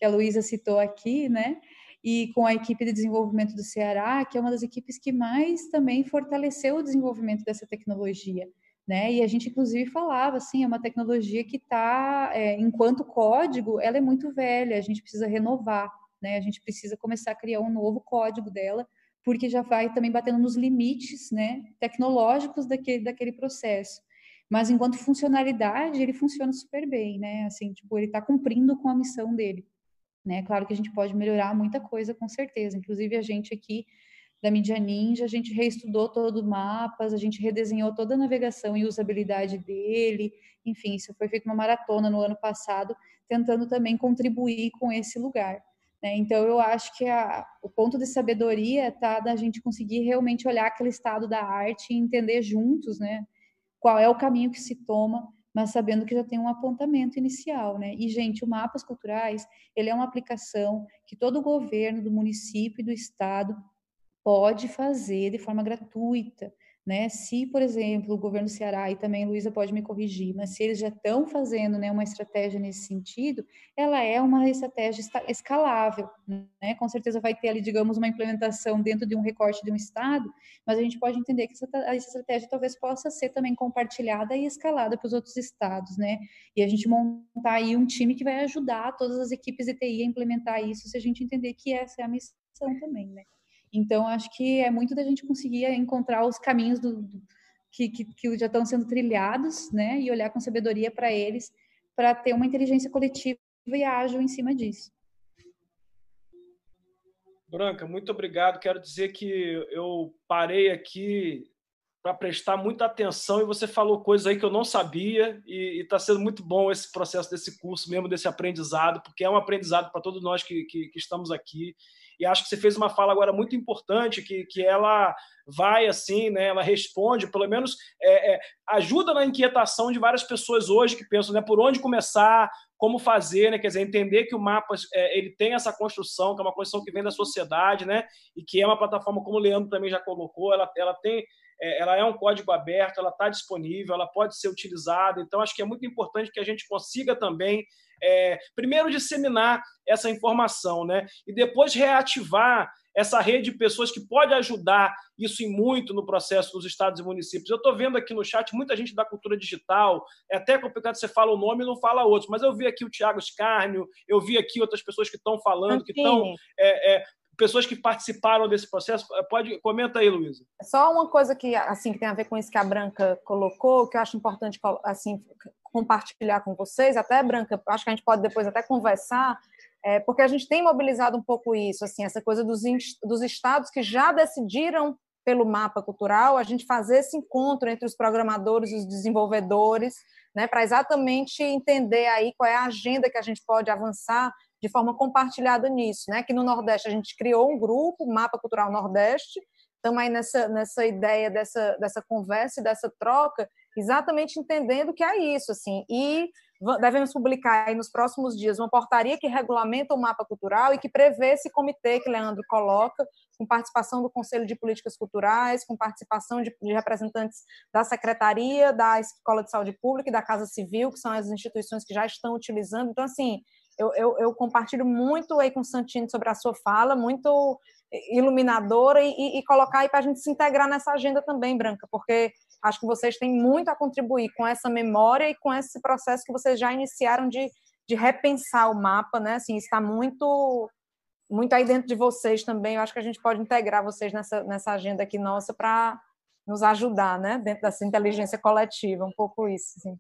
que a Luísa citou aqui, né? E com a equipe de desenvolvimento do Ceará, que é uma das equipes que mais também fortaleceu o desenvolvimento dessa tecnologia. Né? E a gente inclusive falava assim, é uma tecnologia que está, é, enquanto código, ela é muito velha, a gente precisa renovar, né? A gente precisa começar a criar um novo código dela, porque já vai também batendo nos limites, né, tecnológicos daquele, daquele processo. Mas enquanto funcionalidade, ele funciona super bem, né? Assim, tipo, ele está cumprindo com a missão dele. Né? Claro que a gente pode melhorar muita coisa, com certeza. Inclusive, a gente aqui da mídia ninja, a gente reestudou todo o mapas, a gente redesenhou toda a navegação e usabilidade dele, enfim, isso foi feito uma maratona no ano passado, tentando também contribuir com esse lugar. Né? Então, eu acho que a, o ponto de sabedoria está da gente conseguir realmente olhar aquele estado da arte e entender juntos, né, qual é o caminho que se toma mas sabendo que já tem um apontamento inicial, né? E gente, o mapas culturais, ele é uma aplicação que todo o governo do município e do estado pode fazer de forma gratuita. Né? Se, por exemplo, o governo do Ceará, e também Luísa pode me corrigir, mas se eles já estão fazendo né, uma estratégia nesse sentido, ela é uma estratégia escalável. Né? Com certeza vai ter ali, digamos, uma implementação dentro de um recorte de um Estado, mas a gente pode entender que essa, essa estratégia talvez possa ser também compartilhada e escalada para os outros estados, né? E a gente montar aí um time que vai ajudar todas as equipes de TI a implementar isso, se a gente entender que essa é a missão também, né? Então, acho que é muito da gente conseguir encontrar os caminhos do, do que, que, que, já estão sendo trilhados, né? E olhar com sabedoria para eles, para ter uma inteligência coletiva e ágil em cima disso. Branca, muito obrigado. Quero dizer que eu parei aqui para prestar muita atenção e você falou coisas aí que eu não sabia e está sendo muito bom esse processo desse curso mesmo, desse aprendizado, porque é um aprendizado para todos nós que, que, que estamos aqui e acho que você fez uma fala agora muito importante, que, que ela vai assim, né, ela responde, pelo menos é, é, ajuda na inquietação de várias pessoas hoje que pensam né, por onde começar, como fazer, né, quer dizer, entender que o mapa é, ele tem essa construção, que é uma construção que vem da sociedade, né, e que é uma plataforma, como o Leandro também já colocou, ela, ela tem ela é um código aberto, ela está disponível, ela pode ser utilizada. Então, acho que é muito importante que a gente consiga também é, primeiro disseminar essa informação, né? E depois reativar essa rede de pessoas que pode ajudar isso em muito no processo dos estados e municípios. Eu estou vendo aqui no chat muita gente da cultura digital, é até complicado você fala o nome e não fala outros, mas eu vi aqui o Tiago Escárnio, eu vi aqui outras pessoas que estão falando, que estão é, é, pessoas que participaram desse processo. Pode comenta aí, Luísa. Só uma coisa que assim que tem a ver com isso que a Branca colocou, que eu acho importante assim compartilhar com vocês, até Branca, acho que a gente pode depois até conversar, é, porque a gente tem mobilizado um pouco isso, assim, essa coisa dos, dos estados que já decidiram pelo mapa cultural, a gente fazer esse encontro entre os programadores e os desenvolvedores, né, para exatamente entender aí qual é a agenda que a gente pode avançar de forma compartilhada nisso, né? Que no Nordeste a gente criou um grupo, Mapa Cultural Nordeste, aí nessa, nessa ideia dessa, dessa conversa e dessa troca, exatamente entendendo que é isso, assim, e devemos publicar aí nos próximos dias uma portaria que regulamenta o mapa cultural e que prevê esse comitê que Leandro coloca, com participação do Conselho de Políticas Culturais, com participação de, de representantes da Secretaria, da Escola de Saúde Pública e da Casa Civil, que são as instituições que já estão utilizando. Então, assim, eu, eu, eu, compartilho muito aí com o Santino sobre a sua fala, muito iluminadora, e, e colocar aí para a gente se integrar nessa agenda também, Branca, porque acho que vocês têm muito a contribuir com essa memória e com esse processo que vocês já iniciaram de, de repensar o mapa, né? Assim, está muito muito aí dentro de vocês também. Eu acho que a gente pode integrar vocês nessa, nessa agenda aqui nossa para nos ajudar, né? Dentro dessa inteligência coletiva, um pouco isso. Assim.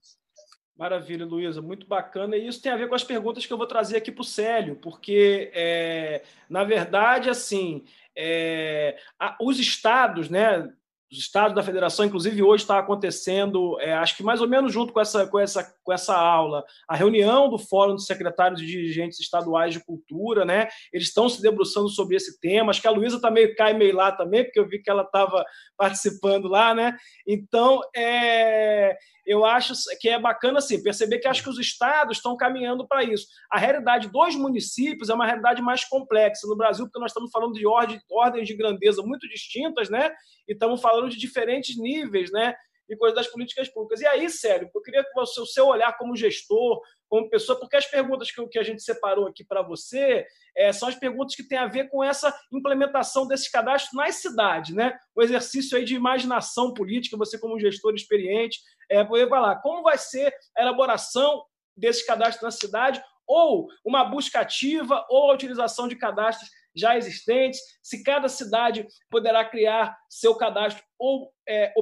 Maravilha, Luísa, muito bacana. E isso tem a ver com as perguntas que eu vou trazer aqui para o Célio, porque, é, na verdade, assim, é, a, os estados, né, os estados da federação, inclusive hoje está acontecendo, é, acho que mais ou menos junto com essa, com, essa, com essa aula, a reunião do Fórum dos Secretários e Dirigentes Estaduais de Cultura, né? Eles estão se debruçando sobre esse tema. Acho que a Luísa está meio cai meio lá também, porque eu vi que ela estava participando lá, né? Então, é, eu acho que é bacana assim, perceber que acho que os estados estão caminhando para isso. A realidade dos municípios é uma realidade mais complexa no Brasil, porque nós estamos falando de ordens de grandeza muito distintas, né? E estamos falando de diferentes níveis, né? E coisas das políticas públicas. E aí, sério, eu queria que você, o seu olhar como gestor, como pessoa, porque as perguntas que, que a gente separou aqui para você é, são as perguntas que têm a ver com essa implementação desse cadastro nas cidades, né? O exercício aí de imaginação política, você como gestor experiente, é, poder falar como vai ser a elaboração desse cadastro na cidade, ou uma busca ativa, ou a utilização de cadastros já existentes, se cada cidade poderá criar seu cadastro ou é,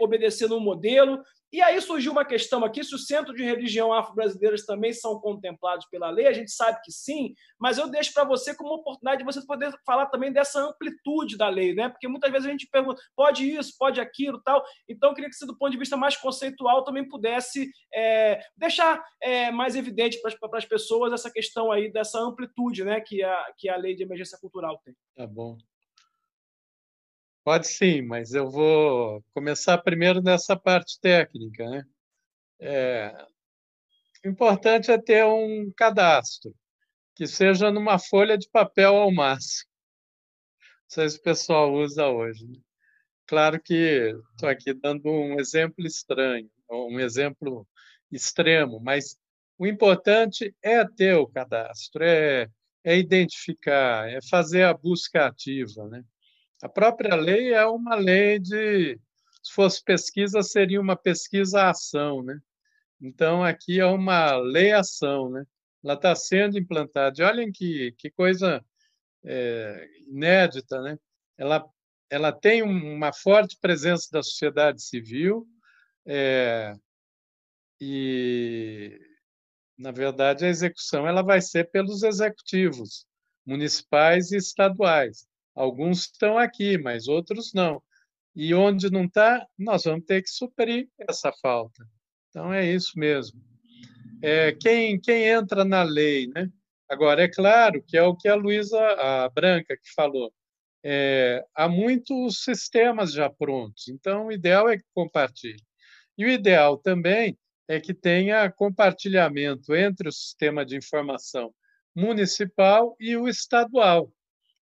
obedecer no modelo. E aí surgiu uma questão aqui: se o centro de religião afro-brasileiras também são contemplados pela lei, a gente sabe que sim, mas eu deixo para você como oportunidade de você poder falar também dessa amplitude da lei, né? Porque muitas vezes a gente pergunta, pode isso, pode aquilo, tal. Então, eu queria que você, do ponto de vista mais conceitual, também pudesse é, deixar é, mais evidente para as pessoas essa questão aí dessa amplitude, né? Que a, que a lei de emergência cultural tem. Tá bom. Pode sim, mas eu vou começar primeiro nessa parte técnica. Né? É, o importante é ter um cadastro, que seja numa folha de papel ao máximo. Não sei se o pessoal usa hoje. Né? Claro que estou aqui dando um exemplo estranho, um exemplo extremo, mas o importante é ter o cadastro, é, é identificar, é fazer a busca ativa. Né? A própria lei é uma lei de. Se fosse pesquisa, seria uma pesquisa-ação, né? Então, aqui é uma lei-ação, né? Ela está sendo implantada. E olhem que, que coisa é, inédita, né? Ela, ela tem uma forte presença da sociedade civil é, e, na verdade, a execução ela vai ser pelos executivos municipais e estaduais. Alguns estão aqui, mas outros não. E onde não está, nós vamos ter que suprir essa falta. Então, é isso mesmo. É, quem, quem entra na lei, né? Agora, é claro que é o que a Luísa a Branca que falou. É, há muitos sistemas já prontos, então o ideal é que compartilhe. E o ideal também é que tenha compartilhamento entre o sistema de informação municipal e o estadual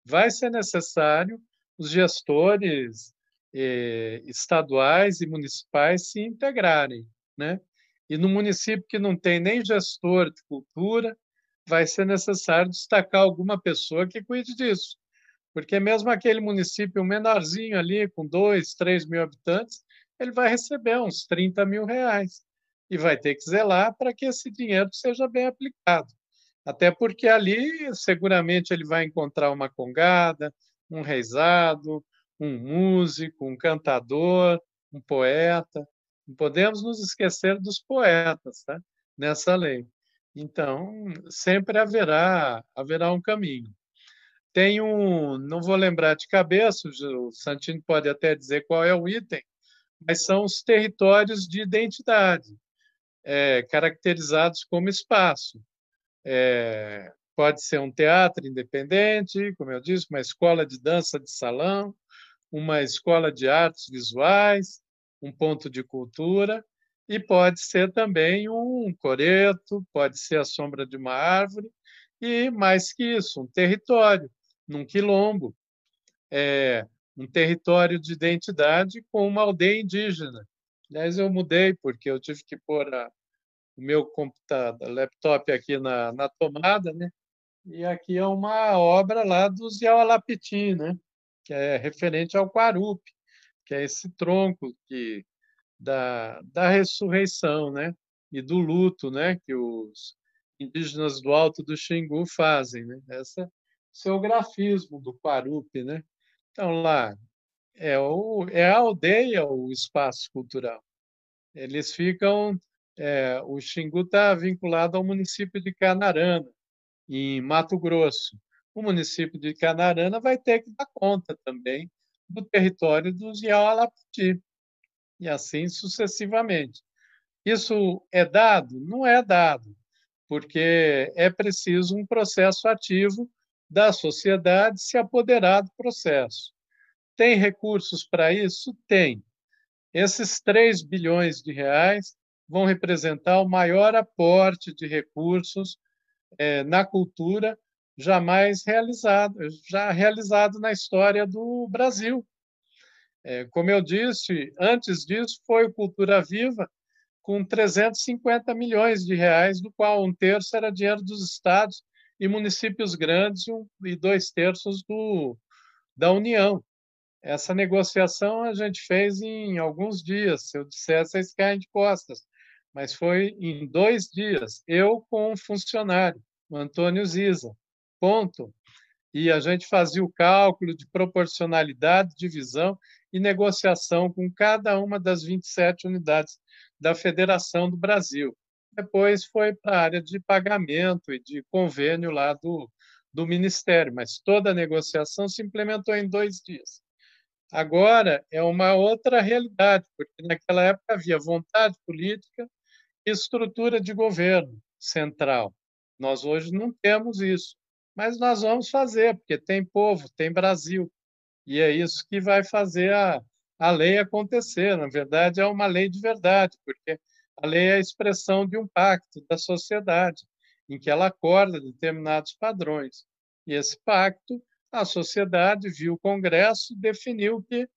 vai ser necessário os gestores eh, estaduais e municipais se integrarem, né? E no município que não tem nem gestor de cultura, vai ser necessário destacar alguma pessoa que cuide disso, porque mesmo aquele município menorzinho ali, com dois, três mil habitantes, ele vai receber uns 30 mil reais e vai ter que zelar para que esse dinheiro seja bem aplicado. Até porque ali seguramente ele vai encontrar uma congada, um reizado, um músico, um cantador, um poeta. Não podemos nos esquecer dos poetas tá? nessa lei. Então, sempre haverá, haverá um caminho. Tem um, não vou lembrar de cabeça, o Santino pode até dizer qual é o item, mas são os territórios de identidade, é, caracterizados como espaço. É, pode ser um teatro independente, como eu disse, uma escola de dança de salão, uma escola de artes visuais, um ponto de cultura, e pode ser também um coreto, pode ser a sombra de uma árvore, e mais que isso, um território, num quilombo, é, um território de identidade com uma aldeia indígena. Aliás, eu mudei porque eu tive que pôr a, o meu computador, laptop aqui na, na tomada, né? E aqui é uma obra lá do Ziaualapiti, né? Que é referente ao Quarupi, que é esse tronco que da, da ressurreição, né? E do luto, né? Que os indígenas do Alto do Xingu fazem, né? Essa seu grafismo do Quarupi, né? Então lá é o é a aldeia o espaço cultural. Eles ficam é, o Xingu está vinculado ao município de Canarana, em Mato Grosso. O município de Canarana vai ter que dar conta também do território dos Iaualapiti, e assim sucessivamente. Isso é dado? Não é dado, porque é preciso um processo ativo da sociedade se apoderar do processo. Tem recursos para isso? Tem. Esses 3 bilhões de reais vão representar o maior aporte de recursos é, na cultura jamais realizado, já realizado na história do Brasil. É, como eu disse, antes disso foi o Cultura Viva, com 350 milhões de reais, do qual um terço era dinheiro dos estados e municípios grandes e dois terços do, da União. Essa negociação a gente fez em alguns dias. Se eu dissesse, vocês caem de costas mas foi em dois dias, eu com um funcionário, o Antônio Ziza, ponto. E a gente fazia o cálculo de proporcionalidade, divisão, e negociação com cada uma das 27 unidades da Federação do Brasil. Depois foi para a área de pagamento e de convênio lá do, do Ministério, mas toda a negociação se implementou em dois dias. Agora é uma outra realidade, porque naquela época havia vontade política estrutura de governo central. Nós hoje não temos isso, mas nós vamos fazer, porque tem povo, tem Brasil, e é isso que vai fazer a, a lei acontecer. Na verdade, é uma lei de verdade, porque a lei é a expressão de um pacto da sociedade, em que ela acorda determinados padrões. E esse pacto, a sociedade viu o Congresso, definiu que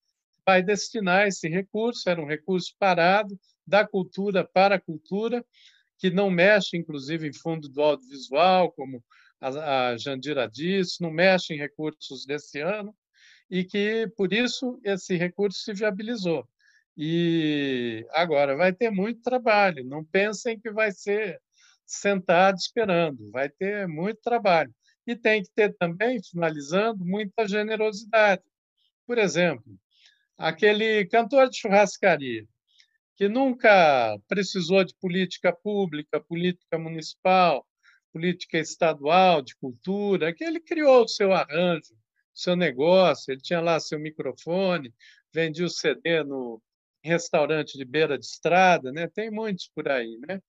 vai destinar esse recurso, era um recurso parado, da cultura para a cultura, que não mexe, inclusive, em fundo do audiovisual, como a Jandira disse, não mexe em recursos desse ano, e que, por isso, esse recurso se viabilizou. E agora vai ter muito trabalho, não pensem que vai ser sentado esperando, vai ter muito trabalho. E tem que ter também, finalizando, muita generosidade. Por exemplo, aquele cantor de churrascaria, que nunca precisou de política pública, política municipal, política estadual, de cultura, que ele criou o seu arranjo, seu negócio, ele tinha lá seu microfone, vendia o CD no restaurante de beira de estrada, né? tem muitos por aí, né?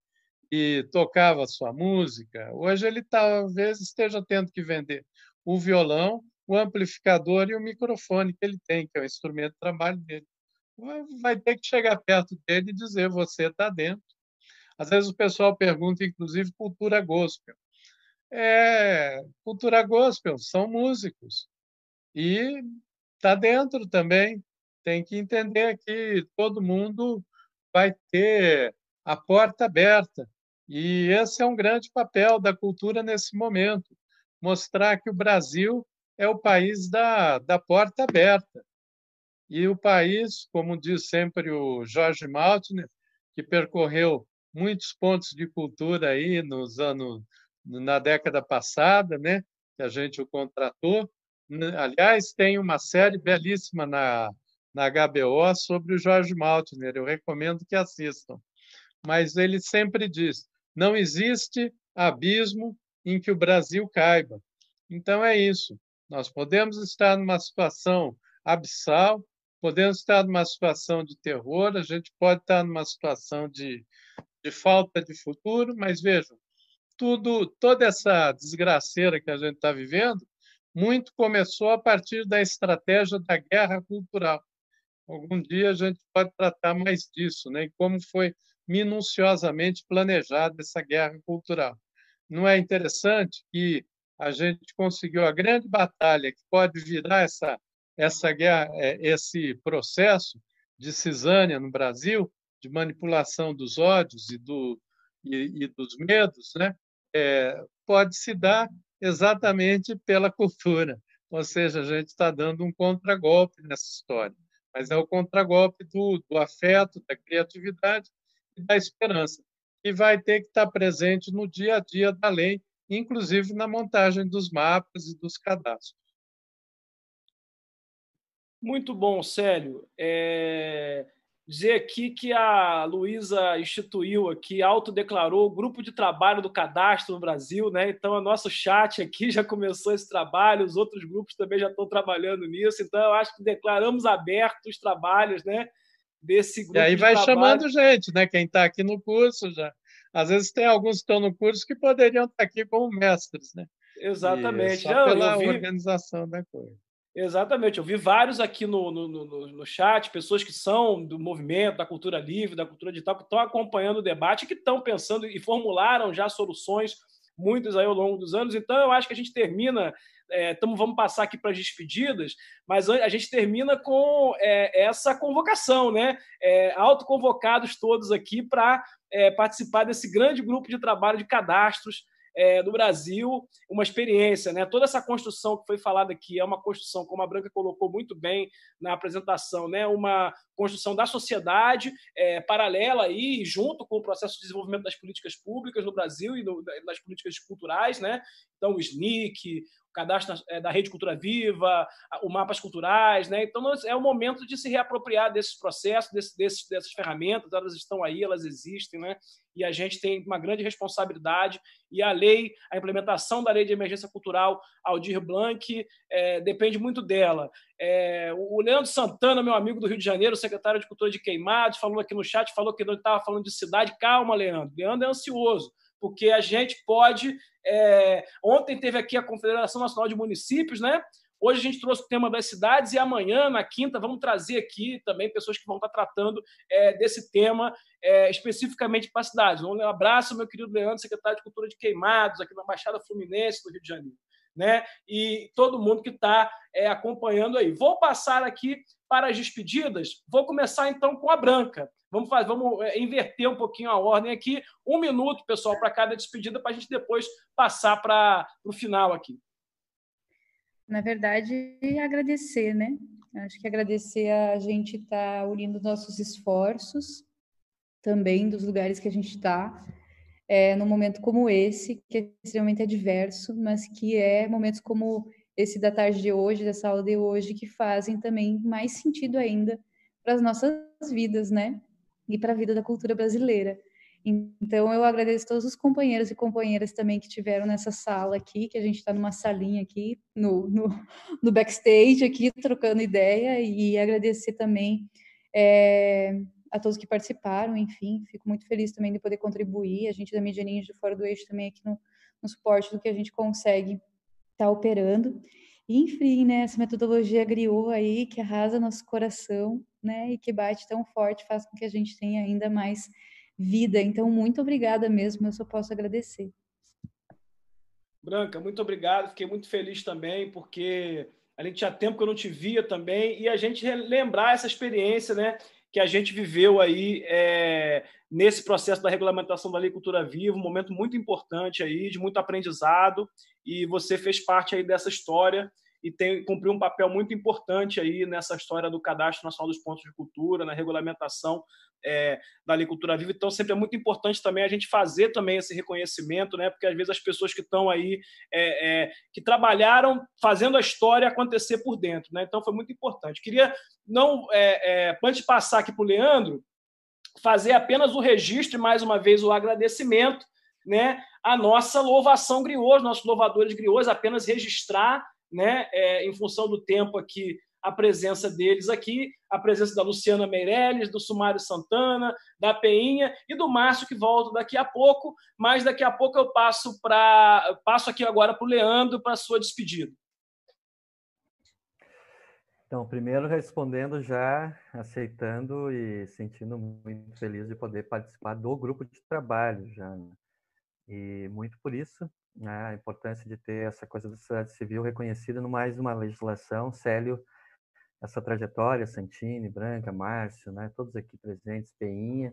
e tocava sua música. Hoje ele talvez esteja tendo que vender o violão, o amplificador e o microfone que ele tem, que é o instrumento de trabalho dele. Vai ter que chegar perto dele e dizer: você está dentro. Às vezes o pessoal pergunta, inclusive, cultura gospel. É, cultura gospel são músicos e está dentro também. Tem que entender que todo mundo vai ter a porta aberta. E esse é um grande papel da cultura nesse momento mostrar que o Brasil é o país da, da porta aberta. E o país, como diz sempre o Jorge Maltner, que percorreu muitos pontos de cultura aí nos anos na década passada, né, que a gente o contratou. Aliás, tem uma série belíssima na na HBO sobre o Jorge Maltner, eu recomendo que assistam. Mas ele sempre diz: não existe abismo em que o Brasil caiba. Então é isso. Nós podemos estar numa situação abissal, podemos estar numa situação de terror, a gente pode estar numa situação de, de falta de futuro, mas vejam, tudo, toda essa desgraceira que a gente está vivendo, muito começou a partir da estratégia da guerra cultural. Algum dia a gente pode tratar mais disso, né? Como foi minuciosamente planejada essa guerra cultural. Não é interessante que a gente conseguiu a grande batalha que pode virar essa essa guerra, é, esse processo de cisânia no Brasil, de manipulação dos ódios e, do, e, e dos medos, né? É, pode se dar exatamente pela cultura. Ou seja, a gente está dando um contragolpe nessa história. Mas é o contragolpe do, do afeto, da criatividade e da esperança, que vai ter que estar presente no dia a dia da lei, inclusive na montagem dos mapas e dos cadastros. Muito bom, Célio. É... Dizer aqui que a Luísa instituiu aqui, autodeclarou o grupo de trabalho do cadastro no Brasil, né? Então, o nosso chat aqui já começou esse trabalho, os outros grupos também já estão trabalhando nisso. Então, eu acho que declaramos abertos os trabalhos, né? desse grupo. E aí vai chamando gente, né? Quem está aqui no curso já. Às vezes tem alguns que estão no curso que poderiam estar aqui como mestres, né? Exatamente. E só pela vi... organização da coisa. Exatamente. Eu vi vários aqui no, no, no, no, chat, pessoas que são do movimento, da cultura livre, da cultura digital, que estão acompanhando o debate, que estão pensando e formularam já soluções, muitos aí ao longo dos anos. Então, eu acho que a gente termina é, tamo, vamos passar aqui para as despedidas, mas a gente termina com é, essa convocação, né? É, autoconvocados todos aqui para é, participar desse grande grupo de trabalho de cadastros é, do Brasil uma experiência. Né? Toda essa construção que foi falada aqui é uma construção, como a Branca colocou muito bem na apresentação, né? uma construção da sociedade é, paralela aí, junto com o processo de desenvolvimento das políticas públicas no Brasil e das políticas culturais. Né? Então, o SNIC, cadastro é, da Rede Cultura Viva, o Mapas Culturais. Né? Então, é o momento de se reapropriar desses processos, desse, desses, dessas ferramentas, elas estão aí, elas existem, né? e a gente tem uma grande responsabilidade. E a lei, a implementação da lei de emergência cultural Aldir Blanc, é, depende muito dela. É, o Leandro Santana, meu amigo do Rio de Janeiro, secretário de Cultura de Queimados, falou aqui no chat, falou que não estava falando de cidade. Calma, Leandro. Leandro é ansioso porque a gente pode. É... Ontem teve aqui a Confederação Nacional de Municípios, né? Hoje a gente trouxe o tema das cidades e amanhã, na quinta, vamos trazer aqui também pessoas que vão estar tratando é, desse tema é, especificamente para cidades. Um abraço, meu querido Leandro, secretário de Cultura de Queimados, aqui na Baixada Fluminense do Rio de Janeiro. Né? E todo mundo que está é, acompanhando aí. Vou passar aqui para as despedidas. Vou começar então com a Branca. Vamos, fazer, vamos é, inverter um pouquinho a ordem aqui. Um minuto, pessoal, para cada despedida, para a gente depois passar para o final aqui. Na verdade, agradecer, né? Acho que agradecer a gente estar tá unindo nossos esforços, também dos lugares que a gente está, é, num momento como esse, que é extremamente adverso, mas que é momentos como esse da tarde de hoje, dessa aula de hoje, que fazem também mais sentido ainda para as nossas vidas, né? E para a vida da cultura brasileira. Então, eu agradeço todos os companheiros e companheiras também que tiveram nessa sala aqui, que a gente está numa salinha aqui, no, no, no, backstage aqui, trocando ideia, e agradecer também é, a todos que participaram, enfim, fico muito feliz também de poder contribuir, a gente da Mídia Ninja Fora do Eixo também aqui no, no suporte do que a gente consegue estar tá operando. Enfim, né, essa metodologia griou aí, que arrasa nosso coração, né, e que bate tão forte, faz com que a gente tenha ainda mais vida. Então, muito obrigada mesmo, eu só posso agradecer. Branca, muito obrigado, fiquei muito feliz também, porque a gente tinha tempo que eu não te via também, e a gente lembrar essa experiência, né, que a gente viveu aí é, nesse processo da regulamentação da Lei Cultura Viva, um momento muito importante aí, de muito aprendizado, e você fez parte aí dessa história e tem, cumpriu um papel muito importante aí nessa história do Cadastro Nacional dos Pontos de Cultura, na regulamentação é, da Lei Cultura Viva. Então, sempre é muito importante também a gente fazer também esse reconhecimento, né? porque às vezes as pessoas que estão aí, é, é, que trabalharam fazendo a história acontecer por dentro. Né? Então, foi muito importante. Queria, não, é, é, antes de passar aqui para o Leandro, fazer apenas o registro e, mais uma vez, o agradecimento né, a nossa louvação griot, nossos louvadores griots, apenas registrar né, é, em função do tempo aqui, a presença deles aqui, a presença da Luciana Meirelles, do Sumário Santana, da Peinha e do Márcio, que volta daqui a pouco, mas daqui a pouco eu passo para passo aqui agora para o Leandro para a sua despedida. Então, primeiro respondendo já, aceitando e sentindo muito feliz de poder participar do grupo de trabalho já. Né? E muito por isso né, a importância de ter essa coisa da sociedade civil reconhecida no mais uma legislação. Célio, essa trajetória, Santini, Branca, Márcio, né, todos aqui presentes, Peinha,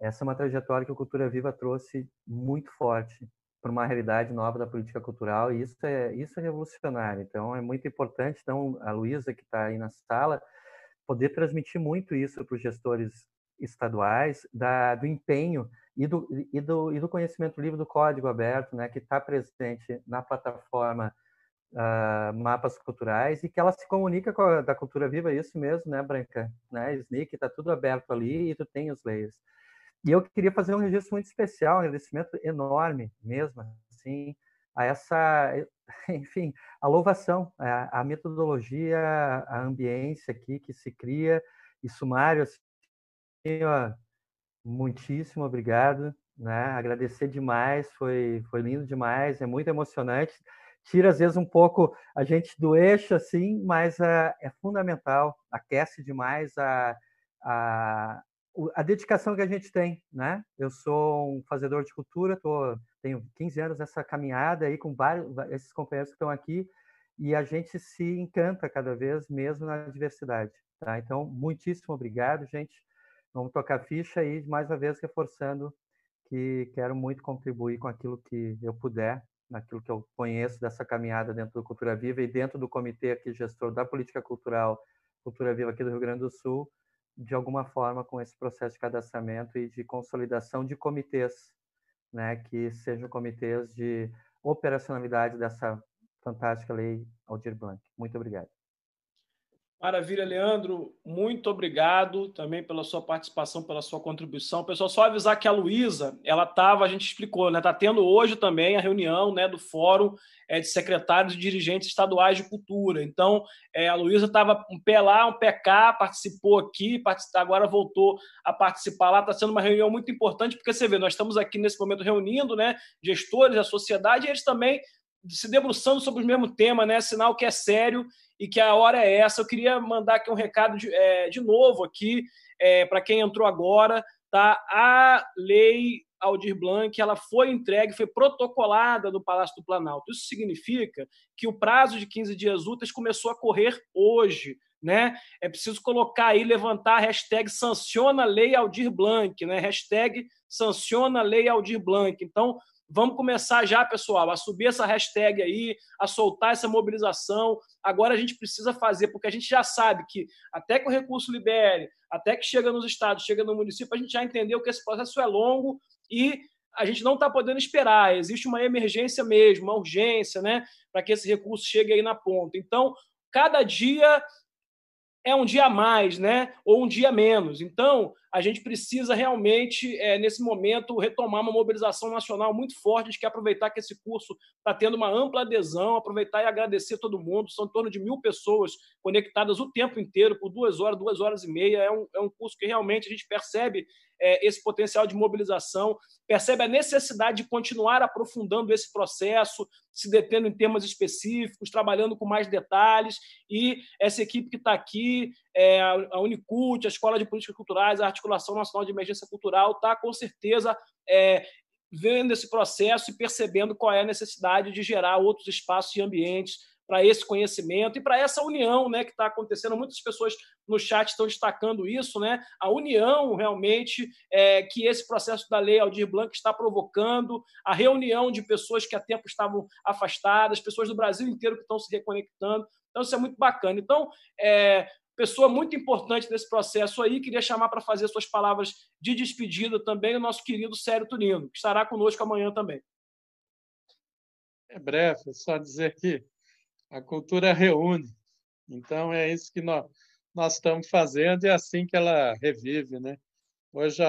essa é uma trajetória que a Cultura Viva trouxe muito forte para uma realidade nova da política cultural e isso é isso é revolucionário. Então é muito importante, então a Luísa que está aí na sala poder transmitir muito isso para os gestores estaduais da, do empenho e do, e, do, e do conhecimento livre do código aberto, né, que está presente na plataforma uh, Mapas Culturais e que ela se comunica com a da Cultura Viva, isso mesmo, né, Branca? Né? Sneak, está tudo aberto ali e tu tem os layers. E eu queria fazer um registro muito especial, um agradecimento enorme mesmo, assim, a essa, enfim, a louvação, a, a metodologia, a ambiência aqui que se cria, e sumário, assim, ó, muitíssimo obrigado, né? Agradecer demais, foi foi lindo demais, é muito emocionante. Tira às vezes um pouco a gente do eixo assim, mas uh, é fundamental, aquece demais a, a a dedicação que a gente tem, né? Eu sou um fazedor de cultura, tô, tenho 15 anos nessa caminhada aí com vários esses companheiros que estão aqui e a gente se encanta cada vez mesmo na diversidade, tá? Então, muitíssimo obrigado, gente. Vamos tocar ficha e, mais uma vez, reforçando que quero muito contribuir com aquilo que eu puder, naquilo que eu conheço dessa caminhada dentro do Cultura Viva e dentro do comitê aqui gestor da política cultural Cultura Viva aqui do Rio Grande do Sul, de alguma forma com esse processo de cadastramento e de consolidação de comitês, né, que sejam comitês de operacionalidade dessa fantástica lei Aldir Blanc. Muito obrigado. Maravilha, Leandro. Muito obrigado também pela sua participação, pela sua contribuição. Pessoal, só avisar que a Luísa, ela estava, a gente explicou, né? Está tendo hoje também a reunião né, do Fórum é, de Secretários e Dirigentes Estaduais de Cultura. Então, é, a Luísa estava um pé lá, um pé cá, participou aqui, agora voltou a participar lá. Está sendo uma reunião muito importante, porque você vê, nós estamos aqui nesse momento reunindo né, gestores da sociedade e eles também se debruçando sobre o mesmo tema, né? Sinal que é sério e que a hora é essa. Eu queria mandar aqui um recado de, é, de novo aqui é, para quem entrou agora, tá? A lei Aldir Blanc, ela foi entregue, foi protocolada no Palácio do Planalto. Isso significa que o prazo de 15 dias úteis começou a correr hoje. Né? É preciso colocar aí, levantar a hashtag sanciona lei Aldir Blanc, né? Hashtag sanciona lei Aldir Blanc. Então, Vamos começar já, pessoal, a subir essa hashtag aí, a soltar essa mobilização. Agora a gente precisa fazer, porque a gente já sabe que até que o recurso libere, até que chega nos estados, chega no município, a gente já entendeu que esse processo é longo e a gente não está podendo esperar. Existe uma emergência mesmo, uma urgência, né, para que esse recurso chegue aí na ponta. Então, cada dia é um dia a mais, né? Ou um dia menos. Então, a gente precisa realmente, é, nesse momento, retomar uma mobilização nacional muito forte. A gente quer aproveitar que esse curso está tendo uma ampla adesão, aproveitar e agradecer todo mundo. São em torno de mil pessoas conectadas o tempo inteiro, por duas horas, duas horas e meia. É um, é um curso que realmente a gente percebe é, esse potencial de mobilização, percebe a necessidade de continuar aprofundando esse processo, se detendo em temas específicos, trabalhando com mais detalhes. E essa equipe que está aqui, é, a Unicult, a Escola de Políticas Culturais, a Articulação Nacional de Emergência Cultural, está com certeza é, vendo esse processo e percebendo qual é a necessidade de gerar outros espaços e ambientes para esse conhecimento e para essa união né, que está acontecendo. Muitas pessoas no chat estão destacando isso, né? a união realmente é, que esse processo da lei Aldir Blanc está provocando, a reunião de pessoas que há tempo estavam afastadas, pessoas do Brasil inteiro que estão se reconectando. Então, isso é muito bacana. Então, é, pessoa muito importante nesse processo aí, queria chamar para fazer suas palavras de despedida também o nosso querido Sério Turino, que estará conosco amanhã também. É breve, só dizer que a cultura reúne. Então, é isso que nós, nós estamos fazendo e é assim que ela revive. Né? Hoje,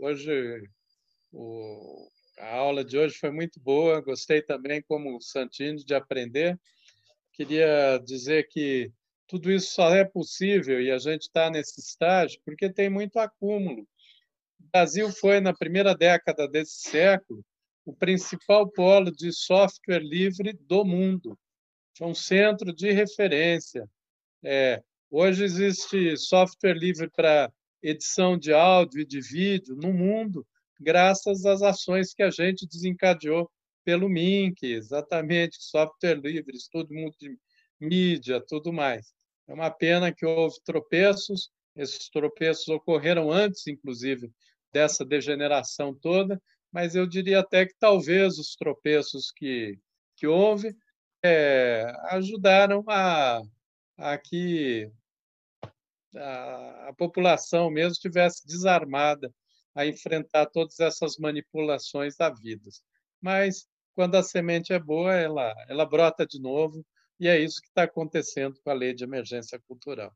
hoje o, a aula de hoje foi muito boa, gostei também, como Santini, de aprender. Queria dizer que tudo isso só é possível e a gente está nesse estágio porque tem muito acúmulo. O Brasil foi, na primeira década desse século, o principal polo de software livre do mundo é um centro de referência. É, hoje existe software livre para edição de áudio e de vídeo no mundo, graças às ações que a gente desencadeou pelo MINC, exatamente, software livre, estudo multimídia, tudo mais. É uma pena que houve tropeços, esses tropeços ocorreram antes, inclusive, dessa degeneração toda, mas eu diria até que talvez os tropeços que, que houve é, ajudaram a, a que a, a população mesmo estivesse desarmada a enfrentar todas essas manipulações da vida. Mas quando a semente é boa, ela, ela brota de novo, e é isso que está acontecendo com a lei de emergência cultural.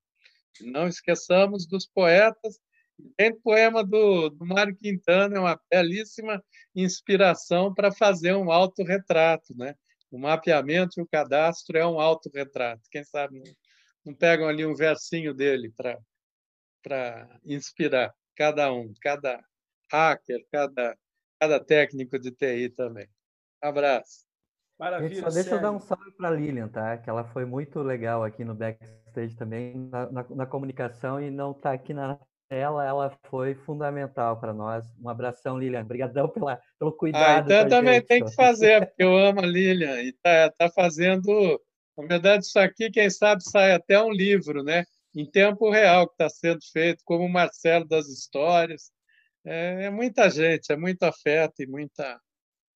Não esqueçamos dos poetas. Tem poema do, do Mário Quintana, é uma belíssima inspiração para fazer um autorretrato, né? O mapeamento e o cadastro é um autorretrato. Quem sabe não, não pegam ali um versinho dele para inspirar cada um, cada hacker, cada, cada técnico de TI também. abraço. Maravilha. Gente, só deixa eu dar um salve para a Lilian, tá? Que ela foi muito legal aqui no backstage também, na, na, na comunicação, e não está aqui na ela, ela foi fundamental para nós. Um abração, Lilian. Obrigadão pela, pelo cuidado. Ah, então eu também tem que fazer, porque eu amo a Lilian. E está tá fazendo. Na verdade, isso aqui, quem sabe, sai até um livro, né? Em tempo real que está sendo feito, como o Marcelo das Histórias. É, é, muita gente, é muito afeto e muita,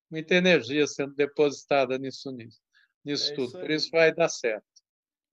muita energia sendo depositada nisso, nisso, nisso é tudo. Por isso vai dar certo.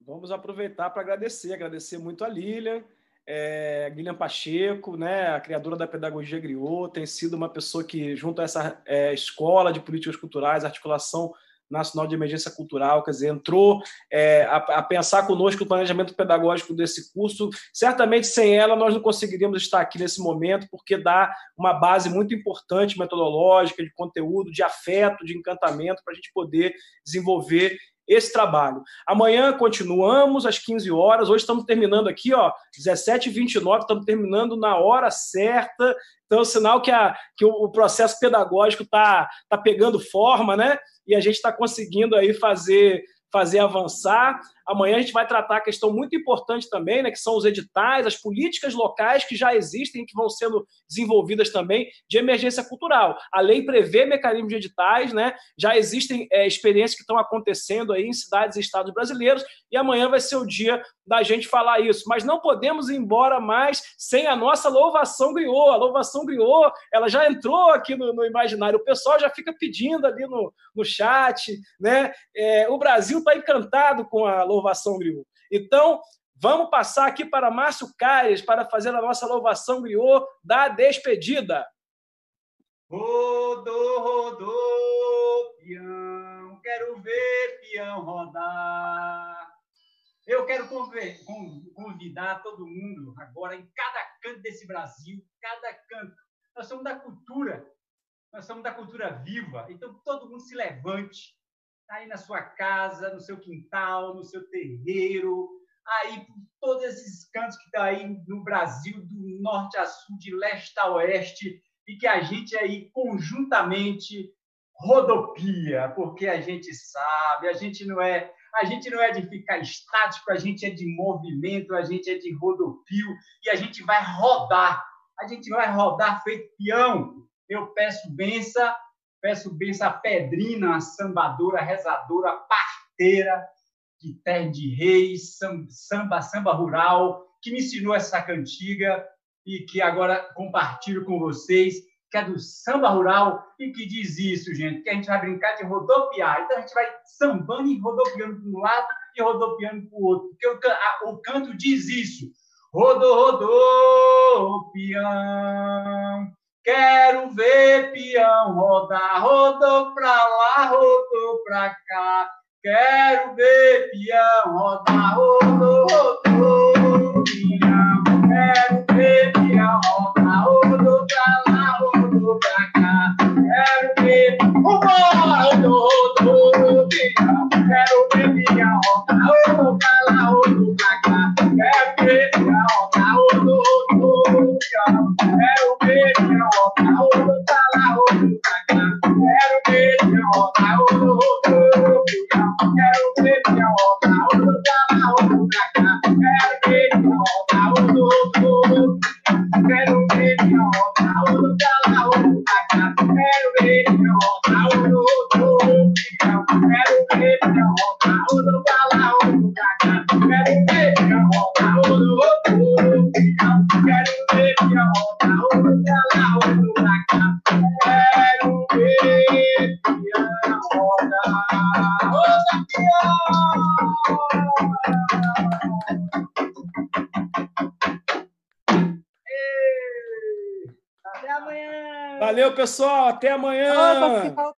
Vamos aproveitar para agradecer, agradecer muito a Lilian é, Guilherme Pacheco, né, a criadora da pedagogia Griot, tem sido uma pessoa que, junto a essa é, escola de políticas culturais, articulação Nacional de Emergência Cultural, quer dizer, entrou é, a, a, pensar conosco o planejamento pedagógico desse curso. Certamente, sem ela, nós não conseguiríamos estar aqui nesse momento, porque dá uma base muito importante metodológica, de conteúdo, de afeto, de encantamento, para a gente poder desenvolver esse trabalho. Amanhã continuamos às 15 horas. Hoje estamos terminando aqui, ó, 17h29, estamos terminando na hora certa. Então, sinal que, a, que o processo pedagógico está tá pegando forma, né? E a gente está conseguindo aí fazer fazer avançar. Amanhã a gente vai tratar a questão muito importante também, né, que são os editais, as políticas locais que já existem, que vão sendo desenvolvidas também de emergência cultural. A lei prevê mecanismos de editais, né? Já existem é, experiências que estão acontecendo aí em cidades e estados brasileiros, e amanhã vai ser o dia da gente falar isso. Mas não podemos ir embora mais sem a nossa louvação griot. A louvação griot, ela já entrou aqui no, no imaginário. O pessoal já fica pedindo ali no, no chat, né? É, o Brasil está encantado com a louvação griot. Então, vamos passar aqui para Márcio Caires para fazer a nossa louvação griot da despedida. Rodô, rodô, peão, quero ver peão rodar. Eu quero convidar todo mundo agora, em cada canto desse Brasil, cada canto. Nós somos da cultura, nós somos da cultura viva, então todo mundo se levante, tá aí na sua casa, no seu quintal, no seu terreiro, aí por todos esses cantos que estão tá aí no Brasil, do norte a sul, de leste a oeste, e que a gente aí conjuntamente rodopia, porque a gente sabe, a gente não é a gente não é de ficar estático, a gente é de movimento, a gente é de rodopio e a gente vai rodar. A gente vai rodar feito peão. Eu peço benção Peço bênção a Pedrina, a sambadora, rezadora, parteira, de Terra de Reis, samba, samba rural, que me ensinou essa cantiga e que agora compartilho com vocês, que é do samba rural e que diz isso, gente, que a gente vai brincar de rodopiar. Então a gente vai sambando e rodopiando para um lado e rodopiando para o outro, porque o, a, o canto diz isso. Rodô, rodô, peão, Quero ver peão rodar, rodou pra lá, rodou pra cá. Quero ver peão rodar, rodou, rodou, peão. Quero ver peão rodar, rodou pra lá, rodou pra cá. Quero ver, vambora, rodou, rodou, peão. Quero ver peão rodar, rodou pra lá, rodou pra cá. Rodou, peão. Valeu, pessoal. Até amanhã.